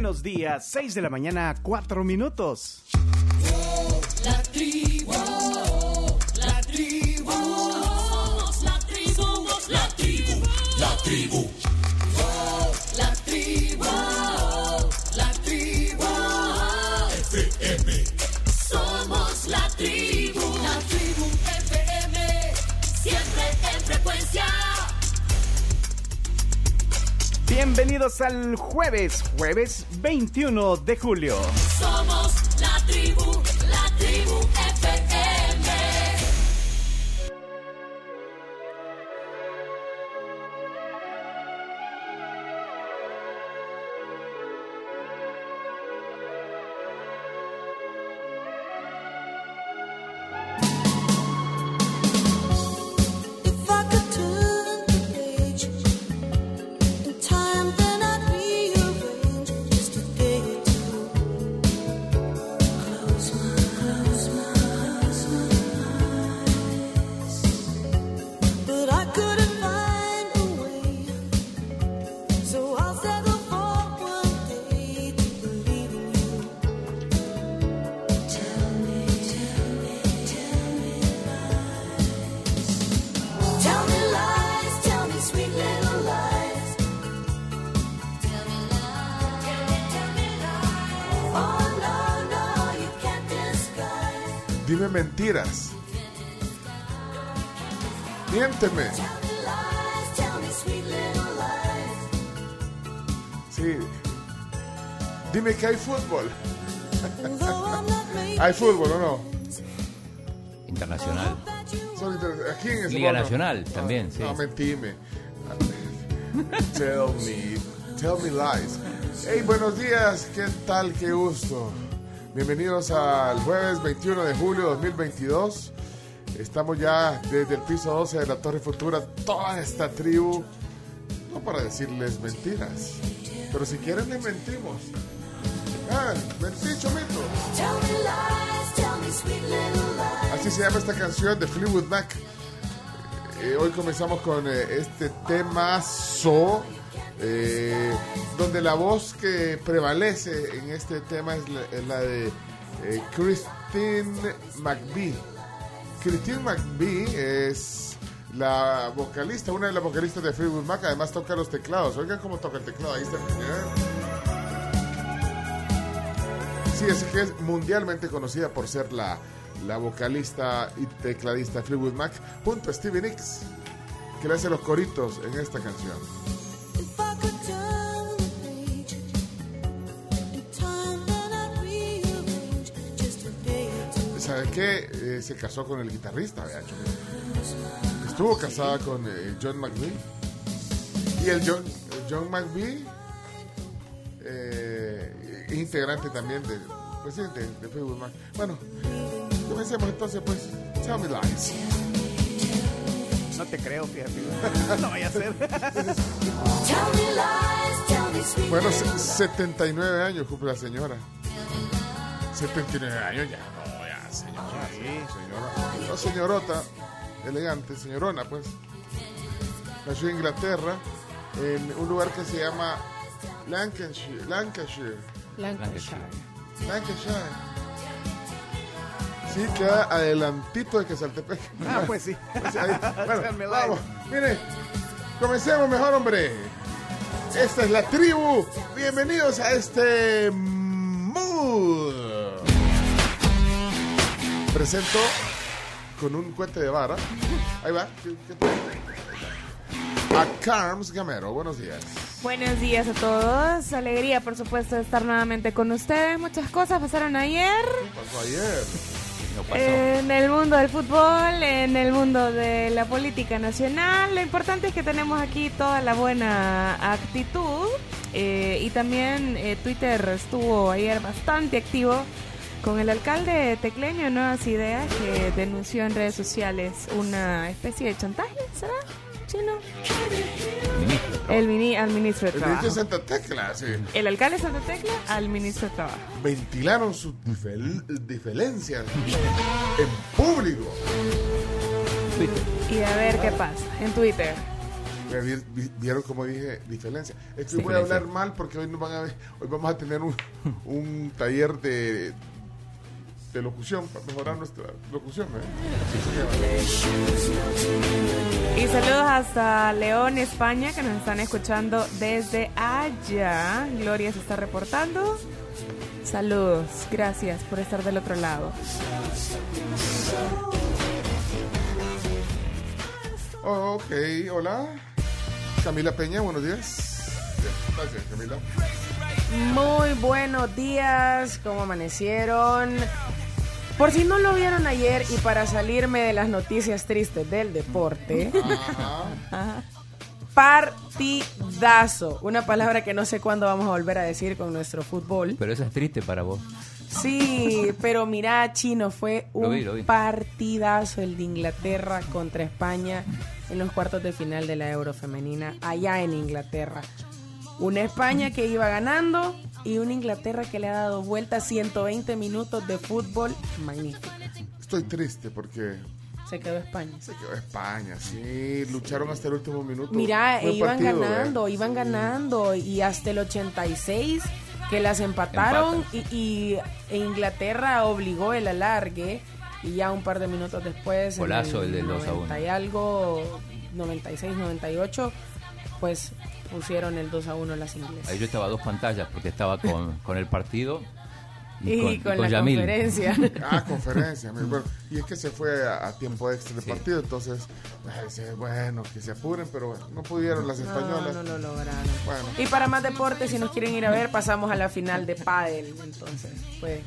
Buenos días, 6 de la mañana, 4 minutos. La tribu, la tribu, somos la tribu, somos la tribu, la tribu. La tribu, la tribu, FM. Somos la tribu, la tribu FM, siempre en frecuencia. Bienvenidos al jueves, jueves 21 de julio. Somos fútbol. ¿Hay fútbol o no? Internacional. Son inter- Aquí en ese Liga. Nacional también, sí. No, mentime. Tell me, tell me lies. Hey, buenos días, ¿qué tal? Qué gusto. Bienvenidos al jueves 21 de julio de 2022. Estamos ya desde el piso 12 de la Torre Futura, toda esta tribu, no para decirles mentiras, pero si quieren les mentimos. Así se llama esta canción de Fleetwood Mac. Eh, hoy comenzamos con eh, este temazo, eh, donde la voz que prevalece en este tema es la, es la de eh, Christine McVie. Christine McVie es la vocalista, una de las vocalistas de Fleetwood Mac, además toca los teclados. Oigan cómo toca el teclado, ahí está. Sí, así que es mundialmente conocida por ser la, la vocalista y tecladista Fleetwood Mac, junto a Stevie Nicks, que le hace los coritos en esta canción. If I could turn the page in time, then I'd rearrange just to get to ¿Sabe qué? Eh, se casó con el guitarrista, vea. Estuvo casada con eh, John McVie. Y el John, el John McVie, eh, integrante también de, pues, sí, de, de Fleetwood Mac. Bueno, comencemos entonces, pues. Tell me lies. No te creo, fíjate. no vaya a ser. Tell me lies, tell me sweet Bueno, little se- 79 años cumple la señora. 79 años ya, no, ya, señora. señora. No, señorota, elegante, señorona, pues. Nació en Inglaterra, en un lugar que se llama Lancashire. Lancashire. Lancashire. Lancashire. Sí, queda adelantito de Quesaltepec. Ah, pues sí. Pues ahí, bueno, vamos, mire, comencemos mejor, hombre. Esta es la tribu. Bienvenidos a este mood. Presento con un cuente de vara. Ahí va. A Carms Gamero. Buenos días. Buenos días a todos. Alegría, por supuesto, de estar nuevamente con ustedes. Muchas cosas pasaron ayer ¿Qué pasó ayer? No pasó. en el mundo del fútbol, en el mundo de la política nacional. Lo importante es que tenemos aquí toda la buena actitud. eh, y también eh, Twitter estuvo ayer bastante activo con el alcalde tecleño Nuevas Ideas que denunció en redes sociales una especie de chantaje, ¿será? Chino. Ministro. El mini, al ministro de El Trabajo. ministro de Santa Tecla, sí. El alcalde de Santa Tecla al ministro de Trabajo. Ventilaron sus diferen- diferencias en público. Twitter. Y a ver qué pasa en Twitter. Vieron como dije diferencia. Es que Sí, voy a hablar mal porque hoy nos van a ver, hoy vamos a tener un, un taller de, de locución para mejorar nuestra locución. ¿eh? Y saludos hasta León, España, que nos están escuchando desde allá. Gloria se está reportando. Saludos, gracias por estar del otro lado. Ok, hola. Camila Peña, buenos días. Gracias, Camila. Muy buenos días, ¿cómo amanecieron? Por si no lo vieron ayer y para salirme de las noticias tristes del deporte, Ajá. partidazo, una palabra que no sé cuándo vamos a volver a decir con nuestro fútbol. Pero eso es triste para vos. Sí, pero mira, Chino, fue Lo un vi, lo vi. partidazo el de Inglaterra contra España en los cuartos de final de la Euro Femenina, allá en Inglaterra. Una España que iba ganando y una Inglaterra que le ha dado vuelta 120 minutos de fútbol magnífico. Estoy triste porque Se quedó España. se quedó España, sí, lucharon hasta el último minuto. Mira, Buen iban partido, ganando, ¿eh? iban ganando y hasta el 86 que las empataron y, y- e Inglaterra obligó el alargue y ya un par de minutos después, Golazo el del 2 a 1. 90 y algo, 96, 98, pues pusieron el 2 a 1 las inglesas. Ahí yo estaba a dos pantallas porque estaba con, con el partido y, Y, con, y con, con la Yamil. conferencia. Ah, conferencia. bueno. Y es que se fue a, a tiempo extra el Sí. partido, entonces, ay, dice, bueno, que se apuren, pero bueno, no pudieron las No, españolas. no lo lograron. Bueno. Y para más deportes, si nos quieren ir a ver, pasamos a la final de pádel. Entonces, pues...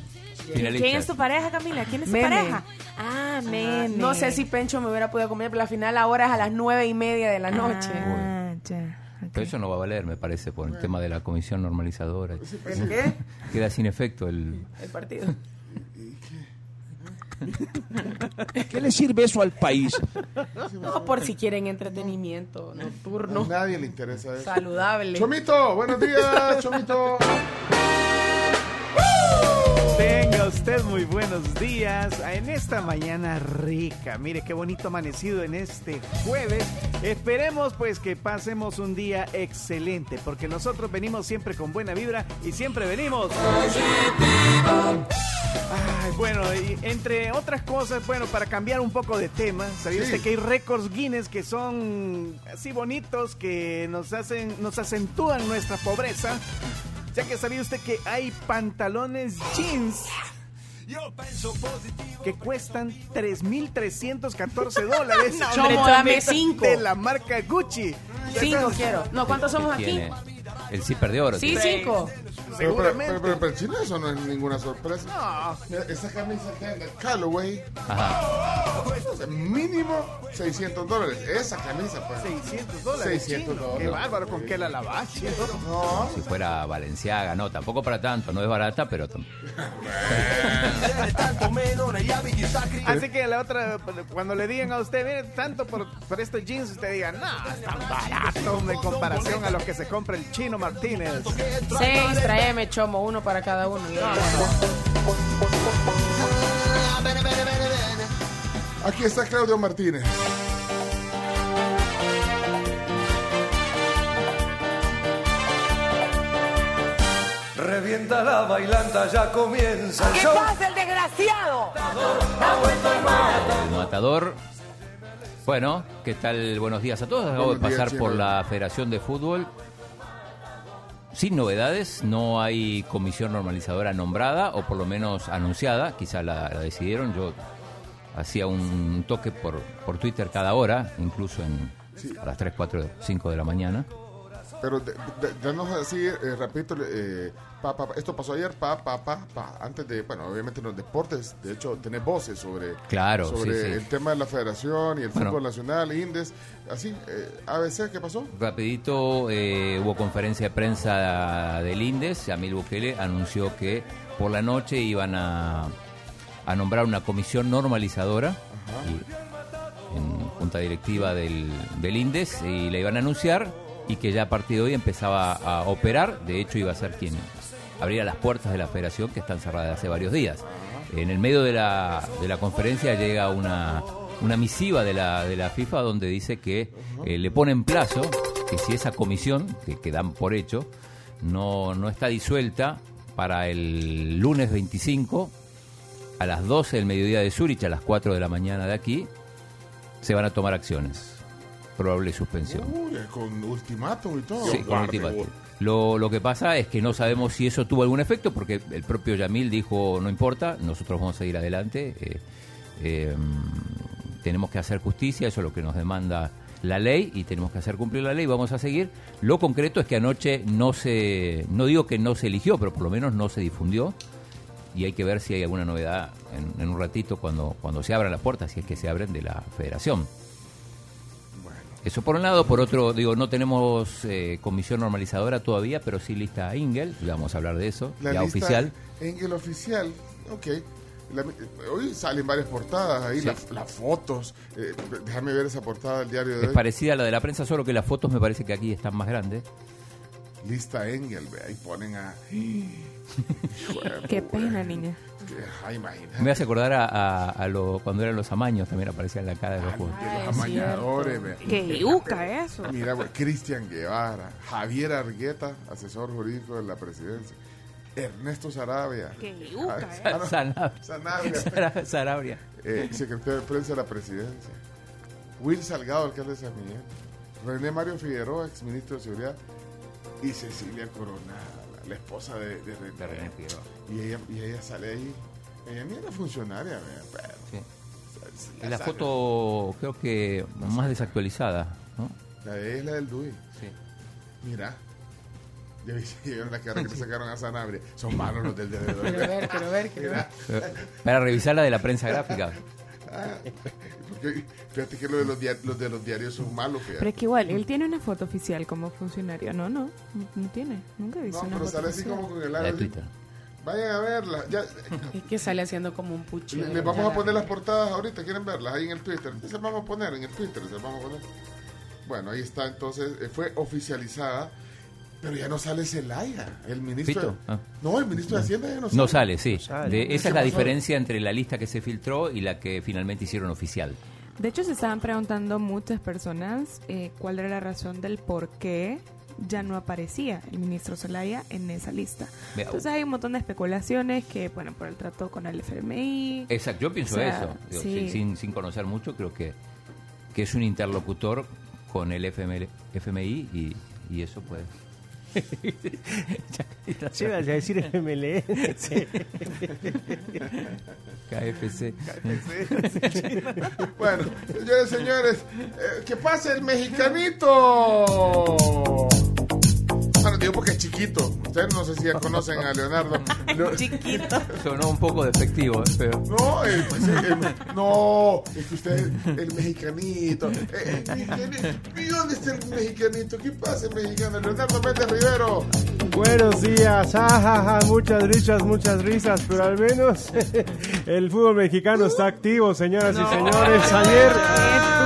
Finalista. ¿Quién es tu pareja, Camila? ¿Quién es tu Meme. pareja? Ah, Meme. No sé si Pencho me hubiera podido comer, pero la final ahora es a las nueve y media de la noche. Ah, ya. Ok. Pero eso no va a valer, me parece, por el tema de la comisión normalizadora. ¿El qué? Queda sin efecto el... El partido. ¿Qué le sirve eso al país? No, por si quieren entretenimiento A nocturno, nadie le interesa eso. saludable. Chomito, buenos días, Chomito. Tenga usted muy buenos días en esta mañana rica. Mire qué bonito amanecido en este jueves. Esperemos pues que pasemos un día excelente porque nosotros venimos siempre con buena vibra y siempre venimos Ay, bueno, y entre otras cosas, bueno, para cambiar un poco de tema, ¿sabía Sí. usted que hay récords Guinness que son así bonitos que nos hacen, nos acentúan nuestra pobreza? Ya que sabía usted que hay pantalones jeans que cuestan 3.314 dólares. No, hombre, dame cinco. De la marca Gucci. Cinco Esas- quiero. No, ¿cuántos somos aquí? El zipper de oro. Sí, tiene. cinco. Pero, pero, Seguramente. pero, pero, pero, chino, eso no es ninguna sorpresa. No. Mira, esa camisa que anda, Callaway, Ajá. o sea, mínimo 600 dólares. Esa camisa, pues. 600 dólares. 600 chino. dólares. Qué bárbaro, con qué la lavaste. No, Si fuera Valenciaga, no, tampoco para tanto, no es barata, pero Así que la otra, cuando le digan a usted, mire, tanto por, por estos jeans, usted diga, no, es tan barato en comparación a los que se compra el chino Martínez. Seis, tráeme, chomo, uno para cada uno. aquí está Claudio Martínez. Revienta la bailanta, ya comienza el show. el matador. Bueno, ¿qué tal? Buenos días a todos. Acabo de Buenos pasar Chino. por la Federación de Fútbol. Sin novedades, no hay comisión normalizadora nombrada, o por lo menos anunciada, quizá la, la decidieron. Yo hacía un toque por, por Twitter cada hora, incluso en, a las 3, 4, 5 de la mañana. Pero de- de- danos así, eh, rapidito, eh, pa, pa, pa. esto pasó ayer, pa, pa, pa, pa, antes de, bueno, obviamente en los deportes, de hecho, tenés voces sobre, Claro, sobre sí, sí. el tema de la federación y el Bueno. fútbol nacional, Indes, así, eh, ABC, ¿qué pasó? Rapidito eh, hubo conferencia de prensa del INDES, Yamil Bukele anunció que por la noche iban a, a nombrar una comisión normalizadora y- en junta directiva del, del INDES y la iban a anunciar y que ya a partir de hoy empezaba a operar, de hecho iba a ser quien abriera las puertas de la federación que están cerradas hace varios días. En el medio de la, de la conferencia llega una, una misiva de la, de la FIFA donde dice que eh, le ponen plazo, que si esa comisión, que, que dan por hecho, no, no está disuelta para el lunes 25 a las 12 del mediodía de Zurich, a las 4 de la mañana de aquí, se van a tomar acciones. Probable suspensión. Uy, con ultimátum y todo. Sí, con ultimátum. Lo, lo que pasa es que no sabemos si eso tuvo algún efecto, porque el propio Yamil dijo, no importa, nosotros vamos a ir adelante, eh, eh, tenemos que hacer justicia, eso es lo que nos demanda la ley y tenemos que hacer cumplir la ley, vamos a seguir. Lo concreto es que anoche no se, no digo que no se eligió, pero por lo menos no se difundió y hay que ver si hay alguna novedad en, en un ratito cuando, cuando se abran las puertas, si es que se abren de la federación. Eso por un lado, por otro, digo, no tenemos eh, comisión normalizadora todavía, pero sí lista Ingel, y vamos a hablar de eso, La ya lista oficial. En el oficial, ok. La- hoy salen varias portadas ahí, Sí. las, las fotos. Eh, déjame ver esa portada del diario de Es hoy. parecida a la de la prensa, solo que las fotos me parece que aquí están más grandes. Lista Engel, ve, ahí ponen a. Qué pena, niña. Ah. Me hace acordar a, a- a lo, cuando eran los amaños, también aparecía en la cara de los juegos. De los es amañadores, ve. Qué yuca eso. Mira, güey, Cristian Guevara, Javier Argueta, asesor jurídico de la presidencia, Ernesto Sarabia, Qué yuca Ah, no, Sanabria. Sanabria, Sara- Sarabria. eh, secretario de prensa de la presidencia, Will Salgado, alcalde de San Miguel, René Mario Figueroa, exministro de Seguridad, y Cecilia Coronada, la, esposa de, de René. De René Figueroa. Y ella, y ella sale ahí. Ella ni era funcionaria, pero Sí. la foto, creo que más desactualizada, ¿no? La de ella es la del DUI. Sí. Mira. Ya vi- ya vieron la cara que le sacaron a Sanabria. Son malos los del dedo. Quiero ver, quiero ver, quiero ver. Mira. Para revisar la de la prensa gráfica. Fíjate que lo de los, dia- los de los diarios son malos. Pero es que igual, él tiene una foto oficial como funcionario. No, no, no, tiene. Nunca he visto No, una pero foto sale así oficial. como con el ala. Vayan a verla. Ya, Es que sale haciendo como un pucho. le, le vamos a poner las portadas ahorita. ¿Quieren verlas? Ahí en el Twitter. Se las vamos a poner en el Twitter. Se las vamos a poner. Bueno, ahí está. Entonces, eh, fue oficializada. Pero ya no sale Zelaya, el ministro. Fito, ah. No, el ministro de Hacienda ya no sale. No sale, sí. sale. De- ¿Qué esa es la pasó? diferencia entre la lista que se filtró y la que finalmente hicieron oficial. De hecho, se estaban preguntando muchas personas eh, cuál era la razón del por qué ya no aparecía el ministro Zelaya en esa lista. Entonces hay un montón de especulaciones que, bueno, por el trato con el FMI. Exacto, yo pienso O sea, eso. Digo, sí. sin, sin- conocer mucho, creo que, que es un interlocutor con el FMI, FMI y, y eso puede. Sí, vas a decir FMLE. KFC. Bueno, señores, señores, eh, que pase el mexicanito. Digo porque es chiquito. Ustedes no sé si ya conocen a Leonardo. Leo- Chiquito. Sonó un poco despectivo, ¿eh? pero No, eh, pues, eh, no, es que usted, el mexicanito. ¿Y dónde está el mexicanito? ¿Qué pasa, el mexicano? Leonardo Méndez Rivero. Buenos días, ajaja, muchas risas, muchas risas, pero al menos el fútbol mexicano está activo, señoras y señores. Ayer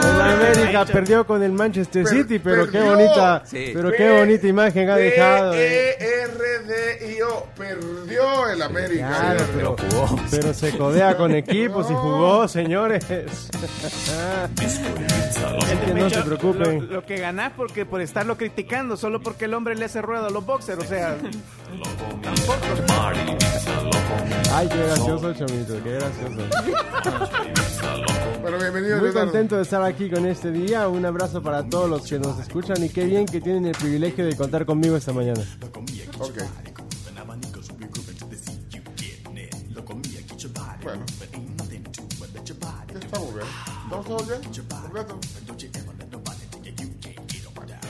el América perdió con el Manchester Per- City, pero qué bonita, Sí. pero qué bonita imagen ha dejado. Eh. E-R-D-I-O. Perdió el América. Claro, pero, jugó. pero se codea con equipos y jugó, señores. No se preocupen. Lo, lo que ganás porque por estarlo criticando, solo porque el hombre le hace rueda a los boxers, o sea, Ay, qué gracioso, Chomito, qué gracioso. Bueno, bienvenido, Muy Leonardo. contento de estar aquí con este día. Un abrazo para todos los que nos escuchan y qué bien que tienen el privilegio de contar conmigo esta mañana. Ok. Bueno. ¿Qué estamos bien? ¿Estamos todos bien? ¿Completo?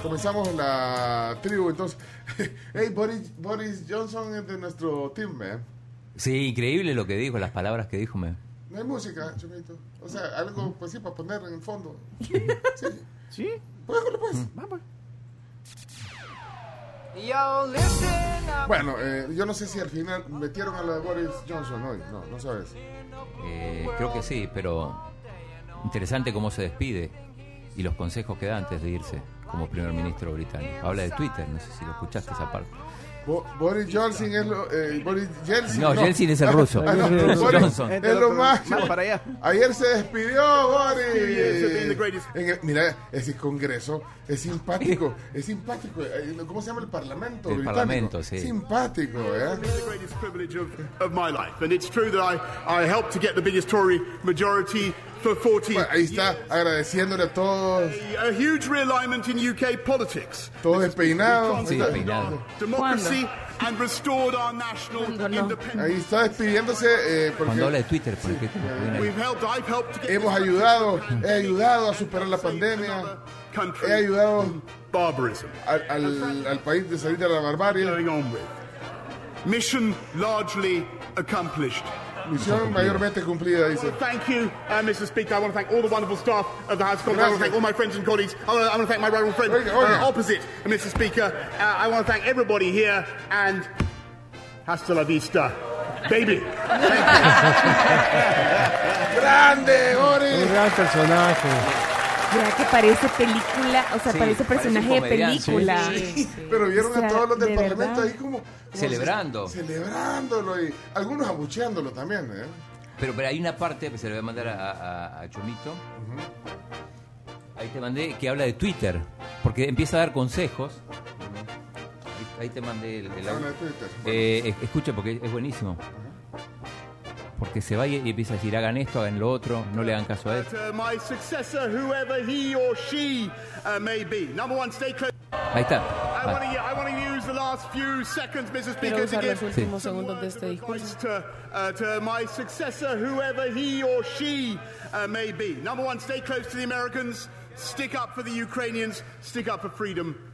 Comenzamos la tribu, entonces. hey, Boris, Boris Johnson es de nuestro team, ¿eh? Sí, increíble lo que dijo, las palabras que dijo. Me... No hay música, chumito. O sea, algo, pues sí, para poner en el fondo. Sí. ¿sí? Póngale, pues. Vamos. Bueno, eh, yo no sé si al final metieron a la de Boris Johnson hoy. No, no sabes. Eh, creo que sí, pero interesante cómo se despide y los consejos que da antes de irse como primer ministro británico. Habla de Twitter, no sé si lo escuchaste esa parte. Bo- Boris Johnson es lo. Eh, Boris Yeltsin. No, Yeltsin es el ruso. Ah, no, Boris Johnson. Es lo máximo. Más para allá. Ayer se despidió Boris. En el- mira, ese congreso es simpático. es simpático. Eh, ¿Cómo se llama el parlamento? El británico? parlamento, sí. Simpático, ¿eh? the greatest privilege of, of my life. And it's true that I, I helped to get the biggest Tory majority for 40 Bueno, ahí está agradeciéndole a todos, A huge realignment in UK politics. todos despeinados. Sí. Democracy and restored our national ¿Cuándo no? independence. Ahí está despidiéndose eh, Cuando habla porque de Twitter, ¿por qué te ponen ahí? We've helped, I've helped to get hemos ayudado, he ayudado a superar la pandemia, country he ayudado barbarism al, al- al país de salir de la barbarie. Mission largely accomplished. Misión mayormente cumplida, dice. Thank you, uh, Mr. Speaker. I want to thank all the wonderful staff of the House of Commons. I want to thank all my friends and colleagues. I want to, I want to thank my rival friend Oiga, oiga. uh, opposite, Mr. Speaker. Uh, I want to thank everybody here and hasta la vista, baby. ¡Grande, Un gran personaje. Mira que parece película, o sea, Sí, parece parece personaje de película. Pero vieron O sea, a todos los del de Parlamento verdad. ahí como... como Celebrando. se- celebrándolo y algunos abucheándolo también, ¿eh? Pero, pero hay una parte que se le voy a mandar a, a- a Chomito. Ahí te mandé que habla de Twitter. Porque empieza a dar consejos. Ahí, ahí te mandé el, el de Twitter. Eh, es- escucha porque es buenísimo. Porque se va y, empieza a decir, hagan esto, hagan lo otro, no le hagan caso a él. To my successor, whoever he or she uh. Ahí está. Quiero usar los últimos segundos de este discurso. advice to, to my successor, whoever he or she may be. Number one, stay close to the Americans. Stick up for the Ukrainians. Stick up for freedom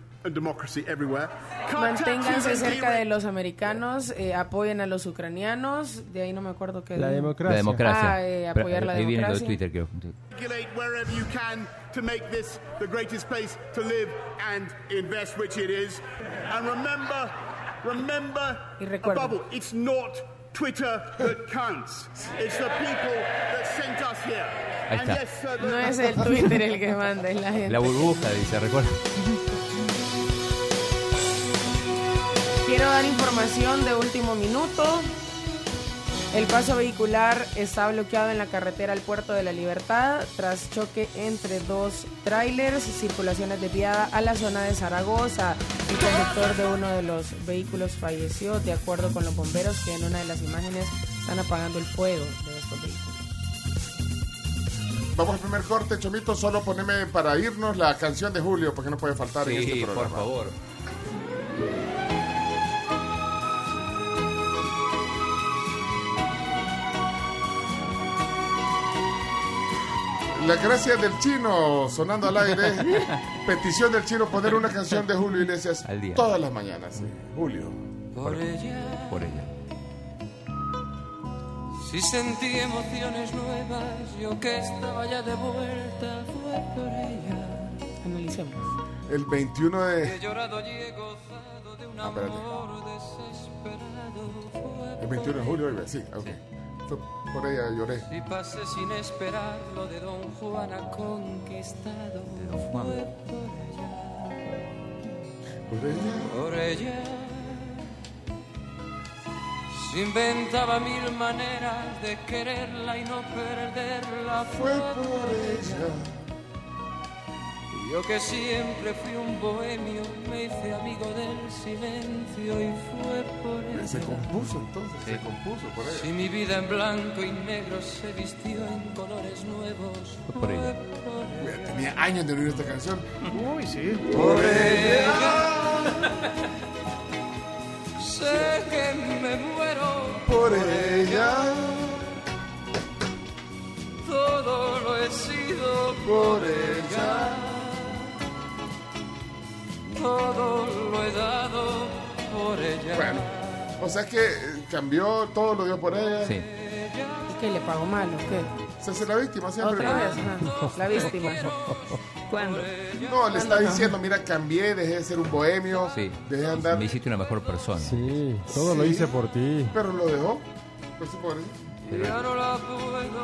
Manténganse cerca de los americanos, eh, apoyen a los ucranianos, de ahí no me acuerdo qué. La democracia. La democracia. Ah, eh, Pero, apoyar la ahí viene lo de democracia. Twitter, creo. regulate wherever you can to make this the greatest place to live and invest, which it is. And remember, remember, Y recuerda. it's not Twitter that counts. It's the people that sent us here. Ahí está. yes, No es el Twitter el que manda, es la gente. La burbuja, dice, recuerda. Quiero dar información de último minuto. El paso vehicular está bloqueado en la carretera al Puerto de la Libertad tras choque entre dos trailers, circulación es desviada a la zona de Zaragoza. El conductor de uno de los vehículos falleció, de acuerdo con los bomberos que en una de las imágenes están apagando el fuego de estos vehículos. Vamos al primer corte, Chomito. Solo poneme para irnos la canción de Julio, porque no puede faltar en este Sí, programa. por favor. La gracia del chino sonando al aire. Petición del chino poner una canción de Julio Iglesias Al día. todas las mañanas. sí. Julio. Por ella. Por ella. Si sentí emociones nuevas, yo que estaba ya de vuelta, fue por ella. Analicemos. El 21 He de. llorado y he gozado de un Ah, amor desesperado. Fue El 21 de julio, sí, ok. Fue por ella lloré. Si pasé sin esperar lo de Don Juan ha conquistado. Don Juan. Fue por ella. Por ella. Por ella. Se inventaba mil maneras de quererla y no perderla. Fue por ella. Yo que siempre fui un bohemio, me hice amigo del silencio y fue por ella. Se compuso entonces, se compuso por Si ella. mi vida en blanco y negro se vistió en colores nuevos, Fue por ella. Mira, Tenía años de oír esta canción. Uy, sí. Por ella. sé que me muero, Por ella. todo lo he sido Por ella. Todo lo he dado por ella. Bueno, o sea que eh, cambió, todo lo dio por ella. Sí. ¿Y qué le pagó mal o qué? Se hace la víctima siempre. Otra vez, ajá, la víctima. ¿Cuándo? No, le está diciendo, mira, cambié, dejé de ser un bohemio, Sí. dejé de andar, Me hiciste una mejor persona. Sí, todo lo hice por ti. pero lo dejó. Pues, por. Ya no la puedo olvidar.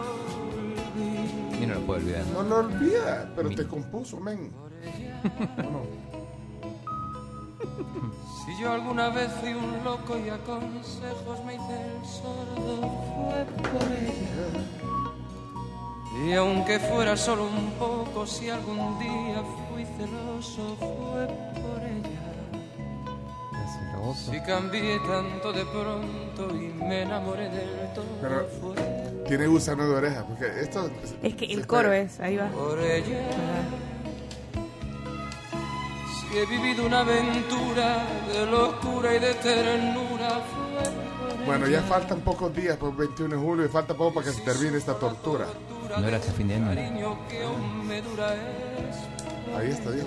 Y no lo puedo olvidar. No lo olvida, pero te compuso, men. No, no. Si yo alguna vez fui un loco y a consejos me hice el sordo, fue por ella. Y aunque fuera solo un poco, si algún día fui celoso, fue por ella. Si cambié tanto de pronto y me enamoré del todo, Pero fue tiene gusano de oreja, porque esto... Es que el coro es, ahí va. por ella. Si he vivido una aventura de locura y de ternura. Bueno, ya faltan pocos días por el 21 de julio y falta poco para que se termine esta tortura. No era hasta fin de año. Ahí está, Dios.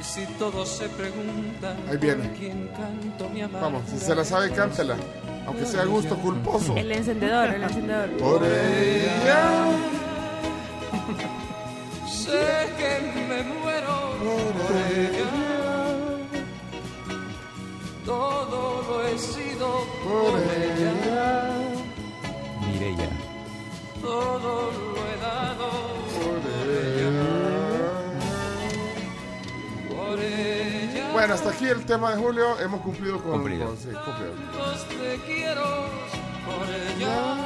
Y si todos se preguntan Ahí viene. por quién canto mi amargura, Vamos, si se la sabe, cántela. Aunque sea gusto culposo. El encendedor, el encendedor. Por ella. sé que me muero por ella. Todo lo he sido Por por ella. Mireya. Todo lo he dado por ella. Bueno, hasta aquí el tema de julio. Hemos cumplido con... Cumplido. con- sí, cumplido. Te quiero por ella.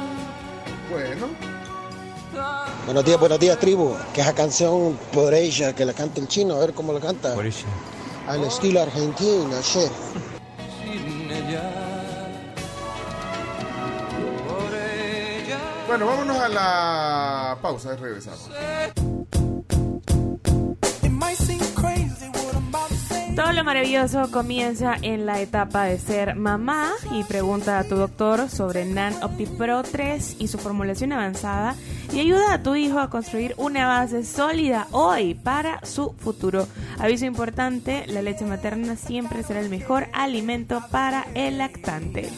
Bueno, Buenos días, buenos días, tribu. Que esa canción por ella, que la canta el chino, a ver cómo la canta. Por ella. Al estilo argentino, che. sin ella. Por ella. bueno, vámonos a la pausa y regresamos. Todo lo maravilloso comienza en la etapa de ser mamá y pregunta a tu doctor sobre NAN OptiPro 3 y su formulación avanzada y ayuda a tu hijo a construir una base sólida hoy para su futuro. Aviso importante, la leche materna siempre será el mejor alimento para el lactante.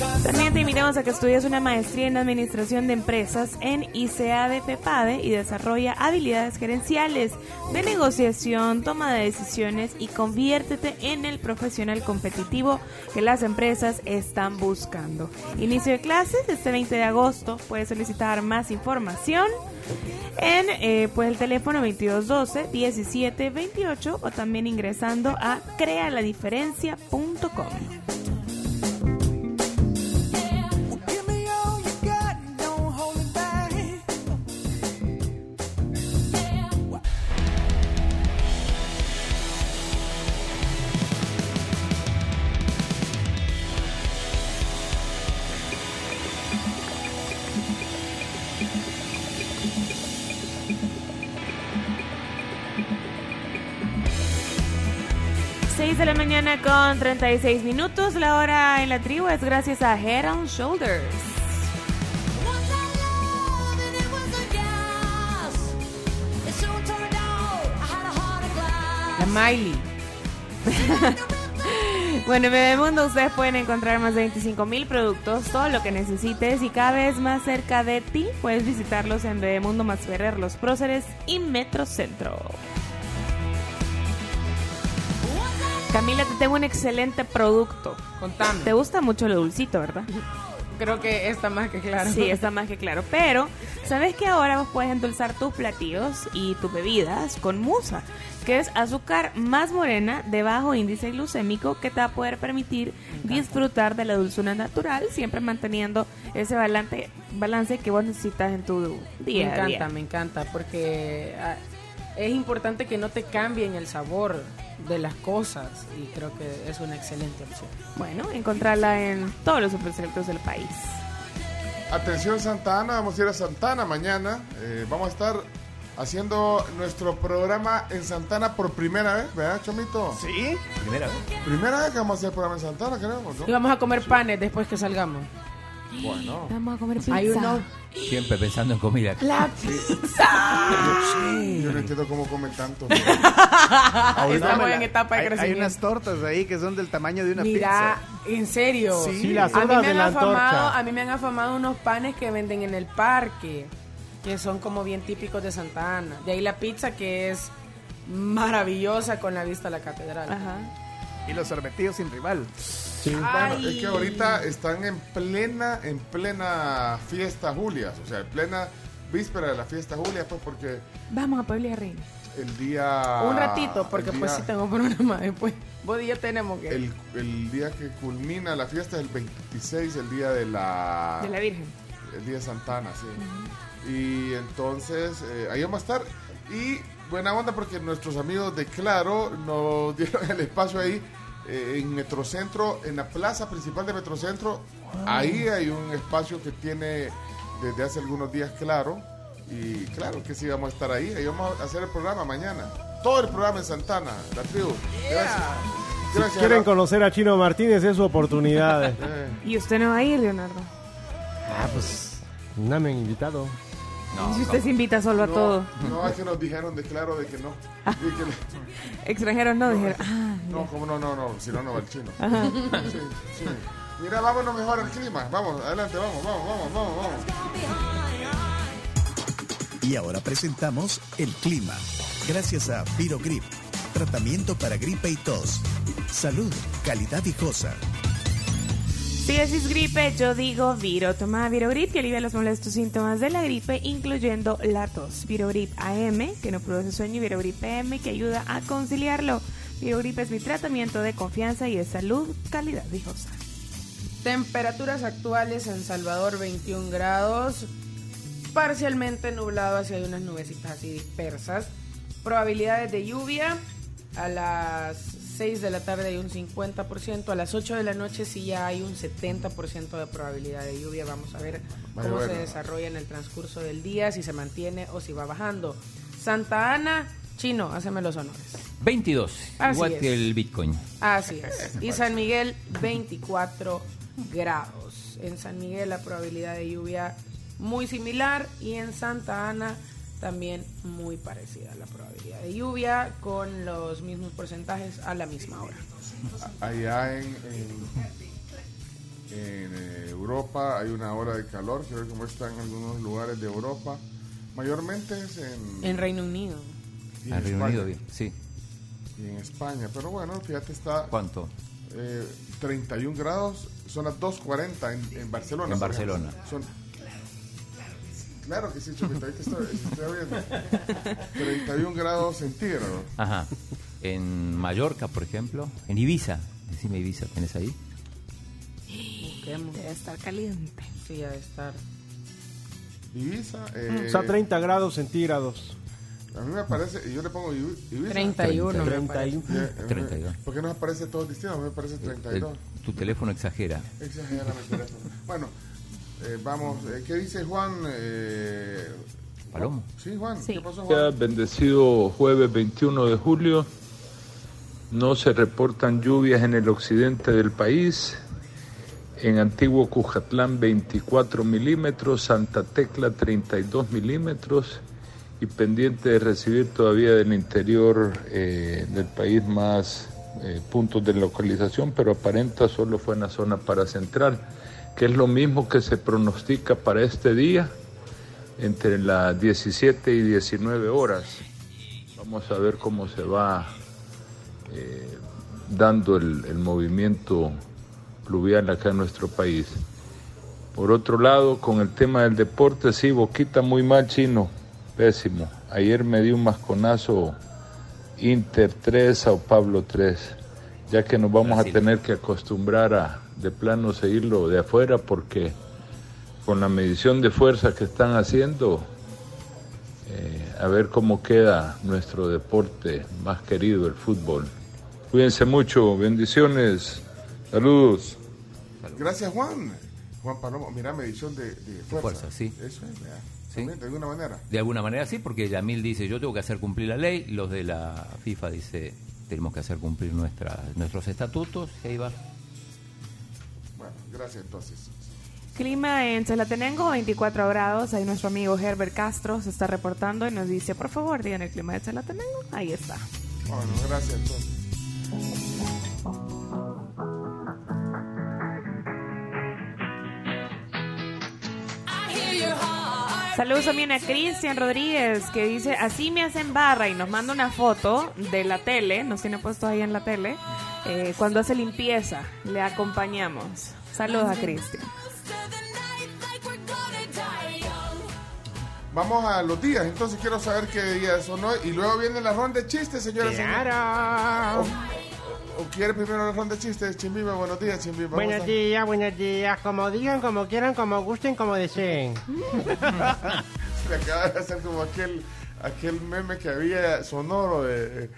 También te invitamos a que estudies una maestría en Administración de Empresas en ICA de FEPADE y desarrolla habilidades gerenciales de negociación, toma de decisiones y conviértete en el profesional competitivo que las empresas están buscando. Inicio de clases este 20 de agosto. Puedes solicitar más información en eh, pues el teléfono 2212 1728 o también ingresando a crealadiferencia.com. con 36 minutos. La hora en la tribu es gracias a Head on Shoulders. La. Miley. Bueno, en Bebemundo ustedes pueden encontrar más de 25 mil productos, todo lo que necesites y cada vez más cerca de ti. Puedes visitarlos en Bebemundo Más Ferrer, Los Próceres y Metrocentro. Camila, te tengo un excelente producto. Contame. Te gusta mucho lo dulcito, ¿verdad? Creo que está más que claro. Sí, está más que claro. Pero, ¿sabes que ahora vos puedes endulzar tus platillos y tus bebidas con musa? Que es azúcar más morena de bajo índice glucémico que te va a poder permitir disfrutar de la dulzura natural, siempre manteniendo ese balance, balance que vos necesitas en tu día me encanta, día. me encanta, porque ah, es importante que no te cambien el sabor de las cosas y creo que es una excelente opción. Bueno, encontrarla en todos los superselectos del país. Atención Santa Ana, vamos a ir a Santa Ana mañana. Eh, vamos a estar haciendo nuestro programa en Santana por primera vez, ¿verdad, Chomito? ¿Sí? Primera vez. Primera vez que vamos a hacer el programa en Santana, creo, ¿no? Y vamos a comer panes después que salgamos. Bueno. Vamos a comer pizza. Hay uno Siempre pensando en comida. la Yo no entiendo cómo comen tanto. Estamos en etapa de hay, hay crecimiento. unas tortas ahí que son del tamaño de una Mira, pizza. en serio. Sí. Sí, las a mí me de han la afamado, a mí me han afamado unos panes que venden en el parque, que son como bien típicos de Santa Ana. De ahí la pizza que es maravillosa con la vista a la catedral. Ajá. Y los sorbetillos sin rival. Bueno, Ay. es que ahorita están en plena, en plena fiesta Julia, o sea, en plena víspera de la fiesta Julia, pues porque Vamos a Puebla Reina. el día... Un ratito, porque pues sí tengo programa después. Vos y yo tenemos que... El, el día que culmina la fiesta es el 26, el día de la... De la Virgen. El día de Santana, sí. Y entonces, eh, ahí vamos a estar. Y buena onda porque nuestros amigos de Claro nos dieron el espacio ahí eh, en Metrocentro, en la plaza principal de Metrocentro. Ahí hay un espacio que tiene desde hace algunos días Claro. Y claro que sí, vamos a estar ahí. Ahí vamos a hacer el programa mañana. Todo el programa en Santana, la tribu. Gracias. Si Gracias. quieren conocer a Chino Martínez, es su oportunidad. Eh, ¿Y usted no va a ir, Leonardo? ah, pues no me han invitado. No, si usted se invita solo a todo. No, es que nos dijeron de Claro de que no. Y que le- Extranjeros no, dijeron. Ah, No, como no, no, no, si no, no va el chino. Ajá. Sí, sí. Mira, vámonos mejor al clima. Vamos, adelante, vamos, vamos, vamos, vamos, vamos. Y ahora presentamos el clima. Gracias a Virogrip, tratamiento para gripe y tos. Salud, calidad viejosa. Si decís gripe, yo digo Viro. Toma Virogrip que alivia los molestos síntomas de la gripe, incluyendo la tos. Virogrip AM, que no produce sueño, y Virogrip PM, que ayuda a conciliarlo. Virogrip es mi tratamiento de confianza y de salud, calidad viejosa. Temperaturas actuales en Salvador 21 grados, parcialmente nublado hacia unas nubecitas así dispersas. Probabilidades de lluvia a las 6 de la tarde hay un 50%, a las 8 de la noche sí ya hay un 70% de probabilidad de lluvia. Vamos a ver cómo se desarrolla en el transcurso del día, si se mantiene o si va bajando. Santa Ana, chino, haceme los honores. 22, Así igual es. que el Bitcoin. Así es. Y San Miguel, 24 grados. En San Miguel la probabilidad de lluvia muy similar y en Santa Ana también muy parecida la probabilidad de lluvia con los mismos porcentajes a la misma hora. Allá en, en, en, eh, Europa hay una hora de calor, quiero ver cómo está en algunos lugares de Europa. Mayormente es en, En Reino Unido. y en Reino España. Unido, bien, sí. Y en España, pero bueno, fíjate, está ¿Cuánto? eh, 31 grados, son las 2.40 en, en Barcelona. En Barcelona. Son, claro que sí, Chupita, ahí te estoy, estoy viendo. 31 grados centígrados. Ajá. En Mallorca, por ejemplo. En Ibiza. Decime Ibiza, ¿tienes ahí? Debe estar caliente. Sí, ha de estar. Ibiza, eh, Está a 30 grados centígrados. a mí me parece, y yo le pongo Ibi- Ibiza. 31. me 31. Eh, eh, 32. ¿Por qué nos aparece todo distinto? A mí me parece El- 32. tu teléfono exagera. Exagera mi teléfono. Bueno, eh, vamos, eh, ¿qué dice Juan? Eh, Palomo. Sí, Juan, Sí. ¿qué pasó, Juan? Bendecido jueves 21 de julio. No se reportan lluvias en el occidente del país. En Antiguo Cujatlán 24 milímetros, Santa Tecla 32 milímetros y pendiente de recibir todavía del interior eh, del país más eh, puntos de localización, pero aparenta solo fue en la zona paracentral, que es lo mismo que se pronostica para este día entre las 17 y 19 horas. Vamos a ver cómo se va eh, dando el, movimiento pluvial acá en nuestro país. Por otro lado, con el tema del deporte, sí, Boquita muy mal chino, pésimo. Ayer me dio un masconazo Inter 3, Sao Pablo 3, ya que nos vamos Brasil. a tener que acostumbrar a de plano seguirlo de afuera porque con la medición de fuerza que están haciendo, eh, a ver cómo queda nuestro deporte más querido, el fútbol. Cuídense mucho, bendiciones, saludos. Gracias, Juan. Juan Palomo, mira, medición de, de fuerza. fuerza, sí. Eso es, Sí. de alguna manera. De alguna manera sí, porque Yamil dice, yo tengo que hacer cumplir la ley, los de la FIFA dice, tenemos que hacer cumplir nuestra, nuestros estatutos, va. Bueno, gracias entonces. Clima en Chalatenango, 24 grados. Ahí nuestro amigo Herbert Castro se está reportando y nos dice, por favor, digan el clima de Chalatenango. Ahí está. Bueno, gracias entonces. Saludos también a Cristian Rodríguez que dice, así me hacen barra y nos manda una foto de la tele, nos tiene puesto ahí en la tele, eh, cuando hace limpieza, le acompañamos. Saludos a Cristian. Vamos a los días, entonces quiero saber qué día son hoy. Y luego viene la ronda de chistes, señoras y señores. Claro. ¿O, o quiere primero la ronda de chistes? Chimbimba, buenos días, Chimbimba. ¿cómo Buenos días, buenos días. Como digan, como quieran, como gusten, como deseen. Se acaba de hacer como aquel, aquel meme que había sonoro de... de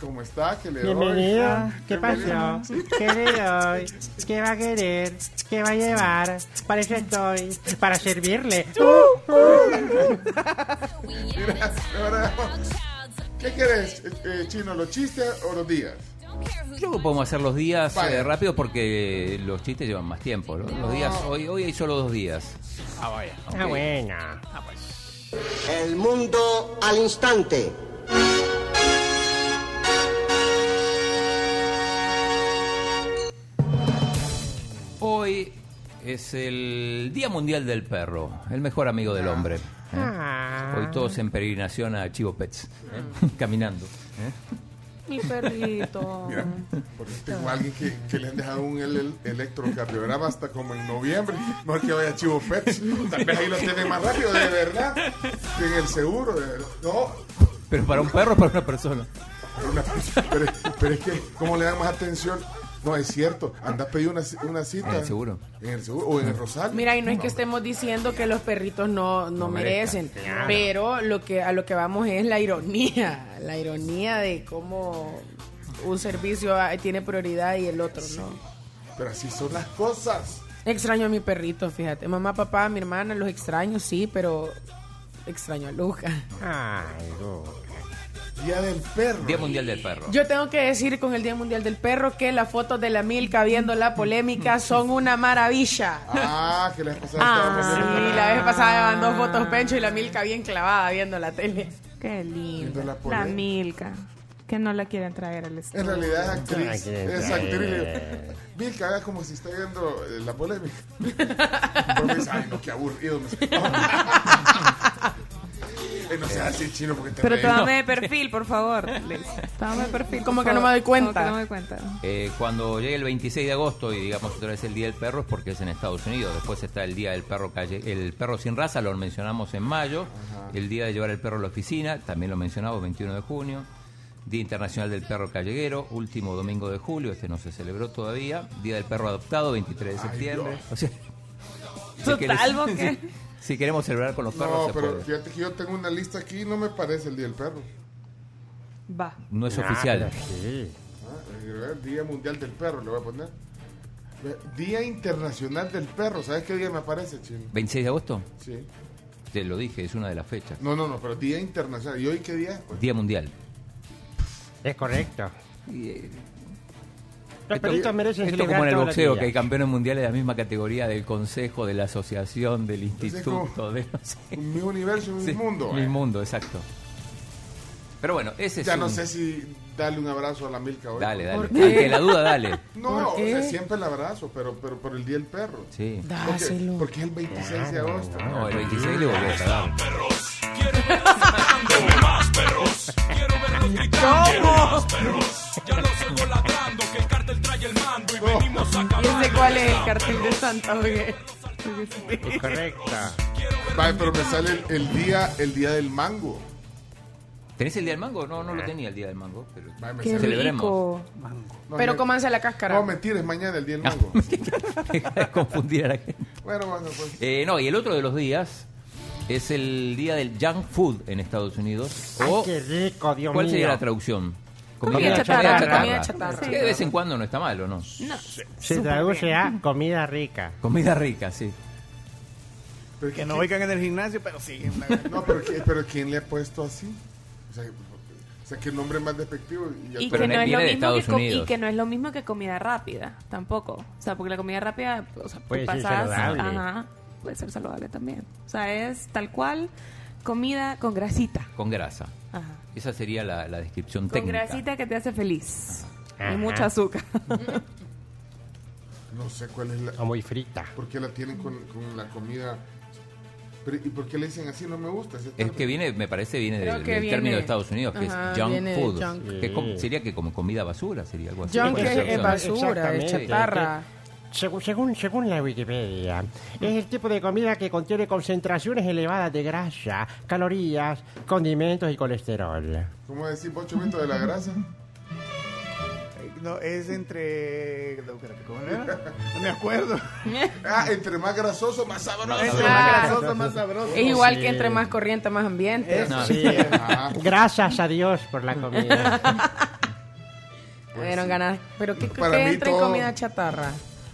¿Cómo está? Que le doy. Bienvenido. Ah, ¿Qué bienvenido. pasó? ¿Qué le doy? ¿Qué va a querer? ¿Qué va a llevar? Para eso estoy. Para servirle. Mira, ahora, ¿Qué querés, eh, eh, Chino? ¿Los chistes o los días? Creo que podemos hacer los días Vaya. eh, rápido porque los chistes llevan más tiempo. ¿no? Los días, hoy, hoy hay solo dos días. Ah, vaya. Ah, buena. El mundo al instante. Hoy es el Día Mundial del Perro, el mejor amigo del hombre. ¿eh? Ah. Hoy todos en peregrinación a Chivo Pets, ¿eh? caminando. Mi perrito. Mira, porque tengo a alguien que, que le han dejado un el- electrocardiograma hasta como en noviembre. Mejor que vaya a Chivo Pets. Tal vez ahí lo tienen más rápido, de verdad. Que en el seguro, de verdad. No, Pero para un perro o para una persona. una- pero, pero es que, ¿cómo le dan más atención? No, es cierto. Anda a pedir una, una cita. En el seguro. En el seguro o en el Rosario. Mira, y no es que estemos diciendo que los perritos no, no, No merecen, claro. pero lo que a lo que vamos es la ironía, la ironía de cómo un servicio ah, tiene prioridad y el otro no. Pero así son las cosas. Extraño a mi perrito, fíjate. Mamá, papá, mi hermana, los extraño, sí, pero extraño a Luca. Ay, no. Día del perro. Día Mundial del Perro. Yo tengo que decir con el Día Mundial del Perro que las fotos de la Milka viendo la polémica son una maravilla. Ah, que les pasaba Ah, sí, la vez pasada me mandó fotos Pencho y la Milka bien clavada viendo la tele. Qué lindo. la La, polémica. Milka. Que no la quieren traer al estudio. En realidad es actriz. Es actriz. Vilca, haga como si está viendo eh, la polémica. Ay, no, qué aburrido. Me dice, no seas así, chino, porque te Pero reí. tómame de perfil, por favor. Liz. Tómame de perfil. Como que no me doy cuenta. Como que no me doy cuenta. Eh, cuando llegue el 26 de agosto y digamos otra vez el Día del Perro es porque es en Estados Unidos. Después está el Día del Perro calle, el perro sin raza, lo mencionamos en mayo. El Día de llevar el perro a la oficina, también lo mencionamos, 21 de junio. Día Internacional del Perro Calleguero, último domingo de julio, este no se celebró todavía. Día del Perro Adoptado, 23 de septiembre. O sea, Total, ¿vos qué? Si, queremos celebrar con los perros, No, se pero puede. fíjate que yo tengo una lista aquí y no me parece el Día del Perro. Va. No es Ah, oficial. sí. Ah, eh, Día Mundial del Perro, le voy a poner. Ve, Día Internacional del Perro, ¿sabes qué día me aparece, chino? 26 de agosto, Sí. te lo dije, es una de las fechas. No, no, no, pero Día Internacional. ¿Y hoy qué día? Pues, Día Mundial. Es correcto. Los Esto- merecen Esto como en el los boxeo, que hay campeones mundiales de la misma categoría del consejo, de la asociación, del instituto, de no sé. Mi universo, mi Sí, mundo. Mi eh. mundo, exacto. Pero bueno, ese es Ya no un- sé si darle un abrazo a la Milka hoy. Dale, dale. ¿Por qué? Ante la duda, dale. No, ¿Por o sea, siempre el abrazo, pero, pero por el Día del Perro. Sí. Porque, Dáselo. porque es el 26 de agosto. No, el 26 le volvió a dar. ¿Y ese cuál es el cartel de Santa Miguel? Correcto. Vale, pero me sale el, el día el día del mango. ¿Tenés el día del mango? No, no lo tenía el día del mango. Pero me Qué Celebremos. rico. No, Pero me- cómanse la cáscara. No, mentira, es mañana el día del mango. Confundir a la gente. bueno, bueno, pues. Eh, no, y el otro de los días es el día del junk food en Estados Unidos. Ay, O, qué rico, Dios ¿Cuál mío. sería la traducción? Comida chatarra, comida chatarra. Que de vez en cuando no está mal, ¿o no? No. Se traduce a comida rica. Comida rica, sí. Pero Que no oigan en el gimnasio, pero siguen. No, pero, ¿qui- pero ¿quién le ha puesto así? O sea, o sea qué nombre más despectivo. Y ya Y Pero que, no es lo mismo que Unidos. y que no es lo mismo que comida rápida, tampoco. O sea, porque la comida rápida, o sea, Puede ser pasas, saludable. ajá, puede ser saludable también. O sea, es tal cual comida con grasita. Con grasa. Esa sería la, la descripción Con técnica. grasita que te hace feliz. Ajá. Y mucho azúcar. No sé cuál es la. O muy frita. ¿Por qué la tienen con, con la comida? Pero, ¿Y por qué le dicen así? No me gusta. Es que viene, me parece, viene Creo del, que del viene- término de Estados Unidos, que Ajá, es junk food. junk. Que es como- sería que como comida basura, sería algo así. Junk es, basura, es chatarra. Según, según, según la Wikipedia, es el tipo de comida que contiene concentraciones elevadas de grasa, calorías, condimentos y colesterol. ¿Cómo decir 8 minutos de la grasa? No, es entre... no, ¿cómo era? No me acuerdo. Ah, entre más grasoso, más sabroso. Entre Ah. más grasoso, más sabroso. Es igual Sí. que entre más corriente, más ambiente. Eso. Sí. Ajá. Gracias a Dios por la comida. Pues sí. ganas. Pero ¿qué, Para qué entra en todo- comida chatarra?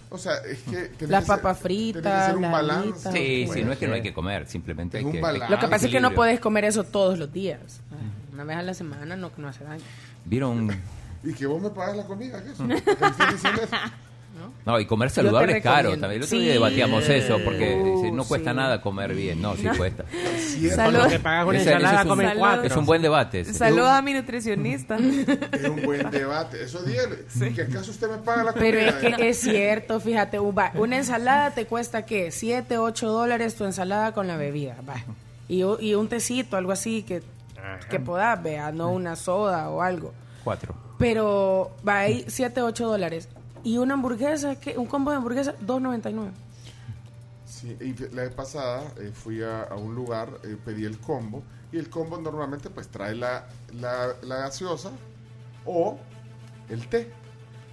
O sea, es que... tiene Las que ser- papas tiene que fritas, ser un las balance. Sí, sí, no es que no hay que comer, simplemente Es hay un que... balance. Lo que pasa es que no equilibrio. puedes comer eso todos los días. Una vez a la semana no, no hace daño. ¿Vieron? ¿Y que vos me pagas la comida? ¿Qué es eso? ¿Por qué me estás diciendo eso? No, y comer saludable es caro también. El otro Sí. día debatíamos eso, porque dice, no Uh, cuesta sí. nada comer bien. No, sí cuesta. Cierto. Con lo que pagas una ensalada, es cuatro. Es un buen debate. ese. Saludos a mi nutricionista. Es un buen debate. Eso dígale. ¿Que acaso usted me paga la comida? Pero es que es cierto, fíjate, uva, una ensalada te cuesta ¿qué? 7, 8 dólares tu ensalada con la bebida. va. Y, un tecito, algo así que, que puedas, vea, no una soda o algo. Cuatro. Pero va ahí 7, 8 dólares. Y una hamburguesa, ¿qué? un combo de hamburguesa, 2.99. Sí, y la vez pasada eh, fui a, a un lugar, eh, pedí el combo, y el combo normalmente pues trae la, la, la gaseosa o el té.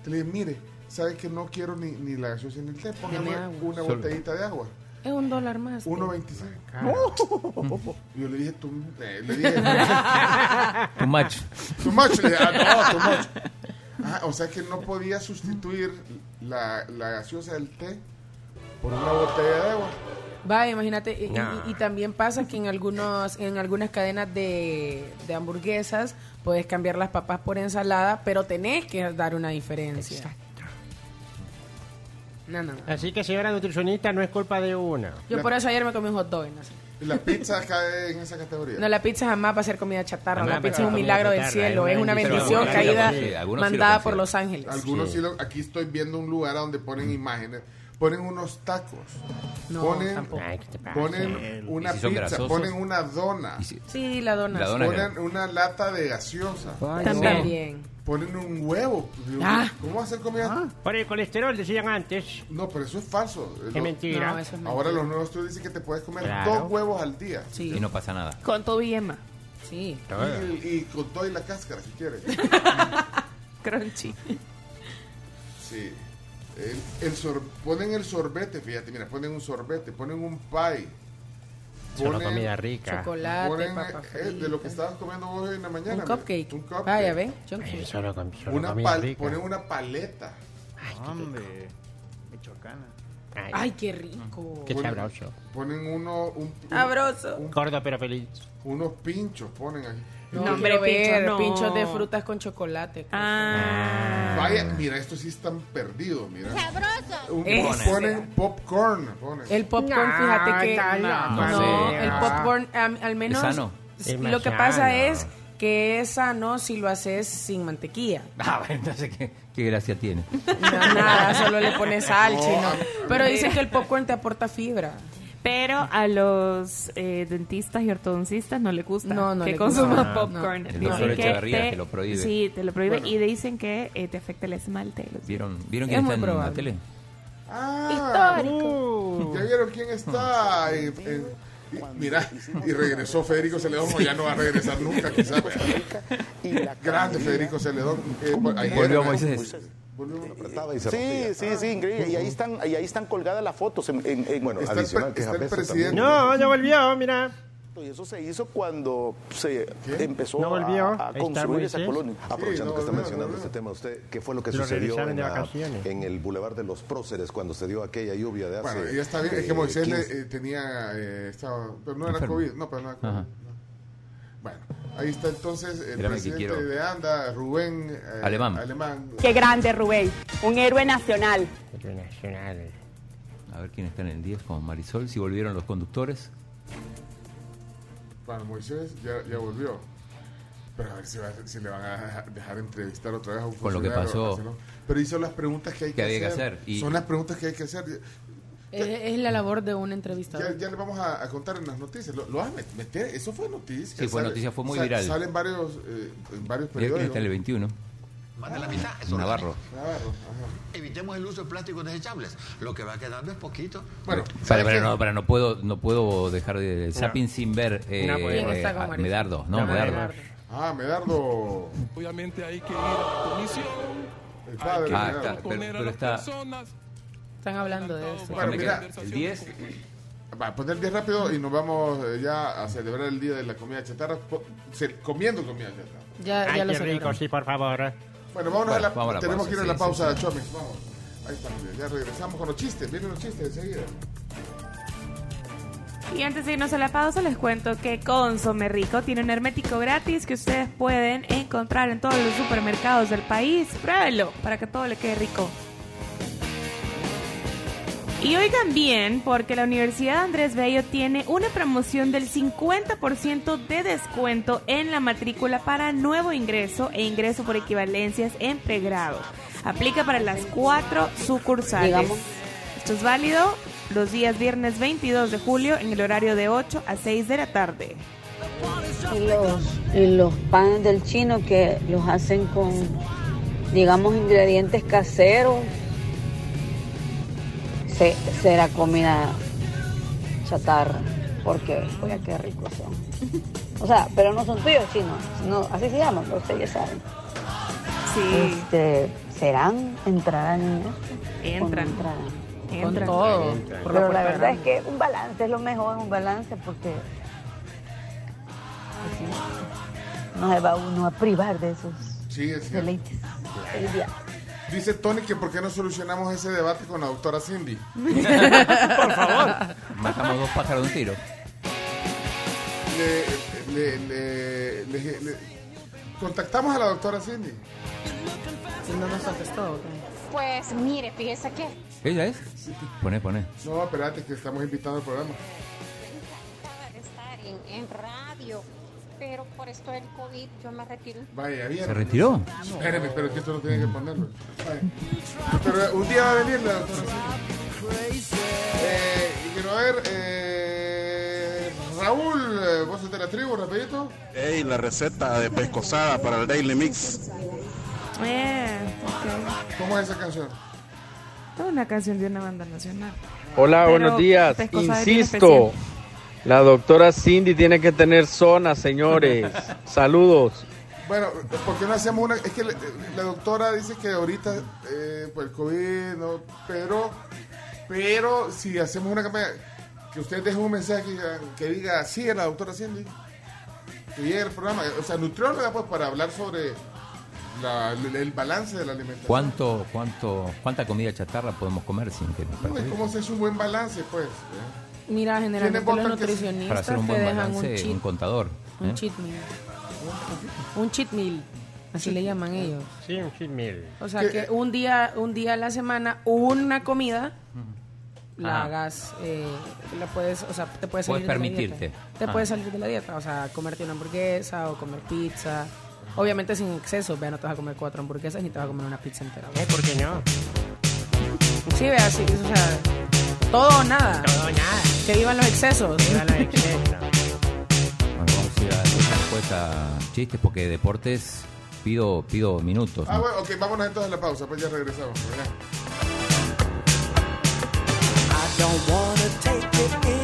Te le dije, mire, ¿sabe que no quiero ni, ni la gaseosa ni el té? Póngame una Solo. botellita de agua. Es un dólar más. 1.25. Yo le dije, tú, eh, le dije, Too much. too much. Le dije, ah, no, too much. Ah, o sea que no podía sustituir la, la gaseosa del té por una botella de agua. Va, imagínate, y, y- No. y también pasa que en algunos, en algunas cadenas de, de hamburguesas puedes cambiar las papas por ensalada, pero tenés que dar una diferencia. No, no. Así que, señora nutricionista, no es culpa de una. Yo por eso ayer me comí un hot dog. No, sé. La pizza cae en esa categoría. No, la pizza jamás va a ser comida chatarra. La pizza es un milagro del cielo. es una bendición. caída sí, mandada por los ángeles. Algunos Sí. sí lo- aquí estoy viendo un lugar donde ponen imágenes, ponen unos tacos, No, ponen, tampoco. Ponen una ¿Y si son pizza, grasosos? ponen una dona, si- Sí, la dona. La sí. dona- ponen una lata de gaseosa, También. Ponen un huevo. Ah. ¿Cómo hacer comida? Por el colesterol, decían antes. No, pero eso es falso. Qué Lo- mentira. No, eso es Ahora los nuevos estudios dicen que te puedes comer Claro. dos huevos al día. Sí. Y no pasa nada. Con todo y yema. Sí. Y, y con todo y la cáscara, si quieres. Crunchy. Sí. El, el sor- ponen el sorbete, fíjate, mira, ponen un sorbete, ponen un pie. Solo ponen- comida rica. Chocolate, ponen, papa eh, de lo que estabas comiendo vos en la mañana. Un mira, cupcake. Un cupcake. Vaya, ve. Eh. Solo, com- solo Una comida pal- rica. ponen una paleta. Hombre, michoacana. Ay, Ay, qué rico. qué sabroso. Ponen uno, un, un- Sabroso. un- Gordo pero feliz. unos pinchos, ponen aquí. No, No, hombre, pincho, no. pinchos de frutas con chocolate. Ah. Vaya, mira, estos sí están perdidos, mira. Un- Ese. ponen popcorn, ponen. El popcorn, No, fíjate que. no, no, no sé. el popcorn, am- al menos. ¿Es sano? Lo que pasa es que es sano si lo haces sin mantequilla. Ah, bueno, entonces, ¿qué, qué gracia tiene? No, nada, solo le pones sal, No, chino. Pero dicen que el popcorn te aporta fibra. Pero a los eh, dentistas y ortodoncistas no les gusta No, no que consumas gusta. popcorn. No. El Dicen doctor que Echeverría te lo prohíbe. Sí, te lo prohíbe. Bueno. Y dicen que eh, te afecta el esmalte. ¿Vieron, ¿vieron Es quién muy está en la tele? Ah, Uh, ¿Ya vieron quién está? y- mira, y regresó Federico Celedón, o ya no va a regresar nunca, quizás. Grande Federico Celedón. Eh, por- ¿eh? Moisés. Sí, sí, sí, increíble. Y ahí están, y ahí están colgadas las fotos. En, en- en- bueno, Está adicional, que es está el presidente. no, ya volvió, mira. Y eso se hizo cuando se empezó No a, a está construir esa Moisés. colonia. Aprovechando no, que está no, mencionando no, no. este tema, ¿usted qué fue lo que Lo sucedió en, la- el Boulevard de los Próceres cuando se dio aquella lluvia de hace... Bueno, ya está bien. Es que eh, Moisés le- 15? eh, tenía. eh, estaba, pero no era. COVID. No, pero no era COVID. Ajá. Ahí está entonces el Espérame presidente de ANDA, Rubén eh, Alemán. Alemán. Qué grande, Rubén. Un héroe nacional. Internacional. A ver quién está en el 10 con Marisol. Si volvieron los conductores. Bueno, Moisés ya, ya volvió. Pero a ver si, va- si le van a dejar, entrevistar otra vez a un Con lo que pasó. Pero hizo las preguntas que hay que, Que había que hacer. hacer, y- Son las preguntas que hay que hacer. Es, es la labor de un Ya, entrevistador. ya le vamos a, a contar en las noticias. Lo, lo vas a met- meter, eso fue noticia. Sí, fue noticia, fue muy viral. Salen varios, eh, en varios periódicos. en el 21. Más de la mitad. es Navarro. orgánico. Evitemos el uso de plásticos desechables. Lo que va quedando es poquito. Bueno, Para, para, no, para, no puedo, no puedo dejar de zapping sin ver eh, No, pues, eh, a-. Medardo, ¿no? No, Medardo. Medardo. Ah, Medardo. Obviamente hay que ir a comisión. El padre de Ah, está, pero, pero está. Están hablando de eso. Bueno, mira, el 10. Va a poner 10 rápido y nos vamos eh, ya a celebrar el día de la comida chatarra comiendo comida chatarra. Ya, Ay, ya lo qué rico, sí, por favor. Bueno, vámonos Bueno, a la, vamos a la tenemos pausa, que ir a la sí, pausa, sí. Chomix, vamos. Ahí está, ya regresamos con los chistes, vienen los chistes enseguida. Y antes de irnos a la pausa, les cuento que Consome Rico tiene un hermético gratis que ustedes pueden encontrar en todos los supermercados del país. Pruébelo para que todo le quede rico. Y oigan bien, porque la Universidad Andrés Bello tiene una promoción del 50% de descuento en la matrícula para nuevo ingreso e ingreso por equivalencias en pregrado. Aplica para las cuatro sucursales. Esto es válido los días viernes 22 de julio en el horario de 8 a 6 de la tarde. Y los, y los panes del chino que los hacen con, digamos, ingredientes caseros. Se- será comida chatarra, porque, oye, qué ricos son. O sea, pero no son tuyos chinos, no, así se llaman, pero ustedes ya saben. Sí. Este, ¿Serán? ¿Entrarán en esto? ¿O no Entran. entrarán? Con todo. Pero la verdad es que un balance es lo mejor, un balance, porque así no se va uno a privar de esos Sí, es cierto. deleites. Dice Tony que por qué no solucionamos ese debate con la doctora Cindy. Por favor. Matamos dos pájaros de un tiro. Le, le- le- le- le- contactamos a la doctora Cindy. Y no nos contestó. Pues mire, fíjese que ¿Ella es? Pone, pone. No, espérate que estamos invitando al programa. estar en, en radio, pero por esto del COVID yo me retiro. Vaya, bien. ¿Se retiró? Espérame, pero es que esto no tiene que ponerlo. Vaya. Pero eh, un día va a venir la doctora. Eh, y quiero ver, eh, Raúl, eh, vos sos de la tribu, rapidito. Ey, la receta de pescosada para el Daily Mix. Eh, ok. ¿Cómo es esa canción? Es una canción de una banda nacional. Hola, Pero buenos días. Insisto, la doctora Cindy tiene que tener zona, señores. Saludos. Bueno, ¿por qué no hacemos una? Es que la, la doctora dice que ahorita, eh, por el COVID, no, pero, pero si hacemos una campaña, que ustedes dejen un mensaje que, diga- que diga, sí, a la doctora Cindy, que llegue al programa, o sea, nutrióloga, pues, para hablar sobre la- el, el balance de la alimentación. ¿Cuánto, cuánto, ¿Cuánta comida chatarra podemos comer sin que nos No? ¿Cómo se hace un buen balance, pues? eh? Mira, generalmente ¿Quiénes los nutricionistas Para hacer un te dejan balance, un un, cheat, contador. un ¿eh? cheat meal. Un cheat meal, así le llaman ellos. Sí, un cheat meal. O sea, que un día, un día a la semana, una comida, la hagas, eh, la puedes, o sea, te puedes Puedes salir de la permitirte. dieta. Te Ah. puedes salir de la dieta, o sea, comerte una hamburguesa o comer pizza. Obviamente sin exceso, vea, no te vas a comer cuatro hamburguesas ni te vas a comer una pizza entera. Eh, ¿por qué no? Sí, vea, sí, o sea, todo o nada. Todo o nada. Que vivan los excesos. Vivan los excesos. Bueno, vamos a ir a después a chistes porque deportes pido, pido minutos. Ah, ¿no? bueno, ok, vámonos entonces a la pausa, pues ya regresamos. ¿verdad? I don't wanna take it anymore.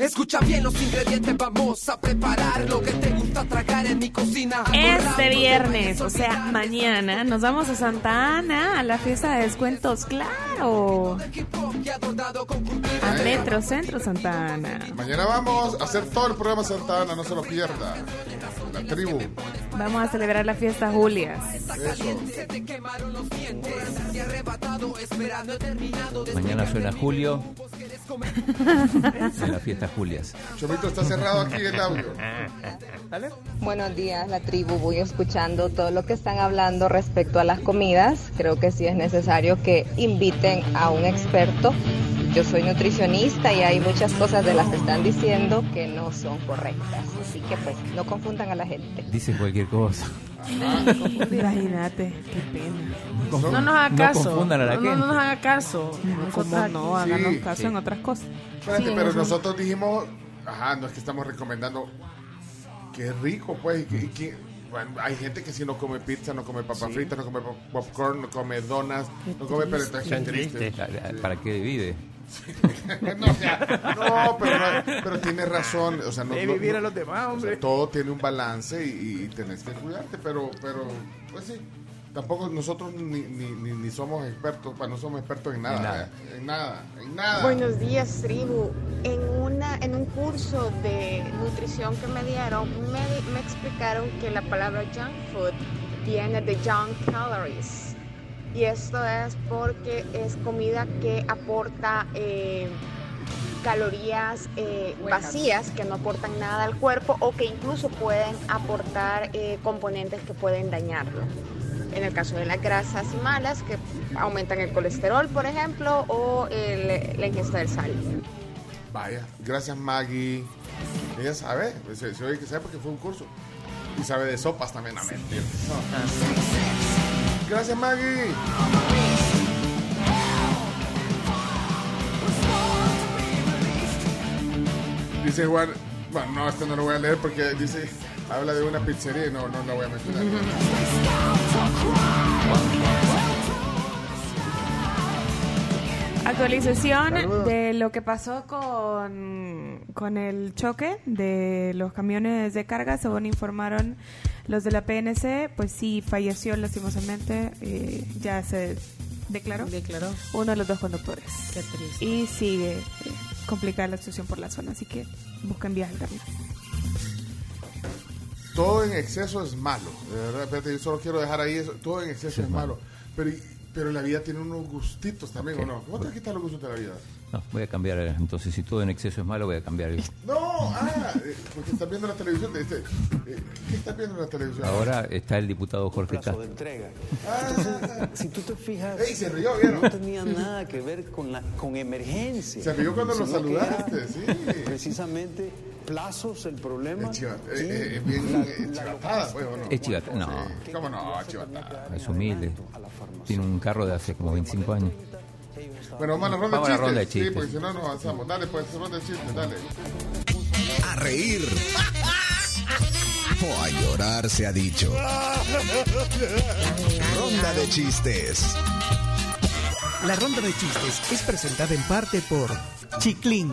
Escucha bien los ingredientes, vamos a preparar lo que te gusta tragar en mi cocina. Este viernes, o sea, mañana, nos vamos a Santa Ana a la fiesta de descuentos, claro. A Metro Centro Santa Ana. Mañana vamos a hacer todo el programa Santa Ana, no se lo pierda. La tribu. Vamos a celebrar la fiesta Julias. Mañana suena Julio en la fiesta Julias. Chomito, está cerrado aquí el audio. Buenos días, la tribu. Voy escuchando todo lo que están hablando respecto a las comidas. Creo que sí es necesario que inviten a un experto yo soy nutricionista y hay muchas cosas de las que están diciendo que no son correctas. Así que pues no confundan a la gente. Dice cualquier cosa. Imagínate, qué pena. No nos haga no caso. confundan a la no, no gente. nos haga caso. ¿Cómo Nosotras- no? Háganos Sí, caso sí. en otras cosas. Espérate, Sí, pero nosotros dijimos, ajá, no es que estamos recomendando que es rico, pues, y que, y que- bueno, hay gente que si no come pizza, no come papas fritas, no come pop- popcorn, no come donas, no come, pero qué Son triste. tristes. ¿Para qué divide? no, o sea, no, pero, no- pero tienes razón, o sea, no, De vivir no- a los demás, o sea, hombre. todo tiene un balance y, y tenés que cuidarte, pero, pero, pues sí, tampoco nosotros ni, ni, ni, ni somos expertos, pues, no somos expertos en nada, En nada. ¿eh? en nada, en nada. Buenos días, tribu. En, una, en un curso de nutrición que me dieron, me, me explicaron que la palabra junk food viene de junk calories. Y esto es porque es comida que aporta eh, calorías eh, vacías que no aportan nada al cuerpo o que incluso pueden aportar eh, componentes que pueden dañarlo. En el caso de las grasas malas que aumentan el colesterol, por ejemplo, o el- la ingesta del sal. Vaya, gracias Maggie. Ella sabe, se, se oye que sabe porque fue un curso. Y sabe de sopas también, a mentir. No. Gracias Maggie. Dice Juan, bueno, no, esto no lo voy a leer porque dice, habla de una pizzería y no, no lo voy a mencionar. Actualización Saludos. de lo que pasó con, con el choque de los camiones de carga. Según informaron los de la PNC, pues sí falleció lastimosamente. eh, ya se declaró. Declaró. Uno de los dos conductores. Qué triste. Y sigue eh, complicada la situación por la zona, así que busquen vías alternativas. todo en exceso es malo. De verdad, espérate, yo solo quiero dejar ahí eso. Todo en exceso es malo. Pero, pero la vida tiene unos gustitos también. ¿o no? ¿Cómo te quitas los gustos de la vida? No, voy a cambiar. eh, Entonces, si todo en exceso es malo, voy a cambiar. No, ah, eh, porque estás viendo la televisión. Este, eh, ¿Qué estás viendo en la televisión? Ahora está el diputado Jorge Castro. entrega. Ah, Entonces, si tú te fijas, Ey, se rió, ¿vieron? no tenía nada que ver con la con emergencia. Se rió cuando lo saludaste, sí. Precisamente plazos el problema. Es chiva- y eh, eh, es bien la- chivatada, pues, ¿o no? Es chivata- no. ¿Cómo no? Chivatada. Es humilde. Tiene un carro de hace como 25 años. Bueno, vamos a la ronda Vamos a de la ronda de chistes. Sí, porque si no, no avanzamos. Dale, pues, ronda de chistes, dale. A reír. O a llorar se ha dicho. Ronda de chistes. La ronda de chistes es presentada en parte por Chiclín,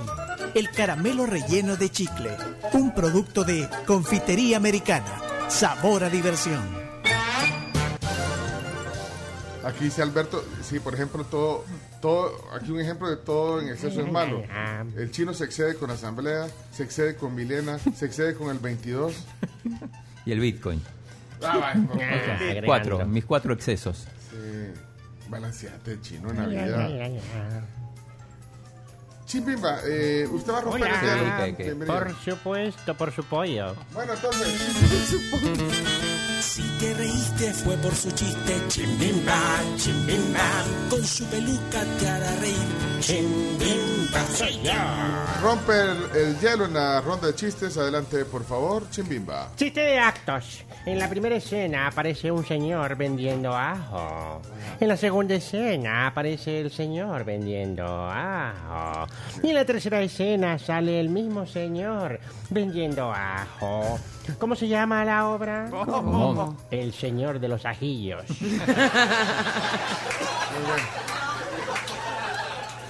el caramelo relleno de chicle, un producto de confitería americana. Sabor a diversión. Aquí dice Alberto, sí, por ejemplo, todo, todo, aquí un ejemplo de todo en exceso es malo. El chino se excede con asamblea, se excede con Milena, se excede con el 22. Y el Bitcoin. Ah, Ah, cuatro, mis cuatro excesos. Sí, balanceate chino en la vida. Chimpimba, eh, usted va a romper Hola. el. Bienvenido. Por supuesto, por su pollo. Bueno, entonces. Si te reíste fue por su chiste, chimbimba, chimbimba, con su peluca te hará reír, chimbimba, soy yo. Rompe el, el hielo en la ronda de chistes. Adelante, por favor, Chimbimba. Chiste de actos. En la primera escena aparece un señor vendiendo ajo. En la segunda escena aparece el señor vendiendo ajo. Y en la tercera escena sale el mismo señor vendiendo ajo. ¿Cómo se llama la obra? ¿Cómo? El señor de los ajillos. Muy bien.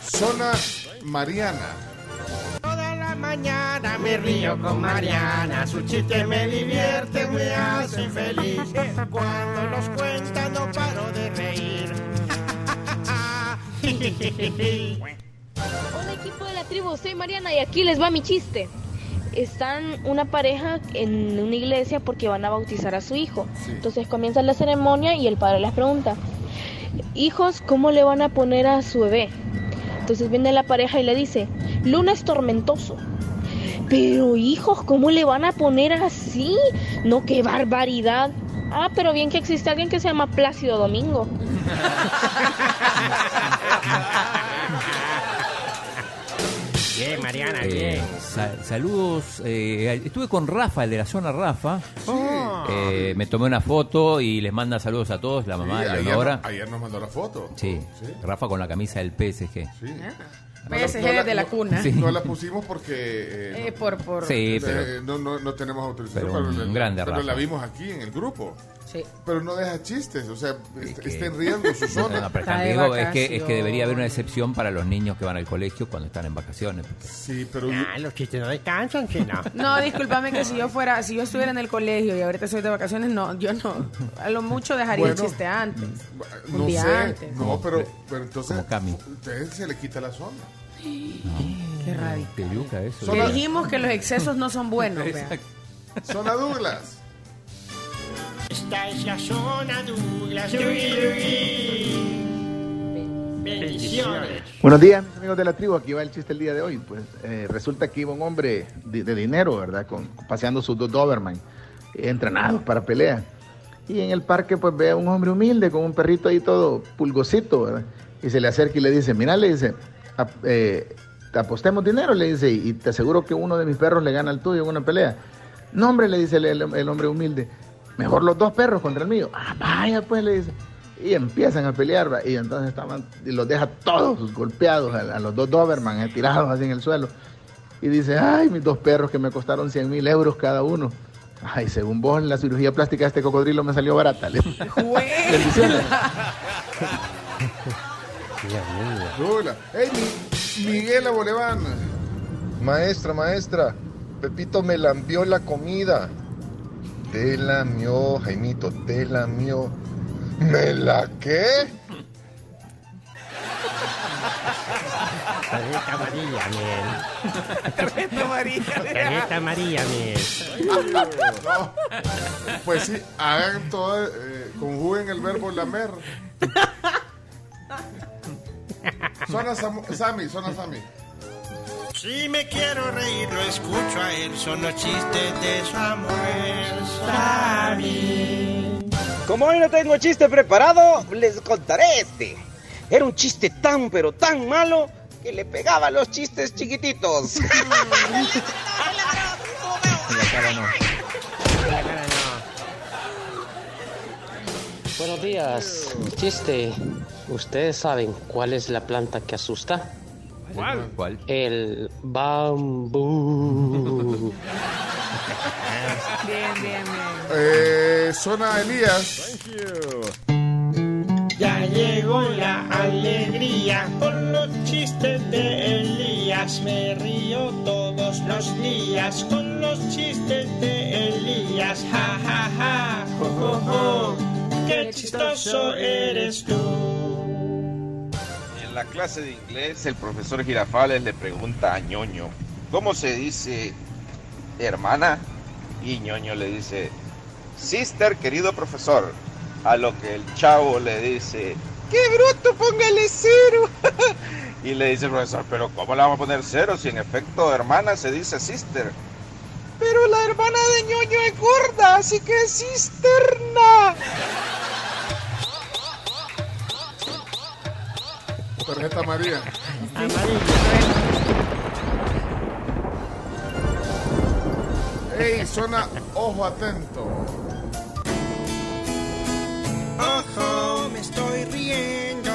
Zona Mariana. Toda la mañana me río con Mariana, su chiste me divierte, me hace feliz. Cuando los cuenta no paro de reír. Hola equipo de la tribu, soy Mariana y aquí les va mi chiste. Están una pareja en una iglesia porque van a bautizar a su hijo. Entonces comienza la ceremonia y el padre les pregunta, hijos, ¿cómo le van a poner a su bebé? Entonces viene la pareja y le dice, lunes tormentoso. Pero hijos, ¿cómo le van a poner así? No, qué barbaridad. Ah, pero bien que existe alguien que se llama Plácido Domingo. Bien, Mariana, Eh, bien. sa- saludos. eh, estuve con Rafa, el de la zona Rafa. Eh, me tomé una foto y les manda saludos a todos. La mamá Sí, de ayer, Leonora. ayer nos mandó la foto. Sí, Rafa con la camisa del PSG. PSG de la cuna. Sí. No la pusimos porque eh, Eh, por, por... Sí, eh, pero- no, no, no tenemos autorización, pero pero, un grande pero Rafa. la vimos aquí en el grupo. Sí. Pero no deja chistes, o sea, est- estén riendo su zona. No, pero es que, es que debería haber una excepción para los niños que van al colegio cuando están en vacaciones. Sí, pero... Ah, los chistes no descansan, chino. No, discúlpame que si yo fuera, si yo estuviera en el colegio y ahorita estoy de vacaciones, no, yo no. A lo mucho dejaría el chiste antes. Un No día sé, antes. no, pero, pero entonces, entonces se le quita la zona. Qué radical. Te eso. Que dijimos que los excesos no son buenos. Zona Douglas. Esta es la zona Douglas. Bendiciones. Buenos días, mis amigos de la tribu. Aquí va el chiste el día de hoy. Pues eh, resulta que iba un hombre de, de dinero, ¿verdad? Con, paseando sus dos Doberman, eh, entrenados para pelea. Y en el parque, pues ve a un hombre humilde con un perrito ahí todo pulgosito, ¿verdad? Y se le acerca y le dice: Mira, le dice, "ap- eh, te apostemos dinero, le dice, y te aseguro que uno de mis perros le gana al tuyo en una pelea. No, hombre, le dice el, el- el hombre humilde, mejor los dos perros contra el mío. Ah, vaya, pues, le dice. Y empiezan a pelear, ¿va? y entonces estaban, y los deja todos golpeados, a, a los dos Doberman, eh, tirados así en el suelo. Y dice, ay, mis dos perros que me costaron 100 mil euros cada uno. Ay, según vos, la cirugía plástica de este cocodrilo me salió barata. le- Bendiciones. Douglas. Hey, Mi- Miguel Aboleván. Maestra, maestra, Pepito me lambió la comida. Te lamió, Jaimito, te lamió. ¿Me la qué? Tarjeta amarilla, miel. Tarjeta amarilla. Tarjeta amarilla, miel. No. Pues sí, hagan todo, eh, conjuguen el verbo lamer. Suena Samu- Sammy, suena Sammy. Si me quiero reír, lo escucho a él. Son los chistes de Samuel Sammy. Como hoy no tengo chiste preparado, les contaré este. Era un chiste tan pero tan malo que le pegaba a los chistes chiquititos. En la cara no. Buenos días. Chiste. ¿Ustedes saben cuál es la planta que asusta? ¿Cuál? ¿Cuál? El bambú. Bien, bien, bien. Eh, suena Elías. Ya llegó la alegría con los chistes de Elías. Me río todos los días con los chistes de Elías. Ja, ja, ja, jo, jo, jo. Qué chistoso eres tú. La clase de inglés, el profesor Girafales le pregunta a ñoño, ¿cómo se dice hermana? Y ñoño le dice, sister, querido profesor. A lo que el chavo le dice, ¡qué bruto, póngale cero! y le dice el profesor, pero ¿cómo le vamos a poner cero si en efecto hermana se dice sister? Pero la hermana de ñoño es gorda, así que es cisterna. Tarjeta María. Ey, suena ojo atento. Ojo, me estoy riendo.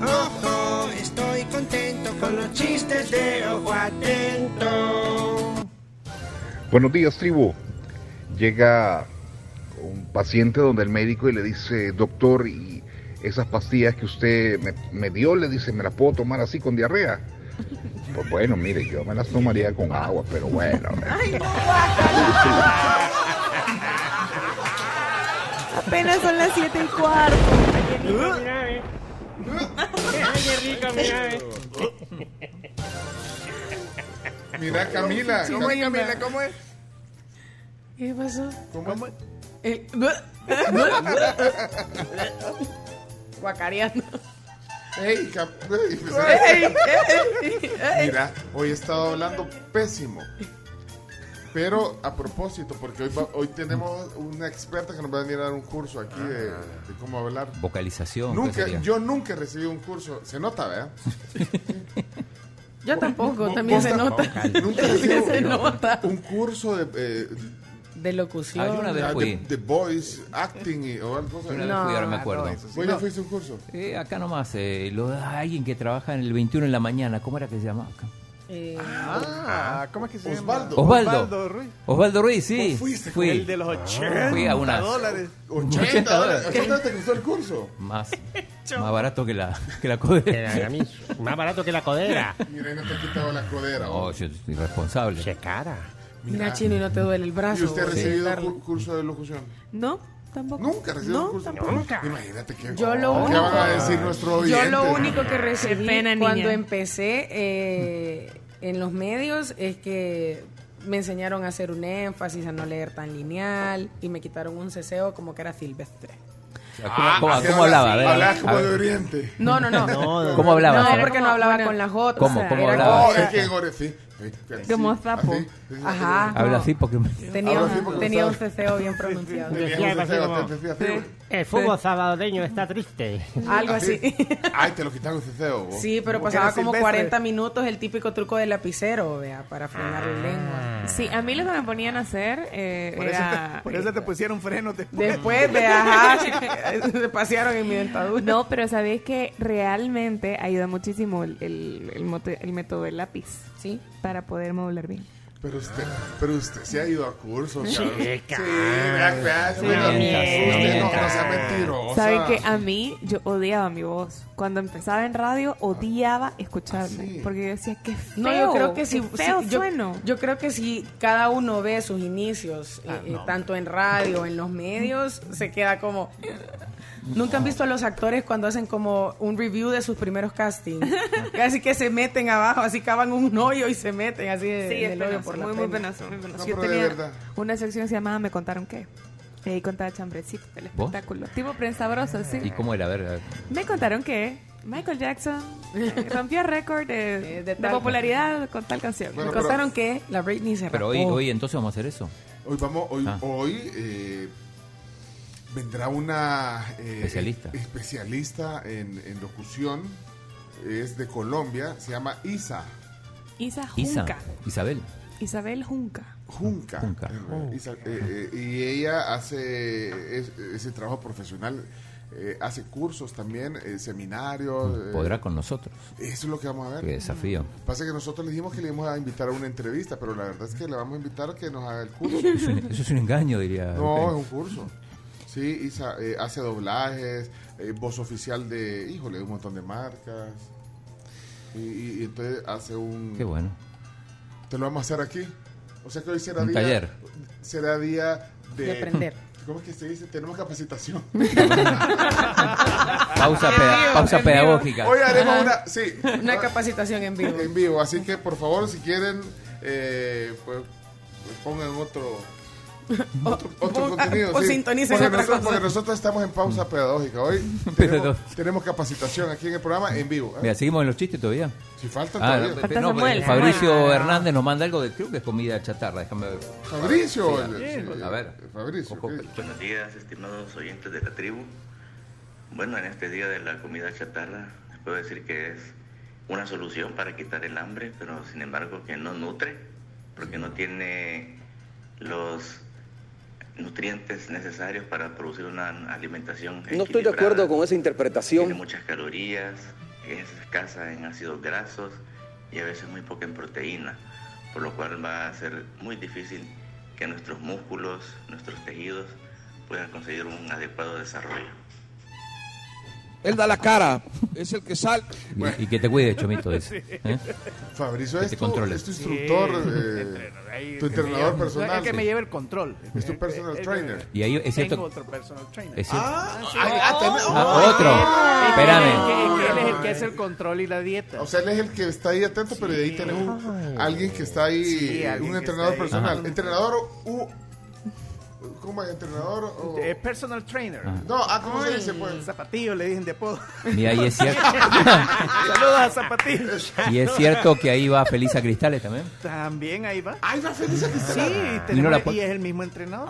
Ojo, estoy contento con los chistes de ojo atento. Buenos días, tribu. Llega un paciente donde el médico y le dice, doctor, y esas pastillas que usted me, me dio, le dice, ¿me las puedo tomar así con diarrea? Pues bueno, mire, yo me las tomaría con agua, pero bueno. Apenas son las 7 y cuarto. Qué rico, mira, ve. Mira, Camila. ¿Cómo es, Camila, Camila? ¿cómo es? ¿Qué pasó? ¿Cómo es? El... Guacareando. Ey, ey, pues, Ey, ey, ey. Mira, hoy he estado hablando pésimo. Pero a propósito, porque hoy, va- hoy tenemos una experta que nos va a venir a dar un curso aquí de, de cómo hablar. Vocalización. ¿qué Nunca, yo nunca recibí un curso. Se nota, ¿verdad? Yo tampoco, también ¿Vos se nota. Nunca se nota. un curso de, eh, De locución. Alguna vez ah, fui. de, de voice acting y, o algo así. Una vez fui, ahora me acuerdo. ¿Vos ya fuiste un curso? Eh, acá nomás, eh, lo alguien que trabaja en el 21 en la mañana, ¿cómo era que se llamaba? Eh, Ah, ¿cómo es que se Osvaldo. llama? Osvaldo. Osvaldo Ruiz. Osvaldo Ruiz, sí. ¿Vos fuiste fui. El de los 80 Fui a unas dólares. 80 dólares. ¿80 te costó el curso? más, más barato que la, que la codera. Más barato que la codera. Mira, no te he quitado la codera. No, yo soy responsable. Che cara. Mira, Chino, y no te duele el brazo. ¿Y usted ha recibido darle. cu- curso de locución? No, tampoco. ¿Nunca ha recibido No, curso? Nunca. Imagínate que... Yo lo ¿Qué único- van a decir nuestros Yo oyentes? lo único que recibí pena, cuando niña. empecé eh, en los medios es que me enseñaron a hacer un énfasis, a no leer tan lineal y me quitaron un ceseo como que era silvestre. ¿Cómo, cómo- Así cómo habla- hablaba? A ver, Hablaba a como ver. de Oriente. No, no, no. No, ¿Cómo hablaba? No, porque no hablaba con la J. ¿Cómo? o sea, ¿Cómo hablaba? era- es que en Ore- sí. Sí, sí, Como así, sapo. así, sí, Ajá. Habla así porque... me- Tenía, Habla así porque tenía un ceseo bien pronunciado. Así así. El fútbol salvadoreño está triste. Algo así. Ay, te lo quitaron ceseo. vos. Sí, pero pasaba como silvestre. 40 minutos el típico truco del lapicero, vea, para frenar la lengua. Sí, a mí lo que me ponían a hacer eh, Por eso, era... te, por eso te pusieron frenos después. Después de ajá, se pasearon en mi dentadura. No, pero sabéis que realmente ayuda muchísimo el, el, el mote- el método del lápiz. Sí. Para poder modular bien. Pero usted, pero usted se ha ido a cursos, Sí, cabrón. Sí, vea, vea, Sí, vea, no usted no, mienta. no sea mentirosa. Saben que a mí yo odiaba mi voz. Cuando empezaba en radio odiaba escucharme. sí. Porque yo decía, qué feo. No, yo creo que qué si, feo si- yo, sueno. yo creo que si cada uno ve sus inicios, eh, eh, tanto en radio o en los medios, se queda como... Nunca han visto a los actores cuando hacen como un review de sus primeros castings. Casi que se meten abajo, así cavan un hoyo y se meten así de, Sí, en es el hoyo penoso, por la muy, muy pena. penoso, muy penoso. No, Yo pero tenía una sección se llamaba Me contaron qué. Y ahí contaba chambrecito del ¿Vos? espectáculo. Tipo prensa sabrosa, sí. ¿Y cómo era? A ver, a ver. Me contaron que Michael Jackson rompió récord de, Eh, de de popularidad con tal canción. Bueno, Me pero- contaron que la Britney se Pero rapó. hoy, hoy entonces vamos a hacer eso. Hoy vamos, hoy, Ah. hoy eh, vendrá una eh, Especialista. especialista en, en locución. Es de Colombia, se llama Isa Isa Isa, Junca. Isabel. Isabel Junca. Junca. Junca. Eh, Isa- eh, eh, y ella hace es- ese trabajo profesional. eh, hace cursos también, eh, seminarios. eh, Podrá con nosotros. Eso es lo que vamos a ver. Qué desafío. Pasa que nosotros le dijimos que le íbamos a invitar a una entrevista, pero la verdad es que le vamos a invitar a que nos haga el curso. Eso, es un- eso es un engaño, diría. No, es un curso. Sí, Isa eh, hace doblajes, eh, voz oficial de, híjole, un montón de marcas. Y, y- y entonces hace un... Qué bueno. Te lo vamos a hacer aquí. O sea que hoy será Un día... taller. Será día de... De aprender. ¿Cómo es que se dice? Tenemos capacitación. Pausa, peda- pausa pedagógica. Hoy haremos una... Sí. Una capacitación en vivo. En vivo. Así que, por favor, si quieren, eh, pues, pues pongan otro... Otro, otro o- contenido. o sí. sintonicen porque otra nosotros, cosa. porque nosotros estamos en pausa pedagógica. Hoy tenemos, tenemos capacitación aquí en el programa en vivo. ¿eh? Mira, seguimos en los chistes todavía. Si faltan Ah, todavía. Falta no, Samuel. Fabricio Ah. Hernández nos manda algo de creo que es comida chatarra. Déjame ver. Fabricio. Sí, sí, a ver. Fabricio. Buenos días, estimados oyentes de la tribu. Bueno, en este día de la comida chatarra, les puedo decir que es una solución para quitar el hambre, pero sin embargo que no nutre, porque no tiene los nutrientes necesarios para producir una alimentación No estoy de acuerdo con esa Tiene interpretación. muchas calorías, es escasa en ácidos grasos y a veces muy poca en proteína, por lo cual va a ser muy difícil que nuestros músculos, nuestros tejidos puedan conseguir un adecuado desarrollo. Él da la cara, es el que sale. Y, y que te cuide, Chomito, dice. ¿Eh? Fabricio Que es te tu, es tu instructor, Sí. eh, ahí, tu entrenador lleva- personal. Es que me Sí. lleva el control. Es tu personal Eh, eh, trainer. Y ahí es cierto. Tengo otro personal trainer. Es cierto. Ah, sí. ah, ah, Ah, otro. Espérame. él es el que hace el control y la dieta. O sea, él es el que está ahí atento, pero de ahí tenés un, alguien que está ahí, Sí, un ahí. personal. Ajá. Entrenador U. ¿Cómo es? ¿Entrenador o...? Eh, personal trainer. No, ah, ¿cómo se dice, pues? Zapatillo le dicen de apodo. Mira, y es cierto. Saludos a Zapatillo. Y es cierto que ahí va Felisa Cristales también. También ahí va. Ahí va Felisa Sí, Y tenemos- no la y, es el mismo entrenador.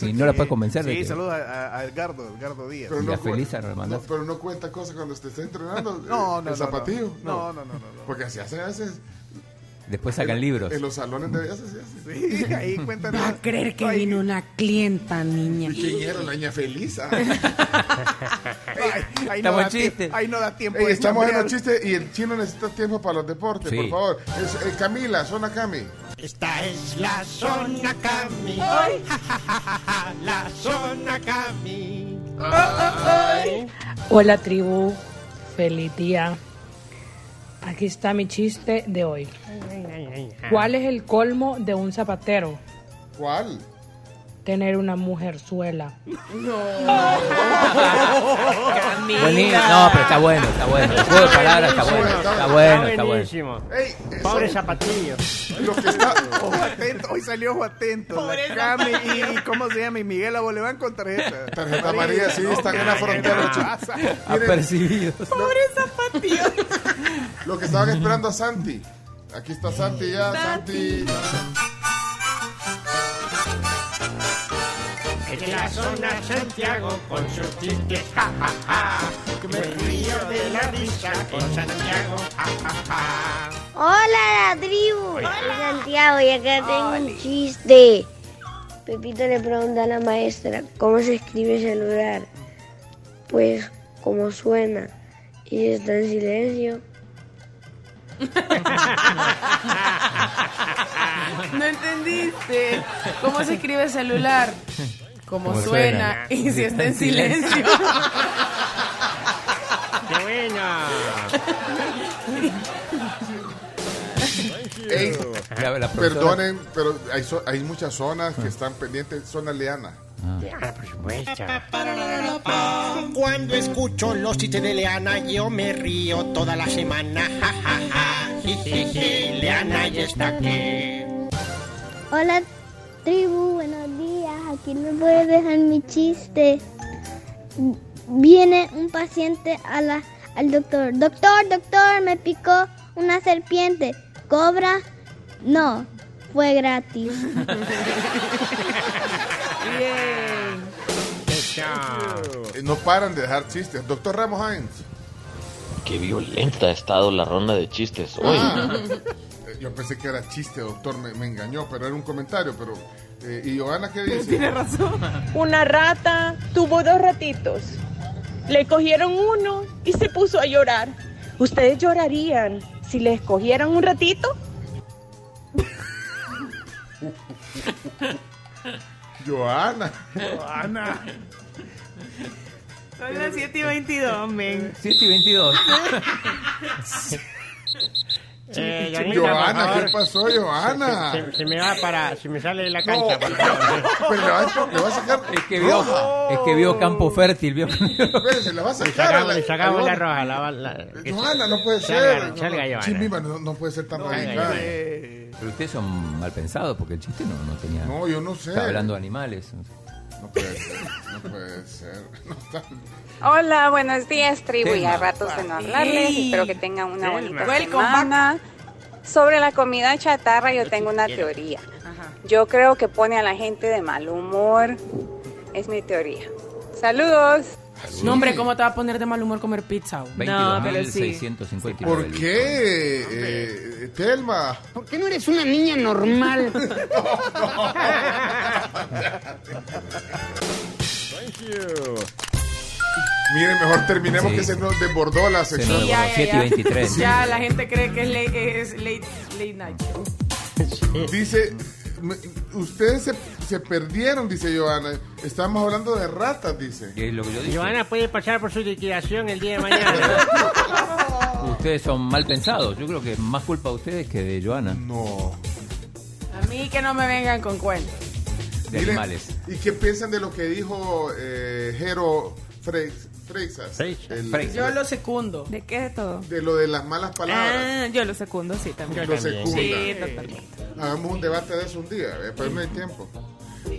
Y no la puede convencer de Sí, que- saludos a, a- a Edgardo, Edgardo Díaz. Pero Y a no cu- Felisa no pero no cuenta cosas cuando te está entrenando. No, eh, no, no, El zapatillo. no. No, no, no, no, no. Porque así a veces. Después sacan libros. En los salones de belleza hace. Sí, ahí cuentan. Va a creer que vino una clienta, niña. ¿Y quién era la niña feliz? Ah. Ahí no Estamos en chiste. ahí no da tiempo. Ey, de estamos en los chistes y el chino necesita tiempo para los deportes, Sí. por favor. Es, eh, Camila, zona Cami. Esta es la zona Cami. La zona Cami. Hola tribu, feliz día. Aquí está mi chiste de hoy. ¿Cuál es el colmo de un zapatero? ¿Cuál? Tener una mujerzuela. Bonito. No, pero está bueno, está bueno. El juego de palabras está bueno. Está bueno, está bueno. Ey, Pobre zapatillo. Lo que está. Ojo atento, hoy salió ojo atento. La Cami y ¿cómo se llama? Y Miguel Aboleván con tarjeta. Tarjeta amarilla, sí, están en la frontera. chicos. Miren, Apercibidos. Pobre zapatillo. Lo que estaban esperando a Santi. Aquí está Santi ya, Santi. Es la zona Santiago con sus chistes, ja, ja, ja. Que me río de la risa con Santiago, ja, ja, ja. Hola, la tribu. Santiago y acá tengo un chiste. Pepito le pregunta a la maestra cómo se escribe celular. Pues, como suena. Y está en silencio. No entendiste. ¿Cómo se escribe celular? Como Como suena. suena. Y si está en silencio. ¡Qué buena! Ey, perdonen, pero hay, hay muchas zonas que están pendientes. Zona Leana. Ah, por supuesto. Cuando escucho los chistes de Leana, yo me río toda la semana. Ja, ja, ja. Jijiji, Leana ya está aquí. Hola, tribu. Buenos días. Aquí me puedes dejar mi chiste. Viene un paciente a la, al doctor. Doctor, doctor, me picó una serpiente. ¿Cobra? No, fue gratis. Eh, No paran de dejar chistes. Doctor Ramos Hines. Qué violenta ha estado la ronda de chistes hoy. Ah, eh, yo pensé que era chiste, doctor. Me, me engañó, pero era un comentario. Pero eh, ¿Y Joana qué dice? Tiene razón. Una rata tuvo dos ratitos. Le cogieron uno y se puso a llorar. ¿Ustedes llorarían si les cogieran un ratito? Joana. Joana. Son las 7 y 22, men. 7 y 22. Eh, Janita, Joana, ¿qué pasó, Joana? Se, se- se me va para, se me sale de la cancha, por favor. Pero le va, a- le va a sacar. Es que vio, es que vio campo fértil. Vio... Espérense, le va a sacar. la- le sacamos la roja. La, la- que Joana, no puede salga, ser. Salga, Joana. No, no puede ser tan radical. Pero ustedes son mal pensados porque el chiste no, no tenía. No, yo no sé. Estaba hablando de animales. No puede ser. No puede ser. No está- Hola, buenos días, tribu. Telma. Ya ratos de no hablarles. Espero que tengan una bonita semana. Sobre la comida chatarra, yo tengo una teoría. Yo creo que pone a la gente de mal humor. Es mi teoría. Saludos. No, hombre, ¿cómo te va a poner de mal humor comer pizza? güey? 22.650 ¿Por qué, eh, Telma? ¿Por qué no eres una niña normal? Miren, mejor terminemos Sí. que se nos desbordó la Se sección. nos desbordó. 7 y 23. Ya la gente cree que es late, es late, late night. Dice, me- ustedes se, se perdieron, dice Joana. Estamos hablando de ratas, dice. Es lo que yo dije. Joana puede pasar por su liquidación el día de mañana. Ustedes son mal pensados. Yo creo que es más culpa de ustedes que de Joana. No. A mí que no me vengan con cuentos. De Miren, animales. ¿Y qué piensan de lo que dijo eh, Jero Freis- Freisas? El- Yo lo secundo. ¿De qué de todo? De lo de las malas palabras. Ah, yo lo secundo, sí, también. Lo secunda. Sí, totalmente. Hagamos un debate de eso un día, eh, pero no hay tiempo.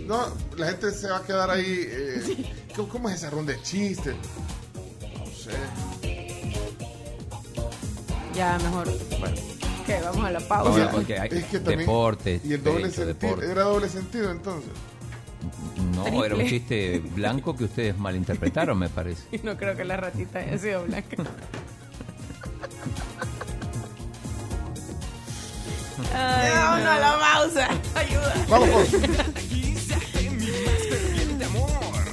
No, la gente se va a quedar ahí. eh, ¿cómo, cómo es esa ronda de chistes? No sé. Ya, mejor. Bueno. Ok, vamos a la pausa. Porque hay Es que también- deporte, Y el doble sentido. deporte. Era doble sentido entonces. No, era un chiste blanco que ustedes malinterpretaron, me parece. Y no creo que la ratita haya sido blanca. Ay, no, no, la pausa. Ayuda. Vamos,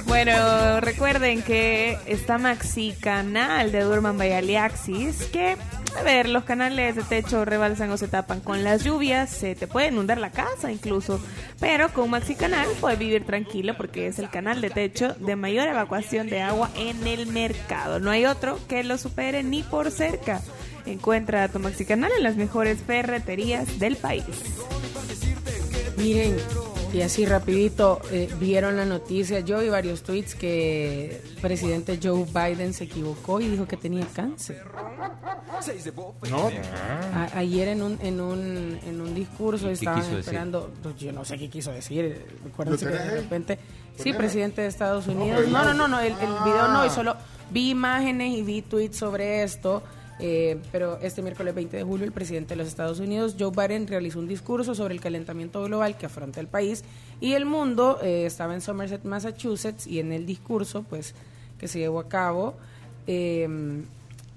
Bueno, recuerden que está Maxi Canal de Durman by Aliaxis, que, a ver, los canales de techo rebalsan o se tapan con las lluvias, se te puede inundar la casa incluso, pero con Maxi Canal puedes vivir tranquilo porque es el canal de techo de mayor evacuación de agua en el mercado. No hay otro que lo supere ni por cerca. Encuentra tu Maxi Canal en las mejores ferreterías del país. Miren, y así rapidito, eh, vieron la noticia, yo vi varios tweets que el presidente Joe Biden se equivocó y dijo que tenía cáncer. No. A- ayer en un, en un, en un discurso estaban esperando, pues, yo no sé qué quiso decir, recuérdense ¿Lo que de repente, sí, presidente de Estados Unidos, pero no, no, no, no, el, el video no, y solo vi imágenes y vi tweets sobre esto, eh, pero este miércoles 20 de julio el presidente de los Estados Unidos, Joe Biden, realizó un discurso sobre el calentamiento global que afronta el país y el mundo, eh, estaba en Somerset, Massachusetts, y en el discurso, pues, que se llevó a cabo, eh,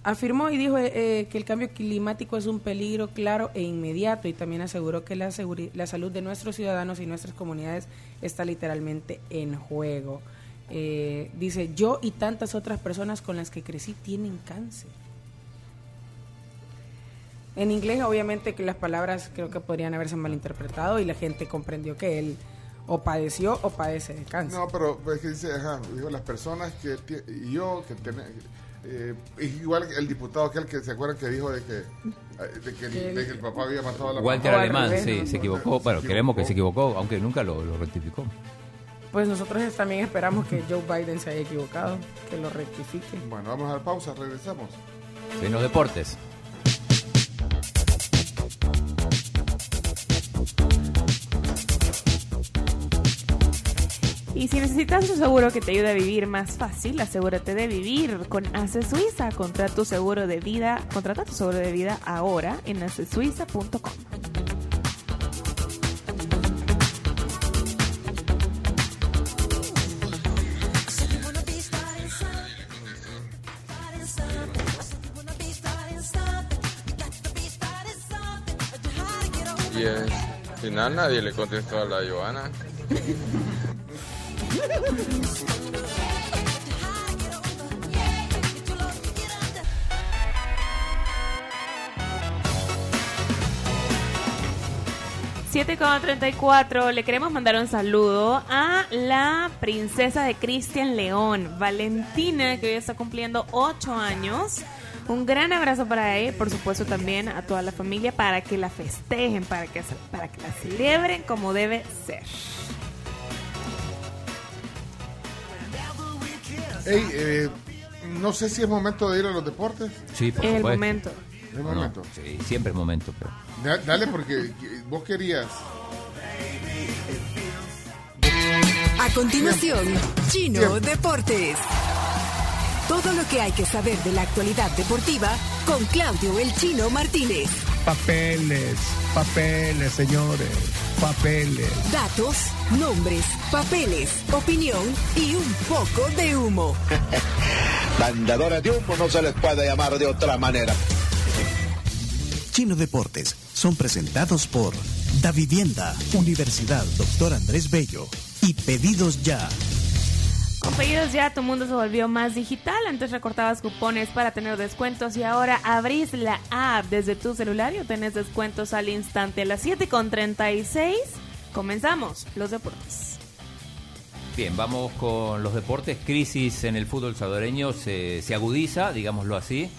afirmó y dijo eh, eh, que el cambio climático es un peligro claro e inmediato y también aseguró que la, la salud de nuestros ciudadanos y nuestras comunidades está literalmente en juego. Dice, yo y tantas otras personas con las que crecí tienen cáncer. En inglés, obviamente, que las palabras creo que podrían haberse malinterpretado y la gente comprendió que él o padeció o padece de cáncer. No, pero es que dice, ajá, dijo las personas que y yo que tiene eh, igual el diputado aquel que se acuerdan que dijo de que eh, de que, el, de que el papá había matado a la Walter mamá. Alemán, sí, ¿no? se equivocó. Bueno, queremos que se equivocó, aunque nunca lo, lo rectificó. Pues nosotros también esperamos que Joe Biden se haya equivocado, que lo rectifique. Bueno, vamos a la pausa, regresamos. En los deportes. Y si necesitas un seguro que te ayude a vivir más fácil, asegúrate de vivir con ACE Suiza. Contrata tu seguro de vida, contrata tu seguro de vida ahora en acesuiza.com. Y al final nadie le contestó a la Joana. Siete con 34, le queremos mandar un saludo a la princesa de Cristian León, Valentina, que hoy está cumpliendo 8 años. Un gran abrazo para ella, y por supuesto también a toda la familia para que la festejen, para que, para que la celebren como debe ser. Eh, no sé si es momento de ir a los deportes. Sí, por Es el supuesto. momento. No, momento. sí, siempre es momento, pero. Da- Dale porque vos querías. A continuación, Chino Deportes. Todo lo que hay que saber de la actualidad deportiva con Claudio El Chino Martínez. Papeles, papeles, señores, papeles. Datos, nombres, papeles, opinión y un poco de humo. Bandadores de humo no se les puede llamar de otra manera. Chino Deportes son presentados por Da Vivienda, Universidad Doctor Andrés Bello y Pedidos Ya. Con pedidos ya tu mundo se volvió más digital. Antes recortabas cupones para tener descuentos y ahora abrís la app desde tu celular y obtenés descuentos al instante. A las 7 con 36 comenzamos los deportes. Bien, vamos con los deportes. Crisis en el fútbol salvadoreño se, se agudiza, digámoslo así.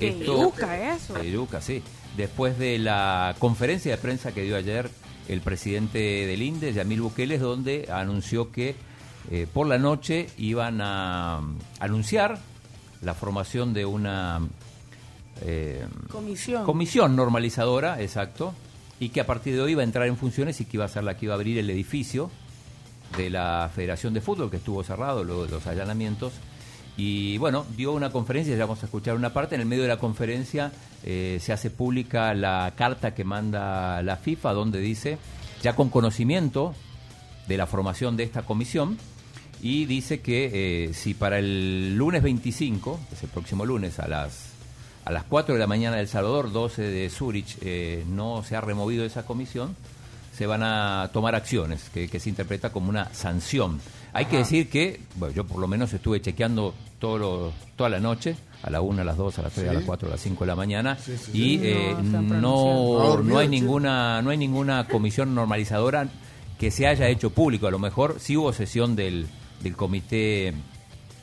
Yuca eso. Yuca, sí. Después de la conferencia de prensa que dio ayer el presidente del INDE, Yamil Bukele, donde anunció que eh, por la noche iban a mm, anunciar la formación de una eh, Comisión. comisión normalizadora, exacto, y que a partir de hoy iba a entrar en funciones y que iba a ser la que iba a abrir el edificio de la Federación de Fútbol, que estuvo cerrado luego de los allanamientos. Y bueno, dio una conferencia, ya vamos a escuchar una parte. En el medio de la conferencia eh, se hace pública la carta que manda la FIFA, donde dice, ya con conocimiento de la formación de esta comisión, y dice que eh, si para el lunes 25, que es el próximo lunes a las a las 4 de la mañana del Salvador, 12 de Zurich, eh, no se ha removido esa comisión, se van a tomar acciones, que, que se interpreta como una sanción. Hay que decir que, bueno, yo por lo menos estuve chequeando todo lo- toda la noche, a la 1, a las 2, a las 3, a las 4, a las 5 de la mañana, sí, sí. y No, eh, están no, pronunciando. no, hay ninguna, no hay ninguna comisión normalizadora que se haya hecho público. A lo mejor sí hubo sesión del, del comité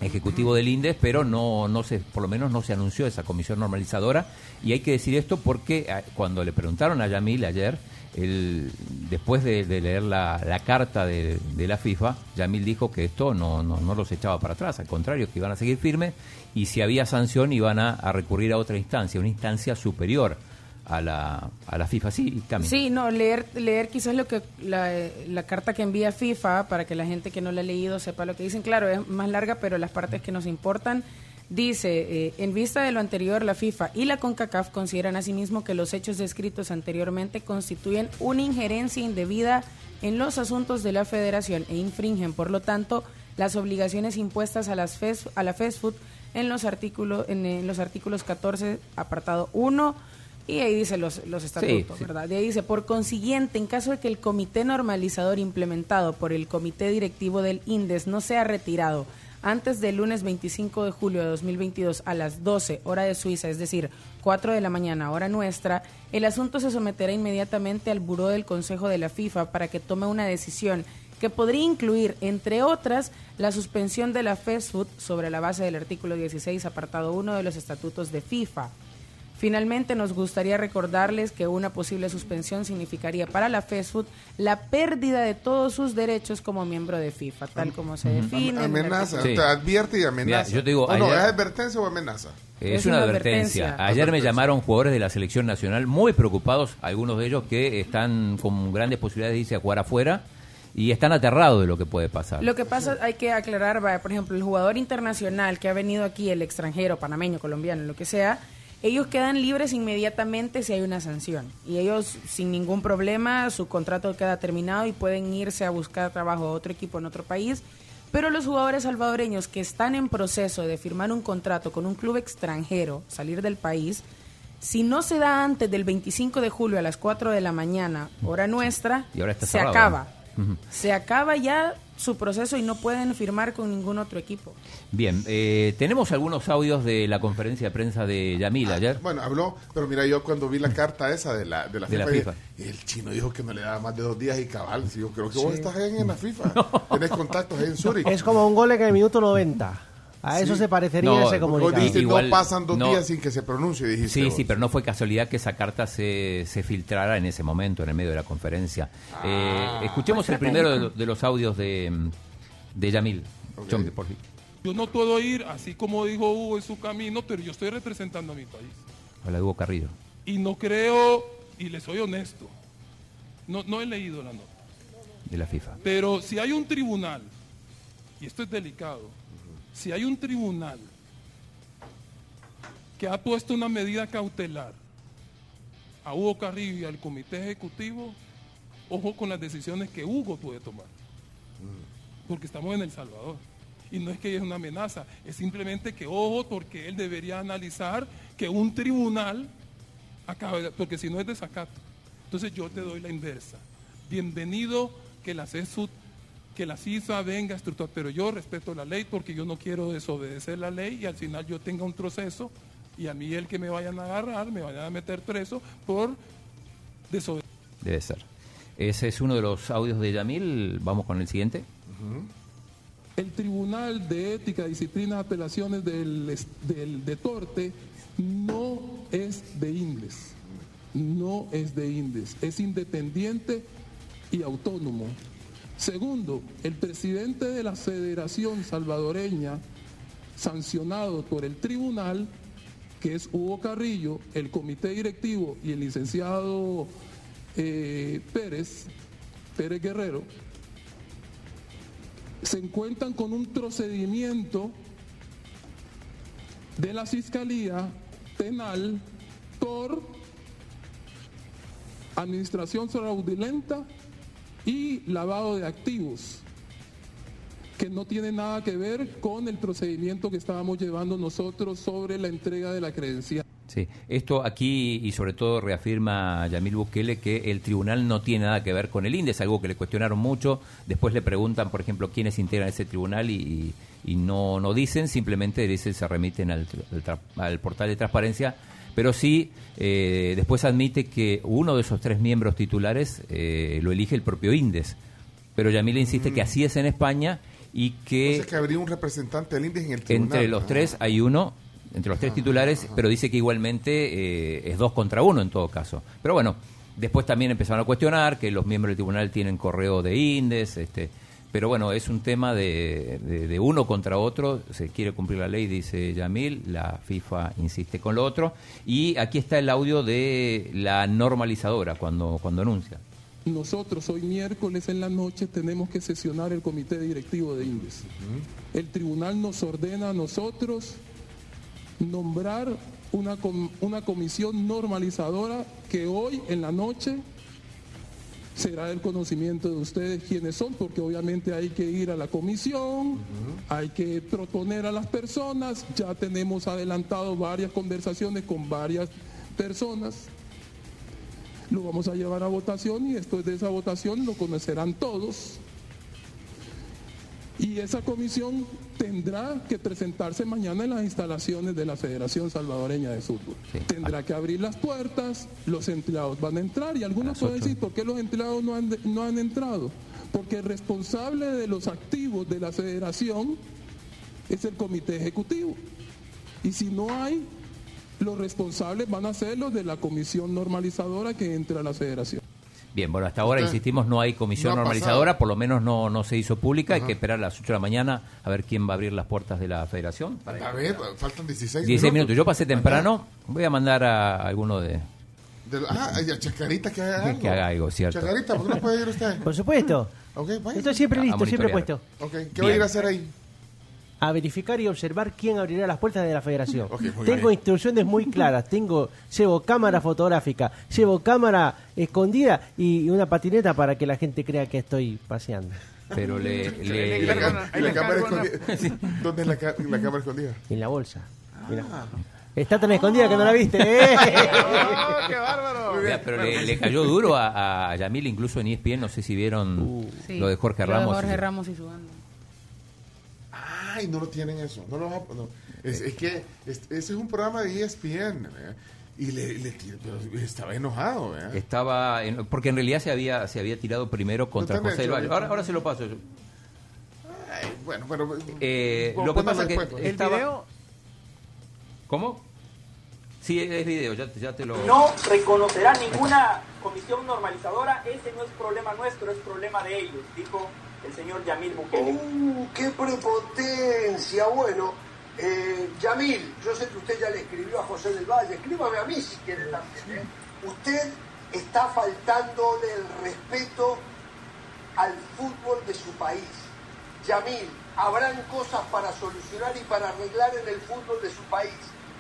ejecutivo del INDES, pero no, no se, por lo menos no se anunció esa comisión normalizadora. Y hay que decir esto porque eh, cuando le preguntaron a Yamil ayer, él, después de, leer la, carta de, de la FIFA, Yamil dijo que esto no, no, no los echaba para atrás, al contrario, que iban a seguir firmes y si había sanción iban a, a recurrir a otra instancia, una instancia superior a la, a la FIFA. Sí, Cami. Sí, no, leer, leer quizás lo que la, carta que envía FIFA para que la gente que no la ha leído sepa lo que dicen. Claro, es más larga, pero las partes que nos importan. Dice, eh, en vista de lo anterior, la FIFA y la CONCACAF consideran asimismo que los hechos descritos anteriormente constituyen una injerencia indebida en los asuntos de la federación e infringen, por lo tanto, las obligaciones impuestas a, las FES, a la FESFUT en los artículos en, eh, los artículos 14, apartado 1, y ahí dice los, los estatutos, sí. ¿verdad? De ahí dice, por consiguiente, en caso de que el comité normalizador implementado por el comité directivo del INDES no sea retirado antes del lunes 25 de julio de 2022 a las 12 hora de Suiza, es decir, 4 de la mañana hora nuestra, el asunto se someterá inmediatamente al buró del Consejo de la FIFA para que tome una decisión que podría incluir, entre otras, la suspensión de la FESFUT sobre la base del artículo 16, apartado 1 de los estatutos de FIFA. Finalmente, nos gustaría recordarles que una posible suspensión significaría para la FESFUT la pérdida de todos sus derechos como miembro de FIFA, tal como se define. Amenaza, artículo- Sí. te advierte y amenaza. Mira, yo te digo, ¿O no, ayer- ¿Es advertencia o amenaza? Es, Es una, una advertencia. advertencia. Ayer me llamaron jugadores de la selección nacional muy preocupados, algunos de ellos que están con grandes posibilidades de irse a jugar afuera y están aterrados de lo que puede pasar. Lo que pasa, hay que aclarar, por ejemplo, el jugador internacional que ha venido aquí, el extranjero, panameño, colombiano, lo que sea, ellos quedan libres inmediatamente si hay una sanción. Y ellos, sin ningún problema, su contrato queda terminado y pueden irse a buscar trabajo a otro equipo en otro país. Pero los jugadores salvadoreños que están en proceso de firmar un contrato con un club extranjero, salir del país, si no se da antes del 25 de julio a las 4 de la mañana, hora nuestra, Y ahora está se acaba. Se acaba ya su proceso y no pueden firmar con ningún otro equipo. Bien, eh, tenemos algunos audios de la conferencia de prensa de Yamil ayer. Bueno, habló, pero mira, yo cuando vi la carta esa de la, de la De la FIFA, el chino dijo que no le daba más de dos días y cabal. Sí, yo creo que vos estás ahí en la FIFA. Tenés contactos ahí en Zurich. Es como un gol en el minuto 90. A eso Sí. se parecería No, ese comunicado. dijiste, Igual, no pasan dos no. días sin que se pronuncie, dijiste Sí, vos. sí, pero no fue casualidad que esa carta se, se filtrara en ese momento, en el medio de la conferencia. Eh, escuchemos el primero de, de los audios de, de Yamil. Chompe, por fin. Yo no puedo ir, así como dijo Hugo, en su camino, pero yo estoy representando a mi país. Hola, Hugo Carrillo. Y no creo, y le soy honesto, no, no he leído la nota, de la FIFA. pero si hay un tribunal, y esto es delicado, si hay un tribunal que ha puesto una medida cautelar a Hugo Carrillo y al comité ejecutivo, ojo con las decisiones que Hugo puede tomar. Porque estamos en El Salvador. Y no es que es una amenaza, es simplemente que ojo porque él debería analizar que un tribunal acabe, porque si no es desacato. Entonces yo te doy la inversa. Bienvenido que la CESUD, que la CISA venga a estructurar, pero yo respeto la ley porque yo no quiero desobedecer la ley y al final yo tenga un proceso y a mí el que me vayan a agarrar, me vayan a meter preso por desobedecer. Debe ser. Ese es uno de los audios de Yamil. Vamos con el siguiente. El Tribunal de Ética, Disciplinas, Apelaciones del, del de Torte no es de Indes. No es de Indes. Es independiente y autónomo. Segundo, el presidente de la Federación Salvadoreña, sancionado por el tribunal, que es Hugo Carrillo, el comité directivo y el licenciado eh, Pérez, Pérez Guerrero, se encuentran con un procedimiento de la Fiscalía Penal por administración fraudulenta y lavado de activos, que no tiene nada que ver con el procedimiento que estábamos llevando nosotros sobre la entrega de la credencial. Sí, esto aquí y sobre todo reafirma Yamil Bukele que el tribunal no tiene nada que ver con el INDES, algo que le cuestionaron mucho. Después le preguntan, por ejemplo, quiénes integran ese tribunal y, no, no dicen, simplemente dicen, se remiten al, al portal de transparencia pero sí eh, después admite que uno de esos tres miembros titulares eh, lo elige el propio INDES. Pero Yamil insiste que así es en España y que... Sea, que habría un representante del INDES en el tribunal. Entre los tres hay uno, entre los tres titulares, pero dice que igualmente eh, es dos contra uno en todo caso. Pero bueno, después también empezaron a cuestionar que los miembros del tribunal tienen correo de INDES, este, pero bueno, es un tema de, de, de, uno contra otro, se quiere cumplir la ley, dice Yamil, la FIFA insiste con lo otro, y aquí está el audio de la normalizadora cuando, cuando anuncia. Nosotros hoy miércoles en la noche tenemos que sesionar el comité directivo de INDES. El tribunal nos ordena a nosotros nombrar una, com una comisión normalizadora que hoy en la noche será el conocimiento de ustedes quiénes son, porque obviamente hay que ir a la comisión, uh -huh. hay que proponer a las personas, ya tenemos adelantado varias conversaciones con varias personas, lo vamos a llevar a votación y después de esa votación lo conocerán todos. Y esa comisión tendrá que presentarse mañana en las instalaciones de la Federación Salvadoreña de Fútbol. Sí. Tendrá que abrir las puertas, los empleados van a entrar y algunos pueden decir, ¿por qué los empleados no han, no han entrado? Porque el responsable de los activos de la federación es el comité ejecutivo. Y si no hay, los responsables van a ser los de la comisión normalizadora que entra a la federación. Bien, bueno, hasta ahora, insistimos, no hay comisión no normalizadora, por lo menos no, no se hizo pública, Ajá. hay que esperar a las 8 de la mañana a ver quién va a abrir las puertas de la federación. A ver, faltan 16 16 minutos. Yo pasé temprano, voy a mandar a alguno de... de ah, a Chacarita que haga algo. Que haga algo, cierto. Chacarita, ¿por qué no puede ir usted? Por supuesto. Okay, vaya. Estoy siempre listo, siempre puesto. Okay. ¿Qué va a ir a hacer ahí? A verificar y observar quién abrirá las puertas de la federación. Okay, tengo bien. instrucciones muy claras, tengo llevo cámara fotográfica, llevo cámara escondida y una patineta para que la gente crea que estoy paseando. Pero le... le, ¿Y la, cámara escondida? ¿Dónde es la, la, cámara escondida? En la bolsa. Mira. Está tan escondida que no la viste. ¿eh? oh, ¡Qué bárbaro! Mira, pero le, le, cayó duro a, a, Yamil, incluso en ESPN, no sé si vieron uh, sí, lo de Jorge Ramos. Lo de Jorge Ramos y su banda. Ay, no lo tienen eso. No lo no. Es, es, que es, ese es un programa de ESPN. ¿eh? Y le, le, estaba enojado. ¿eh? Estaba. En, porque en realidad se había, se había tirado primero contra José del Valle. Ahora, ahora se lo paso. Ay, bueno, pero. Eh, lo que pasa es que. El estaba... video. ¿Cómo? Sí, es video, ya, ya te lo. No reconocerá ninguna comisión normalizadora. Ese no es problema nuestro, es problema de ellos, dijo el señor Yamil Bukele. ¡Uh, qué prepotencia! Bueno, eh, Yamil, yo sé que usted ya le escribió a José del Valle, escríbame a mí si quiere también. ¿eh? Usted está faltando el respeto al fútbol de su país. Yamil, habrán cosas para solucionar y para arreglar en el fútbol de su país,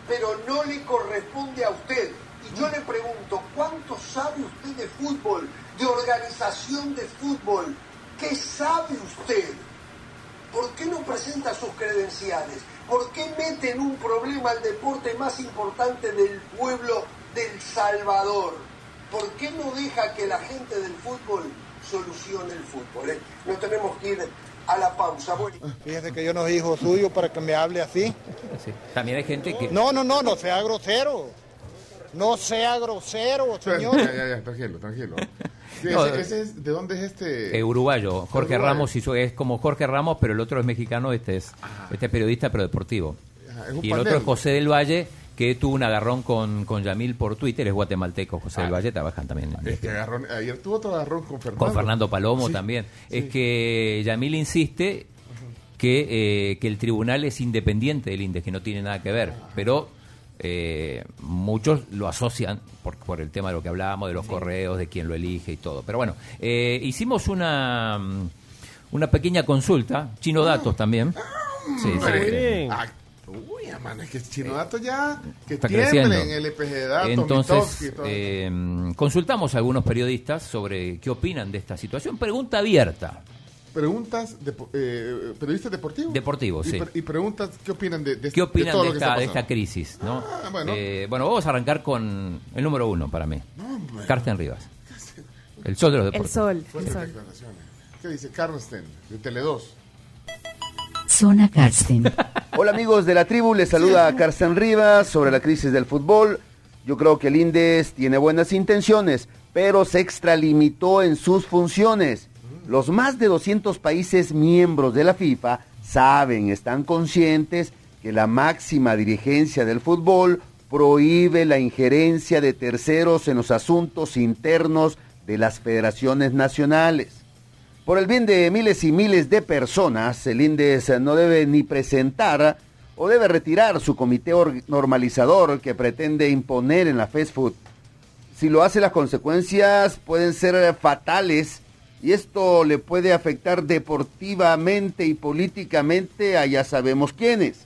pero no le corresponde a usted. Y yo le pregunto, ¿cuánto sabe usted de fútbol, de organización de fútbol? ¿Qué sabe usted? ¿Por qué no presenta sus credenciales? ¿Por qué mete en un problema al deporte más importante del pueblo del Salvador? ¿Por qué no deja que la gente del fútbol solucione el fútbol? Eh? No tenemos que ir a la pausa. Bueno. Fíjese que yo no soy hijo suyo para que me hable así. Sí. También hay gente que... No, no, no, no sea grosero. No sea grosero, señor. Ya, ya, ya, tranquilo, tranquilo. Sí, no, ese, ese es, ¿De dónde es este? Eh, uruguayo. Jorge Uruguay. Ramos hizo, es como Jorge Ramos, pero el otro es mexicano, este es Ajá. este periodista, pero deportivo. Ajá, y el otro es José del Valle, que tuvo un agarrón con, con Yamil por Twitter, es guatemalteco, José ah, del Valle, trabajan también. En este agarrón, ayer tuvo otro agarrón con Fernando. Con Fernando Palomo sí, también. Sí. Es que Yamil insiste que, eh, que el tribunal es independiente del INDES, que no tiene nada que ver, pero eh, muchos lo asocian por, por, el tema de lo que hablábamos, de los sí. correos, de quién lo elige y todo. Pero bueno, eh, hicimos una, una pequeña consulta, Chino Datos también. Sí, sí, Hombre. sí. Ah, Uy, es que Chino Dato ya que Está tiemblen creciendo. el EPG de datos, Entonces, eh, consultamos a algunos periodistas sobre qué opinan de esta situación. Pregunta abierta. Preguntas, de, eh, periodistas deportivos. Deportivos, y, sí. y preguntas, ¿qué opinan de, de- ¿Qué de opinan todo de, lo que esta, está de esta crisis? ¿no? Ah, bueno. Eh, bueno, vamos a arrancar con el número uno para mí. Carsten Rivas. El sol de los El deportes. sol, el sol. ¿Qué dice Carsten, de Tele2? Zona Karsten. Hola amigos de la tribu, les saluda a Carsten Rivas sobre la crisis del fútbol. Yo creo que el INDES tiene buenas intenciones, pero se extralimitó en sus funciones. Los más de 200 países miembros de la FIFA saben, están conscientes que la máxima dirigencia del fútbol prohíbe la injerencia de terceros en los asuntos internos de las federaciones nacionales. Por el bien de miles y miles de personas, el INDES no debe ni presentar o debe retirar su comité or- normalizador que pretende imponer en la fast food. Si lo hace, las consecuencias pueden ser fatales y esto le puede afectar deportivamente y políticamente a ya sabemos quiénes.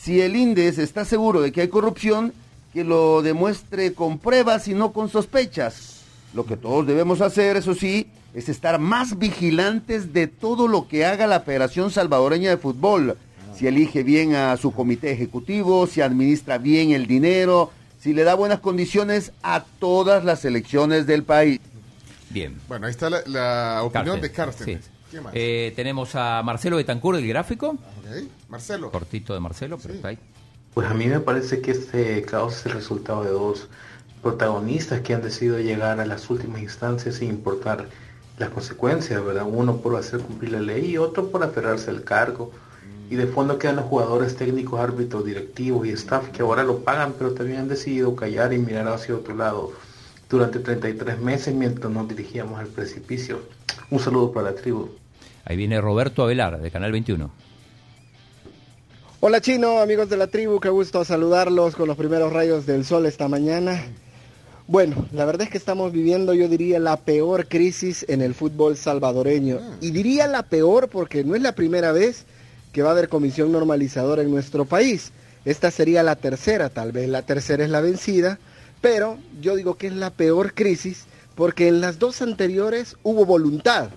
Si el INDES está seguro de que hay corrupción, que lo demuestre con pruebas y no con sospechas. Lo que todos debemos hacer, eso sí, es estar más vigilantes de todo lo que haga la Federación Salvadoreña de Fútbol. Si elige bien a su comité ejecutivo, si administra bien el dinero, si le da buenas condiciones a todas las elecciones del país. Bien. Bueno, ahí está la, la opinión Carsten, de Carsten. sí. ¿Qué más? Eh, tenemos a Marcelo Betancourt del gráfico. Ok, Marcelo. Cortito de Marcelo, pero está ahí. Pues a mí me parece que este caos es el resultado de dos protagonistas que han decidido llegar a las últimas instancias sin importar las consecuencias, ¿verdad? Uno por hacer cumplir la ley y otro por aferrarse al cargo. Y de fondo quedan los jugadores técnicos, árbitros, directivos y staff que ahora lo pagan, pero también han decidido callar y mirar hacia otro lado durante 33 meses mientras nos dirigíamos al precipicio. Un saludo para la tribu. Ahí viene Roberto Avelar, de Canal 21. Hola chino, amigos de la tribu, qué gusto saludarlos con los primeros rayos del sol esta mañana. Bueno, la verdad es que estamos viviendo, yo diría, la peor crisis en el fútbol salvadoreño. Y diría la peor porque no es la primera vez que va a haber comisión normalizadora en nuestro país. Esta sería la tercera, tal vez la tercera es la vencida, pero yo digo que es la peor crisis porque en las dos anteriores hubo voluntad.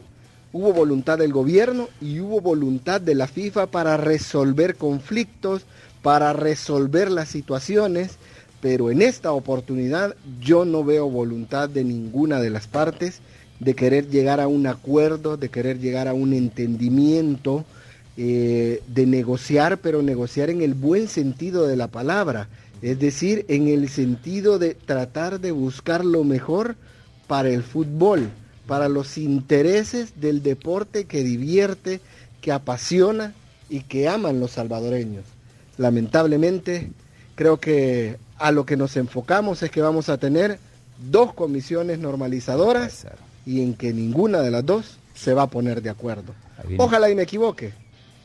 Hubo voluntad del gobierno y hubo voluntad de la FIFA para resolver conflictos, para resolver las situaciones, pero en esta oportunidad yo no veo voluntad de ninguna de las partes de querer llegar a un acuerdo, de querer llegar a un entendimiento, eh, de negociar, pero negociar en el buen sentido de la palabra, es decir, en el sentido de tratar de buscar lo mejor para el fútbol, para los intereses del deporte que divierte, que apasiona y que aman los salvadoreños. Lamentablemente, creo que a lo que nos enfocamos es que vamos a tener dos comisiones normalizadoras y en que ninguna de las dos se va a poner de acuerdo. Ojalá y me equivoque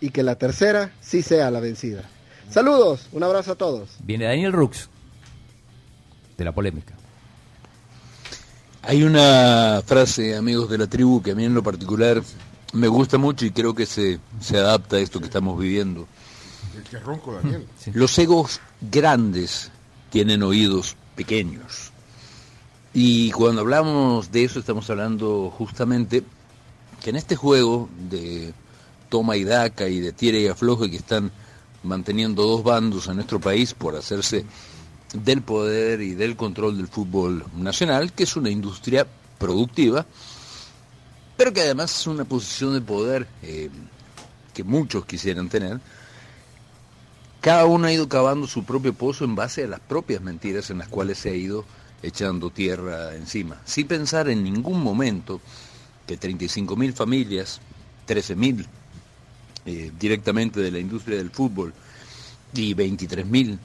y que la tercera sí sea la vencida. Saludos, un abrazo a todos. Viene Daniel Rux, de la polémica. Hay una frase, amigos de la tribu, que a mí en lo particular me gusta mucho y creo que se, se adapta a esto que estamos viviendo. Qué ronco, Daniel. Los egos grandes tienen oídos pequeños. Y cuando hablamos de eso estamos hablando justamente que en este juego de toma y daca y de tira y afloje que están manteniendo dos bandos en nuestro país por hacerse del poder y del control del fútbol nacional, que es una industria productiva, pero que además es una posición de poder eh, que muchos quisieran tener, cada uno ha ido cavando su propio pozo en base a las propias mentiras en las cuales se ha ido echando tierra encima, sin pensar en ningún momento que 35.000 familias, 13.000 eh, directamente de la industria del fútbol y 23.000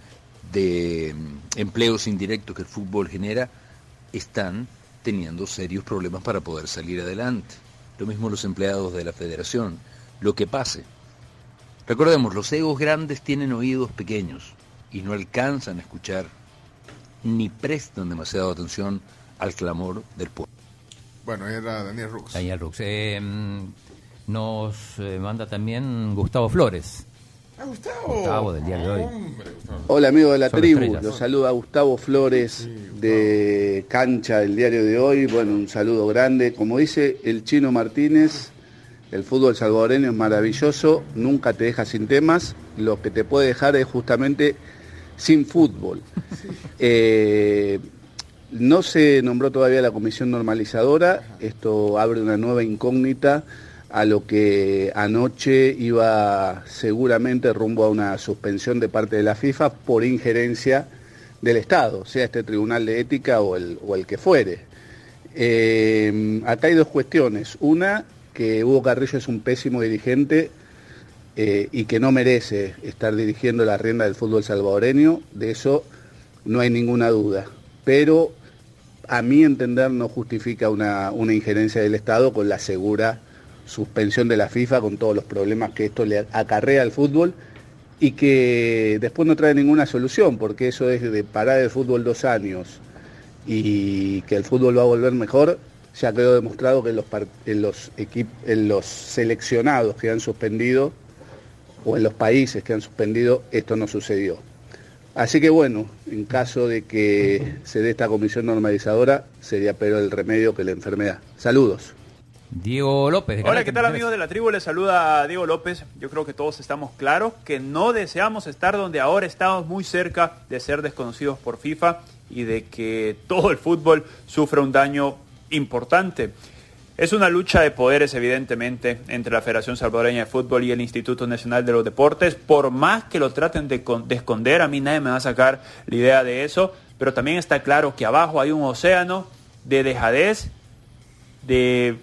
de mm, empleos indirectos que el fútbol genera, están teniendo serios problemas para poder salir adelante. Lo mismo los empleados de la federación. Lo que pase. Recordemos, los egos grandes tienen oídos pequeños y no alcanzan a escuchar ni prestan demasiada atención al clamor del pueblo. Bueno, era Daniel Rux. Daniel Rux. Eh, Nos eh, manda también Gustavo Flores. Ah, Gustavo. Gustavo del día de hoy. Hola amigo de la Son tribu, estrellas. los saluda Gustavo Flores de Cancha del diario de hoy. Bueno, un saludo grande. Como dice el chino Martínez, el fútbol salvadoreño es maravilloso, nunca te deja sin temas. Lo que te puede dejar es justamente sin fútbol. Eh, no se nombró todavía la comisión normalizadora, esto abre una nueva incógnita a lo que anoche iba seguramente rumbo a una suspensión de parte de la FIFA por injerencia del Estado, sea este tribunal de ética o el, o el que fuere. Eh, acá hay dos cuestiones. Una, que Hugo Carrillo es un pésimo dirigente eh, y que no merece estar dirigiendo la rienda del fútbol salvadoreño, de eso no hay ninguna duda. Pero a mi entender no justifica una, una injerencia del Estado con la segura suspensión de la FIFA, con todos los problemas que esto le acarrea al fútbol y que después no trae ninguna solución, porque eso es de parar el fútbol dos años y que el fútbol va a volver mejor, ya quedó demostrado que en los, en en los seleccionados que han suspendido o en los países que han suspendido, esto no sucedió. Así que bueno, en caso de que se dé esta comisión normalizadora, sería peor el remedio que la enfermedad. Saludos. Diego López. de Hola, ¿qué tal 33. amigos de la tribu? Les saluda Diego López. Yo creo que todos estamos claros que no deseamos estar donde ahora estamos muy cerca de ser desconocidos por FIFA y de que todo el fútbol sufra un daño importante. Es una lucha de poderes, evidentemente, entre la Federación Salvadoreña de Fútbol y el Instituto Nacional de los Deportes. Por más que lo traten de, de esconder, a mí nadie me va a sacar la idea de eso. Pero también está claro que abajo hay un océano de dejadez, de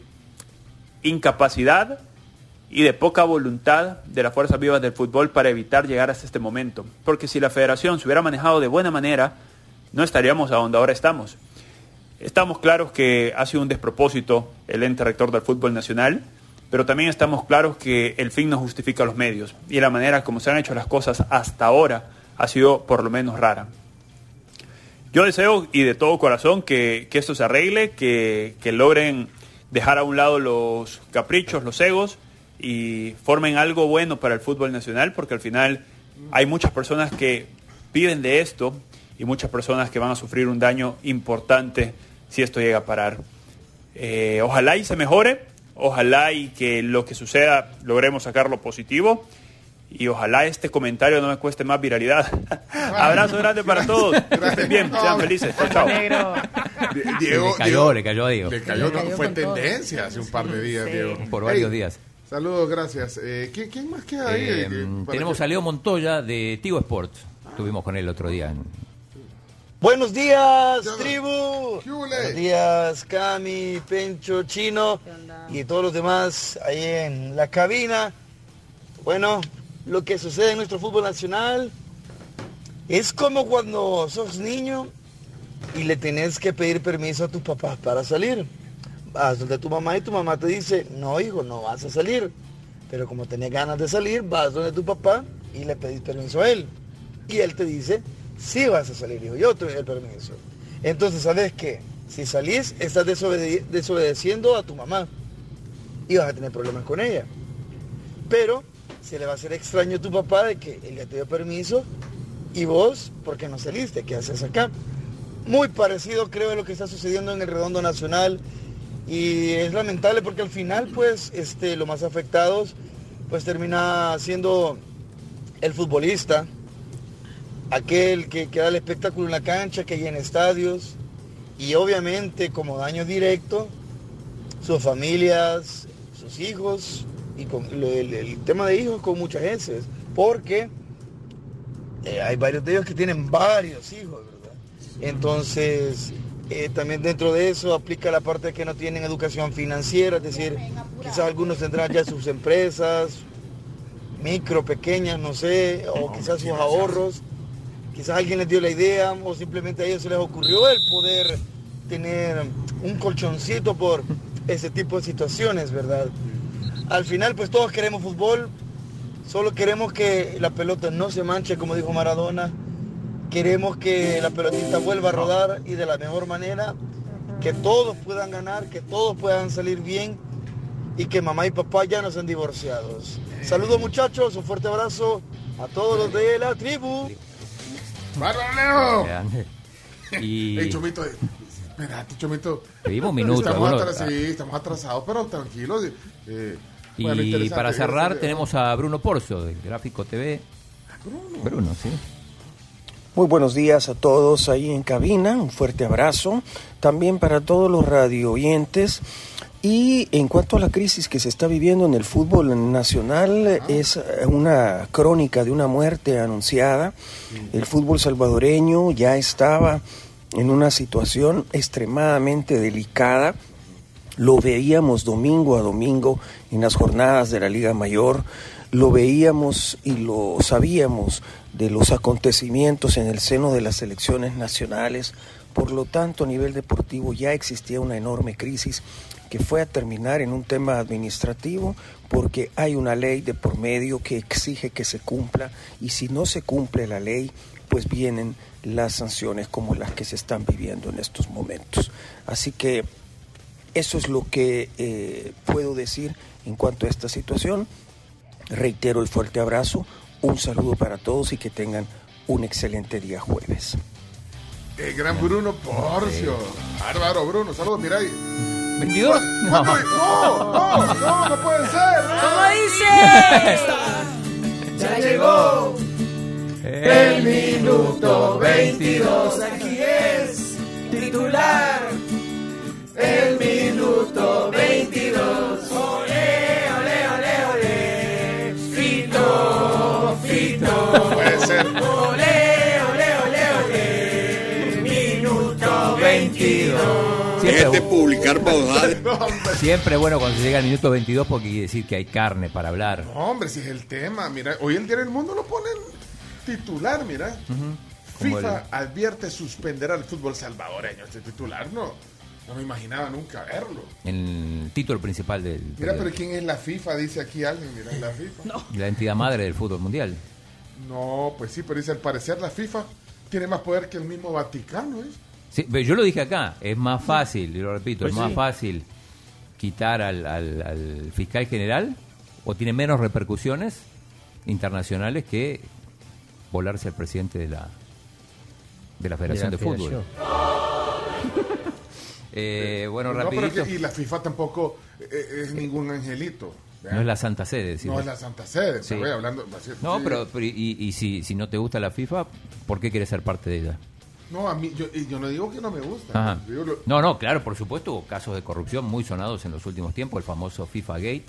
incapacidad y de poca voluntad de las fuerzas vivas del fútbol para evitar llegar hasta este momento. Porque si la federación se hubiera manejado de buena manera, no estaríamos a donde ahora estamos. Estamos claros que ha sido un despropósito el ente rector del fútbol nacional, pero también estamos claros que el fin no justifica los medios y la manera como se han hecho las cosas hasta ahora ha sido por lo menos rara. Yo deseo y de todo corazón que, esto se arregle, que logren dejar a un lado los caprichos, los egos y formen algo bueno para el fútbol nacional, porque al final hay muchas personas que piden de esto y muchas personas que van a sufrir un daño importante si esto llega a parar. Eh, ojalá y se mejore, ojalá y que lo que suceda logremos sacar lo positivo y ojalá este comentario no me cueste más viralidad. Abrazo grande para todos. Que estén bien, sean felices. Chao, chao. Diego, le cayó, Diego- le cayó a Diego. Le cayó, Le cayó fue todo. tendencia hace un par de días, Sí. Diego. Por varios Hey, días. Saludos, gracias. Eh, ¿quién, quién más queda ahí? Eh, tenemos que- a Leo Montoya de Tigo Sports. Estuvimos con él el otro día. en- Buenos días, tribu. Buenos días, Cami, Pencho, Chino y todos los demás ahí en la cabina. Bueno, lo que sucede en nuestro fútbol nacional es como cuando sos niño y le tenés que pedir permiso a tus papás para salir. Vas donde tu mamá y tu mamá te dice, no hijo, no vas a salir. Pero como tenés ganas de salir, vas donde tu papá y le pedís permiso a él. Y él te dice, sí vas a salir, hijo, yo te doy el permiso. Entonces, ¿sabes qué? Si salís, estás desobede- desobedeciendo a tu mamá y vas a tener problemas con ella. Pero se le va a hacer extraño a tu papá de que él ya te dio permiso y vos, ¿por qué no saliste? ¿Qué haces acá? Muy parecido creo a lo que está sucediendo en el Redondo Nacional y es lamentable porque al final pues este, los más afectados pues termina siendo el futbolista, aquel que, que da el espectáculo en la cancha, que llena estadios y obviamente como daño directo sus familias, sus hijos y con lo- el tema de hijos con muchas veces, porque eh, hay varios de ellos que tienen varios hijos, ¿verdad? Entonces, eh, también dentro de eso aplica la parte de que no tienen educación financiera, es decir, quizás algunos tendrán ya sus empresas, micro, pequeñas, no sé, o quizás sus ahorros, quizás alguien les dio la idea o simplemente a ellos se les ocurrió el poder tener un colchoncito por ese tipo de situaciones, ¿verdad? Al final, pues todos queremos fútbol, solo queremos que la pelota no se manche, como dijo Maradona, queremos que la pelotita vuelva a rodar y de la mejor manera, que todos puedan ganar, que todos puedan salir bien y que mamá y papá ya no sean divorciados. Saludos muchachos, un fuerte abrazo a todos los de la tribu. ¡Bárbaro, Leo! Y... Chomito, eh, espérate, Chomito. Pedimos un minuto, Estamos, algunos- atras- sí, estamos atrasados, pero tranquilos. eh, bueno, interesante, para cerrar tenemos a Bruno Porcio, del Gráfico TV. Bruno, sí. Muy buenos días a todos ahí en cabina, un fuerte abrazo. También para todos los radio oyentes. Y en cuanto a la crisis que se está viviendo en el fútbol nacional, es eh, una crónica de una muerte anunciada. El fútbol salvadoreño ya estaba en una situación extremadamente delicada. Lo veíamos domingo a domingo en las jornadas de la Liga Mayor, lo veíamos y lo sabíamos de los acontecimientos en el seno de las selecciones nacionales. Por lo tanto, a nivel deportivo ya existía una enorme crisis que fue a terminar en un tema administrativo porque hay una ley de por medio que exige que se cumpla y si no se cumple la ley, pues vienen las sanciones como las que se están viviendo en estos momentos. Así que eso es lo que eh, puedo decir en cuanto a esta situación. Reitero el fuerte abrazo, un saludo para todos y que tengan un excelente día jueves. El gran Bruno Porcio. Bárbaro, Bruno. Saludos, mira ahí. ¿22? No. no, no, no, no puede ser. ¿Cómo dice? Ya llegó el minuto 22. Aquí es titular. El minuto 22. Ole, ole, ole, ole. Fito, Fito. Puede ser. Ole, ole, ole, ole. Minuto 22. Siempre, publicar siempre es bueno cuando se llega al minuto 22 porque quiere decir que hay carne para hablar. No, hombre, si es el tema. Mira, hoy el Día del Mundo lo ponen titular, mira. FIFA advierte suspender al fútbol salvadoreño. Este titular no, no me imaginaba nunca verlo. En el título principal del, Mira, pero ¿quién es la FIFA? Dice aquí alguien, mira, la FIFA. No, la entidad madre del fútbol mundial. pues sí, pero dice, al parecer la FIFA tiene más poder que el mismo Vaticano, ¿es? Sí, pero yo lo dije acá, es más fácil, y lo repito, Pues es más sí. fácil quitar al, al- al fiscal general o tiene menos repercusiones internacionales que volarse al presidente de la de la Federación de, la Fútbol. Eh, bueno, No, pero rapidito. que- y la FIFA tampoco eh, es ningún angelito. ¿verdad? No es la Santa Sede. No es la Santa Sede, Sí. pero hablando... así- No, sí. pero, pero y, y si, si no te gusta la FIFA, ¿por qué quieres ser parte de ella? No, a mí, yo, yo no digo que no me gusta. Ajá. Lo- No, no, claro, por supuesto, hubo casos de corrupción muy sonados en los últimos tiempos, el famoso FIFA Gate.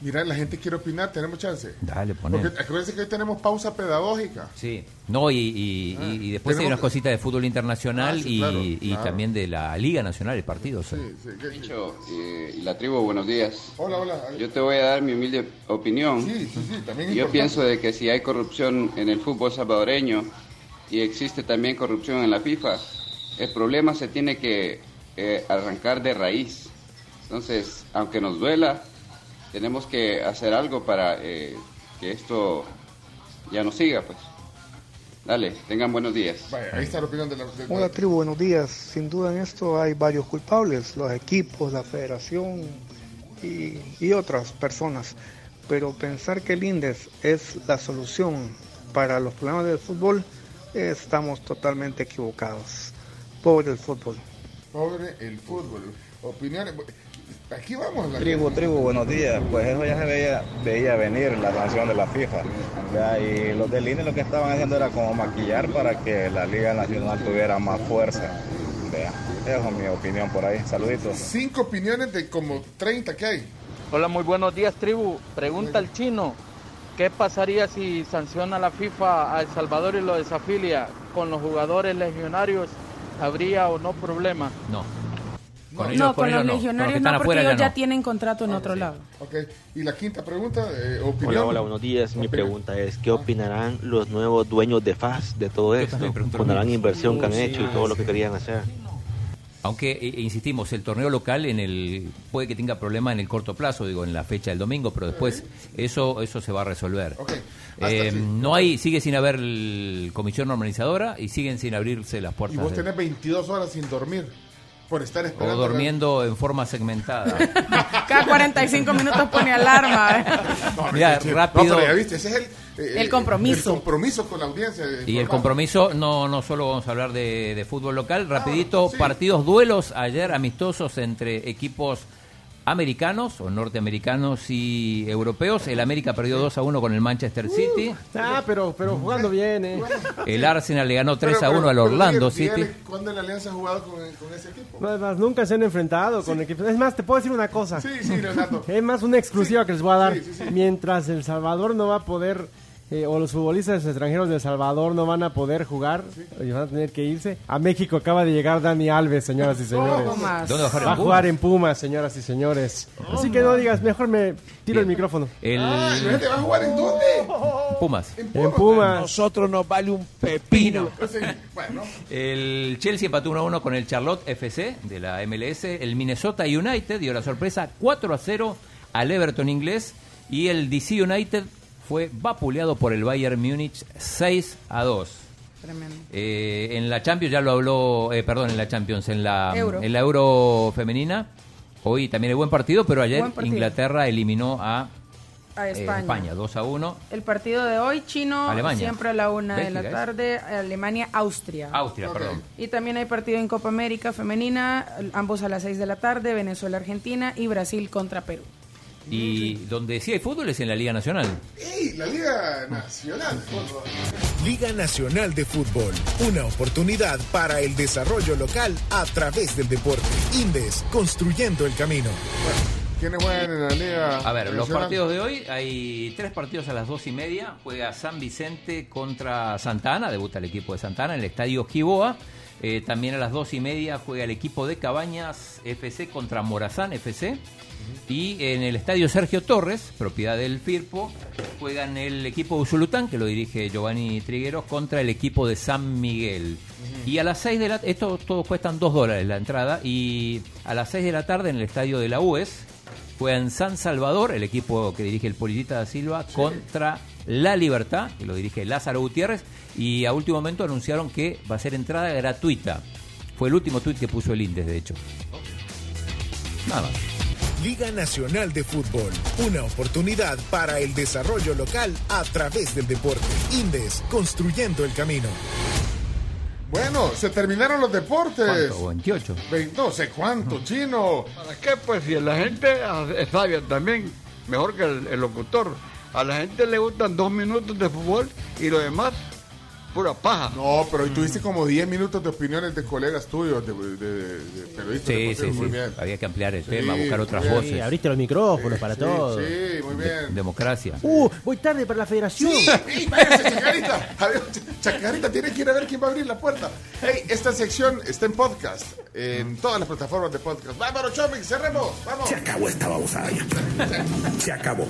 Mira, la gente quiere opinar, tenemos chance. Dale, poné. Porque acuérdense que hoy tenemos pausa pedagógica. Sí. No, y, y- y- y después hay unas cositas de fútbol internacional Ah, sí, y, claro, y claro. también de la Liga Nacional, el partido. Sí, sí, ¿qué- Pincho, eh, y la tribu, buenos días. Hola, hola. Yo te voy a dar mi humilde opinión. Sí, sí, sí, también Yo importante. pienso de que si hay corrupción en el fútbol salvadoreño y existe también corrupción en la FIFA, el problema se tiene que eh, arrancar de raíz. Entonces, aunque nos duela, tenemos que hacer algo para eh, que esto ya no siga, pues. Dale, tengan buenos días. Vaya, ahí está la opinión de la... de- Hola tribu, buenos días. Sin duda en esto hay varios culpables, los equipos, la federación y, y otras personas. Pero pensar que el INDES es la solución para los problemas del fútbol, eh, estamos totalmente equivocados. Pobre el fútbol. Pobre el fútbol. Opiniones... Aquí vamos. la- Tribu, tribu, buenos días. Pues eso ya se veía, veía venir la sanción de la FIFA. Ya, y los del INE lo que estaban haciendo era como maquillar para que la Liga Nacional tuviera más fuerza. Vea, esa es mi opinión por ahí. Saluditos. Cinco opiniones de como 30 que hay. Hola, muy buenos días, tribu. Pregunta al chino, ¿qué pasaría si sanciona la FIFA a El Salvador y lo desafilia con los jugadores legionarios? ¿Habría o no problema? No. No, ellos- con, ellos los no. legionarios no, están porque ellos ya no. tienen contrato en otro lado. Ok. Y la quinta pregunta, eh, opinión. Hola, hola, buenos días. Mi pregunta es, ¿qué opinarán los nuevos dueños de FAS de todo esto? Con la gran inversión que han hecho y todo lo que querían hacer. Aunque, eh, insistimos, el torneo local en el puede que tenga problema en el corto plazo, digo, en la fecha del domingo, pero después eso eso se va a resolver. Eh, no hay, sigue sin haber el- comisión normalizadora y siguen sin abrirse las Y puertas. vos de- tenés 22 horas sin dormir. Por estar O esperando. durmiendo en forma segmentada. Cada 45 minutos pone alarma. ¿eh? No, Mira, sí, sí. rápido. No, pero ya viste, ese es el, eh, El compromiso. El compromiso con la audiencia. de Y el compromiso, no, no solo vamos a hablar de, de fútbol local, rapidito, partidos, duelos ayer amistosos entre equipos americanos o norteamericanos y europeos. El América perdió 2 a 1 con el Manchester City. Ah, pero, pero jugando bien, ¿eh? El Arsenal le ganó 3 Pero, a pero, 1 al Orlando City. ¿Cuándo la Alianza ha jugado con, con ese equipo? No, es más, nunca se han enfrentado con equipos. Es más, te puedo decir una cosa. Sí, sí, Leonardo. Es más una exclusiva que les voy a dar. Sí, sí, sí. Mientras El Salvador no va a poder, eh, o los futbolistas extranjeros de El Salvador no van a poder jugar, y van a tener que irse. A México acaba de llegar Dani Alves, señoras y señores. Pumas. ¿Dónde va a jugar? Va a ¿En jugar Pumas? en Pumas, señoras y señores. Así que no digas, mejor me tiro el micrófono. El Ah, ¿te va a jugar en dónde? Pumas. En Pumas. Nosotros nos vale un pepino. Bueno, El Chelsea empató 1 a 1 con el Charlotte FC de la MLS. El Minnesota United dio la sorpresa 4 a 0 al Everton inglés. Y el DC United fue vapuleado por el Bayern Múnich 6 a 2. Tremendo. Eh, en la Champions ya lo habló, eh, perdón, en la Champions, en la Euro. en la Euro femenina. Hoy también hay buen partido, pero ayer partido. Inglaterra eliminó a A eh, España. España 2 a 1. El partido de hoy, chino, Alemania. siempre a la una de la tarde, Alemania-Austria. Austria, perdón. Y también hay partido en Copa América femenina, ambos a las 6 de la tarde, Venezuela-Argentina y Brasil contra Perú. Y donde sí hay fútbol es en la Liga Nacional. ¡Ey! La Liga Nacional. de Fútbol. Liga Nacional de Fútbol, una oportunidad para el desarrollo local a través del deporte. Indes, construyendo el camino. ¿Quiénes juegan en la Liga A ver, los partidos de hoy, hay tres partidos a las dos y media. Juega San Vicente contra Santa Ana, debuta el equipo de Santa Ana en el estadio Giboa. Eh, también a las dos y media juega el equipo de Cabañas FC contra Morazán FC. Y en el estadio Sergio Torres, propiedad del Firpo, juegan el equipo de Usulután, que lo dirige Giovanni Trigueros, contra el equipo de San Miguel. Y a las 6 de la esto todos cuestan 2 dólares la entrada. Y a las 6 de la tarde en el estadio de la UES, Juega en San Salvador, el equipo que dirige el Polillita da Silva, contra La Libertad, que lo dirige Lázaro Gutiérrez. Y a último momento anunciaron que va a ser entrada gratuita. Fue el último tuit que puso el Indes, de hecho. Nada más. Liga Nacional de Fútbol, una oportunidad para el desarrollo local a través del deporte. Indes, construyendo el camino. Bueno, se terminaron los deportes. ¿Cuánto? 28. Ve- No sé cuánto, chino. ¿Para qué? Pues si la gente ah, es sabia también, mejor que el, el locutor. A la gente le gustan dos minutos de fútbol y lo demás, pura paja. No, pero hoy tuviste como 10 minutos de opiniones de colegas tuyos, de, de- de periodistas. Sí, sí, deportivos. Muy sí. bien. Había que ampliar el Sí, tema, buscar otras bien. voces. Sí, abriste los micrófonos para Sí, todos. Sí, muy bien. Democracia. Uh, voy tarde para la federación. Sí, ey, váyase, Chacarita. A ver, Ch- Chacarita tiene que ir a ver quién va a abrir la puerta. Hey, esta sección está en podcast, en todas las plataformas de podcast. Vámonos, Chomix, cerremos. Vamos. Se acabó esta babosada ya. Se acabó.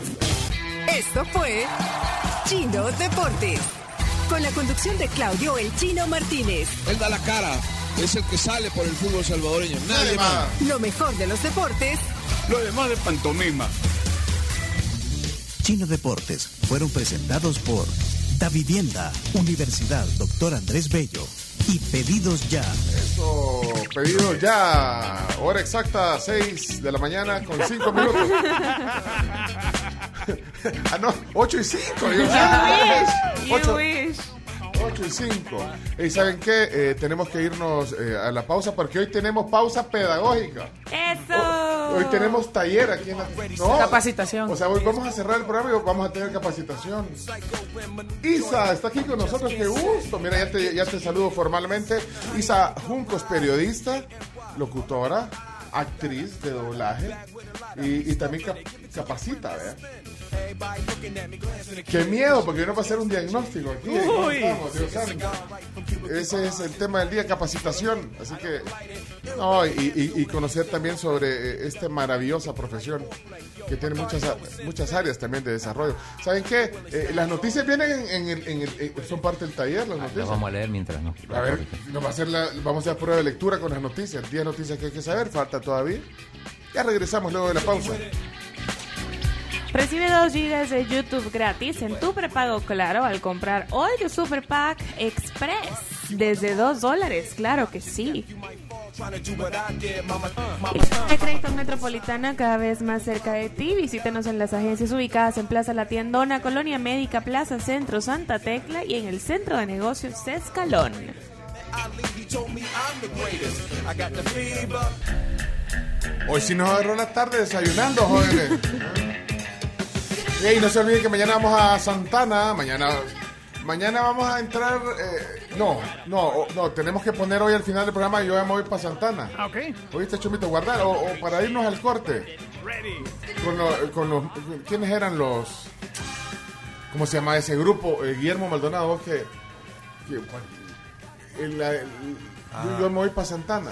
Esto fue Chino Deportes. Con la conducción de Claudio El Chino Martínez. Él da la cara, es el que sale por el fútbol salvadoreño, nadie más. Lo mejor de los deportes Lo demás de pantomima. Chino Deportes fueron presentados por Da Vivienda, Universidad Doctor Andrés Bello y Pedidos Ya. Eso, pedido ya. Hora exacta, 6 de la mañana con 5 minutos. ah, no, 8 y 5. You wish. 8 y 5. ¿Y saben qué? Eh, tenemos que irnos eh, a la pausa porque hoy tenemos pausa pedagógica. Eso. Hoy tenemos taller aquí en la... No, Capacitación. O sea, hoy vamos a cerrar el programa y vamos a tener capacitación. Isa está aquí con nosotros, qué gusto. Mira, ya te, ya te saludo formalmente. Isa Juncos, periodista, locutora, actriz de doblaje y, y también cap- capacita, ¿verdad? Qué miedo, porque uno va a hacer un diagnóstico aquí. ¿Cómo Uy. estamos, Dios santo? Ese es el tema del día, capacitación. Así que, no, y, y- y conocer también sobre eh, esta maravillosa profesión que tiene muchas, muchas áreas también de desarrollo. ¿Saben qué? Eh, las noticias vienen en, en el, en el- eh, son parte del taller, las Las noticias. vamos a leer mientras no. A ver, nos va a hacer la- vamos a hacer prueba de lectura con las noticias. 10 noticias que hay que saber, falta todavía. Ya regresamos luego de la pausa. Recibe 2 GB de YouTube gratis en tu prepago Claro al comprar hoy tu Super Pack Express. Desde 2 dólares, claro que sí. El crédito metropolitana cada vez más cerca de ti. Visítenos en las agencias ubicadas en Plaza La Tiendona, Colonia Médica, Plaza Centro, Santa Tecla y en el Centro de Negocios Escalón. Hoy sí nos agarró la tarde desayunando, jóvenes. Y no se olviden que mañana vamos a Santana. Mañana, mañana vamos a entrar. eh, no, no, no. Tenemos que poner hoy al final del programa. Yo ya me voy para Santana. Ah, ok. ¿Oíste, Chumito? Guardar. O, o para irnos al corte. Con, lo- con los. ¿Quiénes eran los.? ¿Cómo se llama ese grupo? Eh, Guillermo Maldonado, vos que. que- el- la- el- yo- yo me voy para Santana.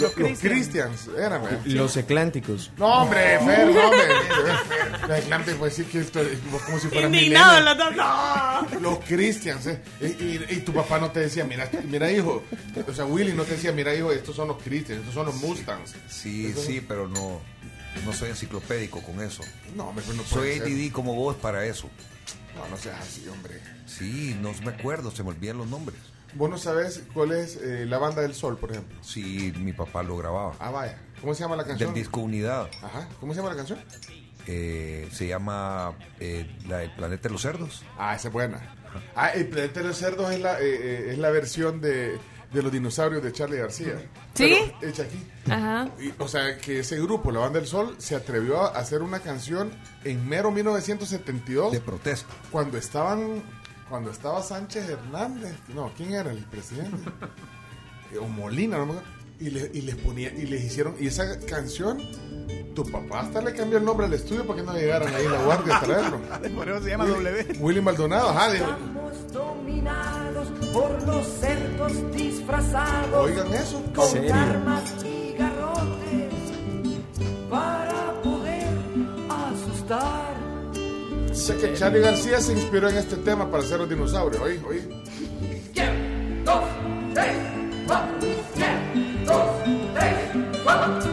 Los, los Christians eran. Los eclánticos. No, hombre, Fer, no, hombre. La Atlante puede decir que esto es como si fuera Indignado los dos. Los Christians, ¿eh? Y, y- y tu papá no te decía, mira, mira, hijo. O sea, Willy no te decía, mira, hijo, estos son los Christians, estos son los Mustangs. Sí, Estos son- sí, pero no, no soy enciclopédico con eso. No, hombre, pues no Soy. ADD como vos para eso. No, no seas así, hombre. Sí, no me acuerdo, se me olvidan los nombres. Vos no sabes cuál es eh, la banda del sol, por ejemplo. Sí, mi papá lo grababa. Ah, vaya. ¿Cómo se llama la canción? Del disco Unidad. Ajá. ¿Cómo se llama la canción? Eh, se llama eh, la, El Planeta de los Cerdos. Ah, esa es buena. Ah, el planeta de los cerdos es la, eh, eh, es la versión de, de los dinosaurios de Charlie García. ¿Sí? Pero hecha aquí. Ajá. Y, o sea, que ese grupo, la Banda del Sol, se atrevió a hacer una canción en mero 1972. De protesta. Cuando estaban, cuando estaba Sánchez Hernández. No, ¿quién era el presidente? Eh, o Molina, no me acuerdo. Y, le- y les ponía, y les hicieron, y esa canción, tu papá hasta le cambió el nombre al estudio para que no llegaran ahí la guardia a traerlo. Por eso se llama Willy- W. Willy Maldonado, ajá. dijo, dominados por los cerdos disfrazados. Oigan eso. Con ¿Serio? armas y garrotes para poder asustar. Sé que Charlie García se inspiró en este tema para hacer los dinosaurios. Oí, oí. Dos, tres, cuatro. Dos, tres, cuatro.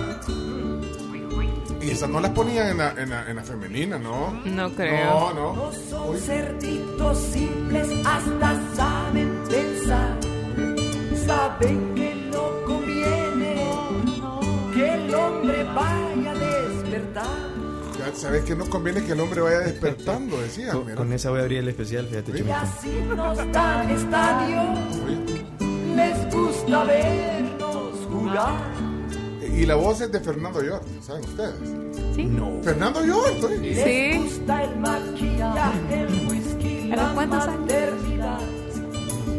Y esas no las ponían en la, en la, en la femenina, ¿no? No creo. No, no. No son cerditos simples, hasta saben pensar. Saben que no conviene que el hombre vaya a despertar. Sabes que no conviene que el hombre vaya despertando, decían. Con, esa voy a abrir el especial, fíjate, Y Chumito. así nos dan estadio. Les gusta vernos jugar. Y la voz es de Fernando York, ¿saben ustedes? Sí. No. Fernando York, oye. Les gusta el maquillaje, el whisky, ¿A la los cuántos años? maternidad.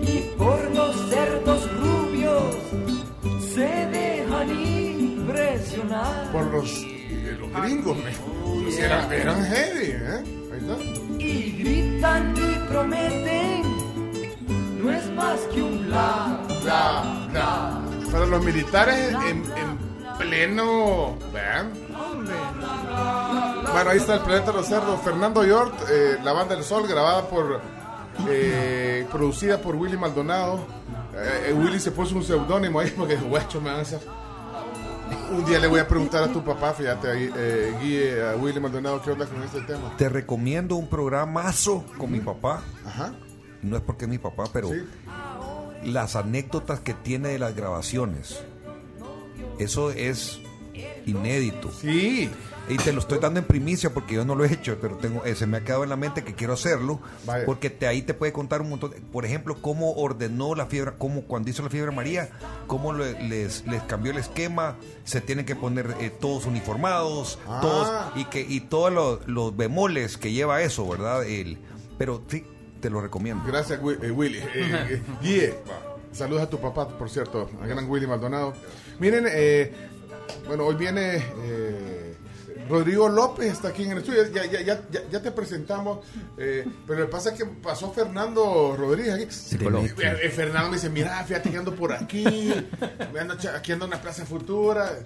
Y por los cerdos rubios se dejan impresionar. Por los, los gringos, me. Eran, eran heavy, ¿eh? Ahí está. Y gritan y prometen. No es más que un bla, bla, bla. Para los militares en, en pleno. ¿Vean? Bueno, ahí está el planeta de los cerdos. Fernando York, eh, La Banda del Sol, grabada por. eh, producida por Willy Maldonado. Eh, eh, Willy se puso un seudónimo ahí porque, guacho, me van a hacer. Un día le voy a preguntar a tu papá, fíjate ahí, eh, guíe a Willy Maldonado, ¿qué onda con este tema? Te recomiendo un programazo con mi papá. Ajá. No es porque es mi papá, pero las anécdotas que tiene de las grabaciones. Eso es inédito. Sí. Y te lo estoy dando en primicia porque yo no lo he hecho, pero tengo, eh, se me ha quedado en la mente que quiero hacerlo. Vaya. Porque te, ahí te puede contar un montón. de- por ejemplo, cómo ordenó la fiebre, cómo cuando hizo la fiebre María, cómo le- les, les cambió el esquema, se tienen que poner eh, todos uniformados, Ah. todos, y que y todos los, los bemoles que lleva eso, ¿verdad? El, pero sí, te lo recomiendo. Gracias, eh, Willy. Eh, eh, saludos a tu papá, por cierto, a gran Willy Maldonado. Miren, eh, bueno, hoy viene eh, Rodrigo López, está aquí en el estudio. Ya, ya, ya, ya, ya te presentamos, eh, pero lo que pasa es que pasó Fernando Rodríguez aquí. Eh, Fernando me dice, mira, fíjate que ando por aquí, aquí ando en la Plaza Futura.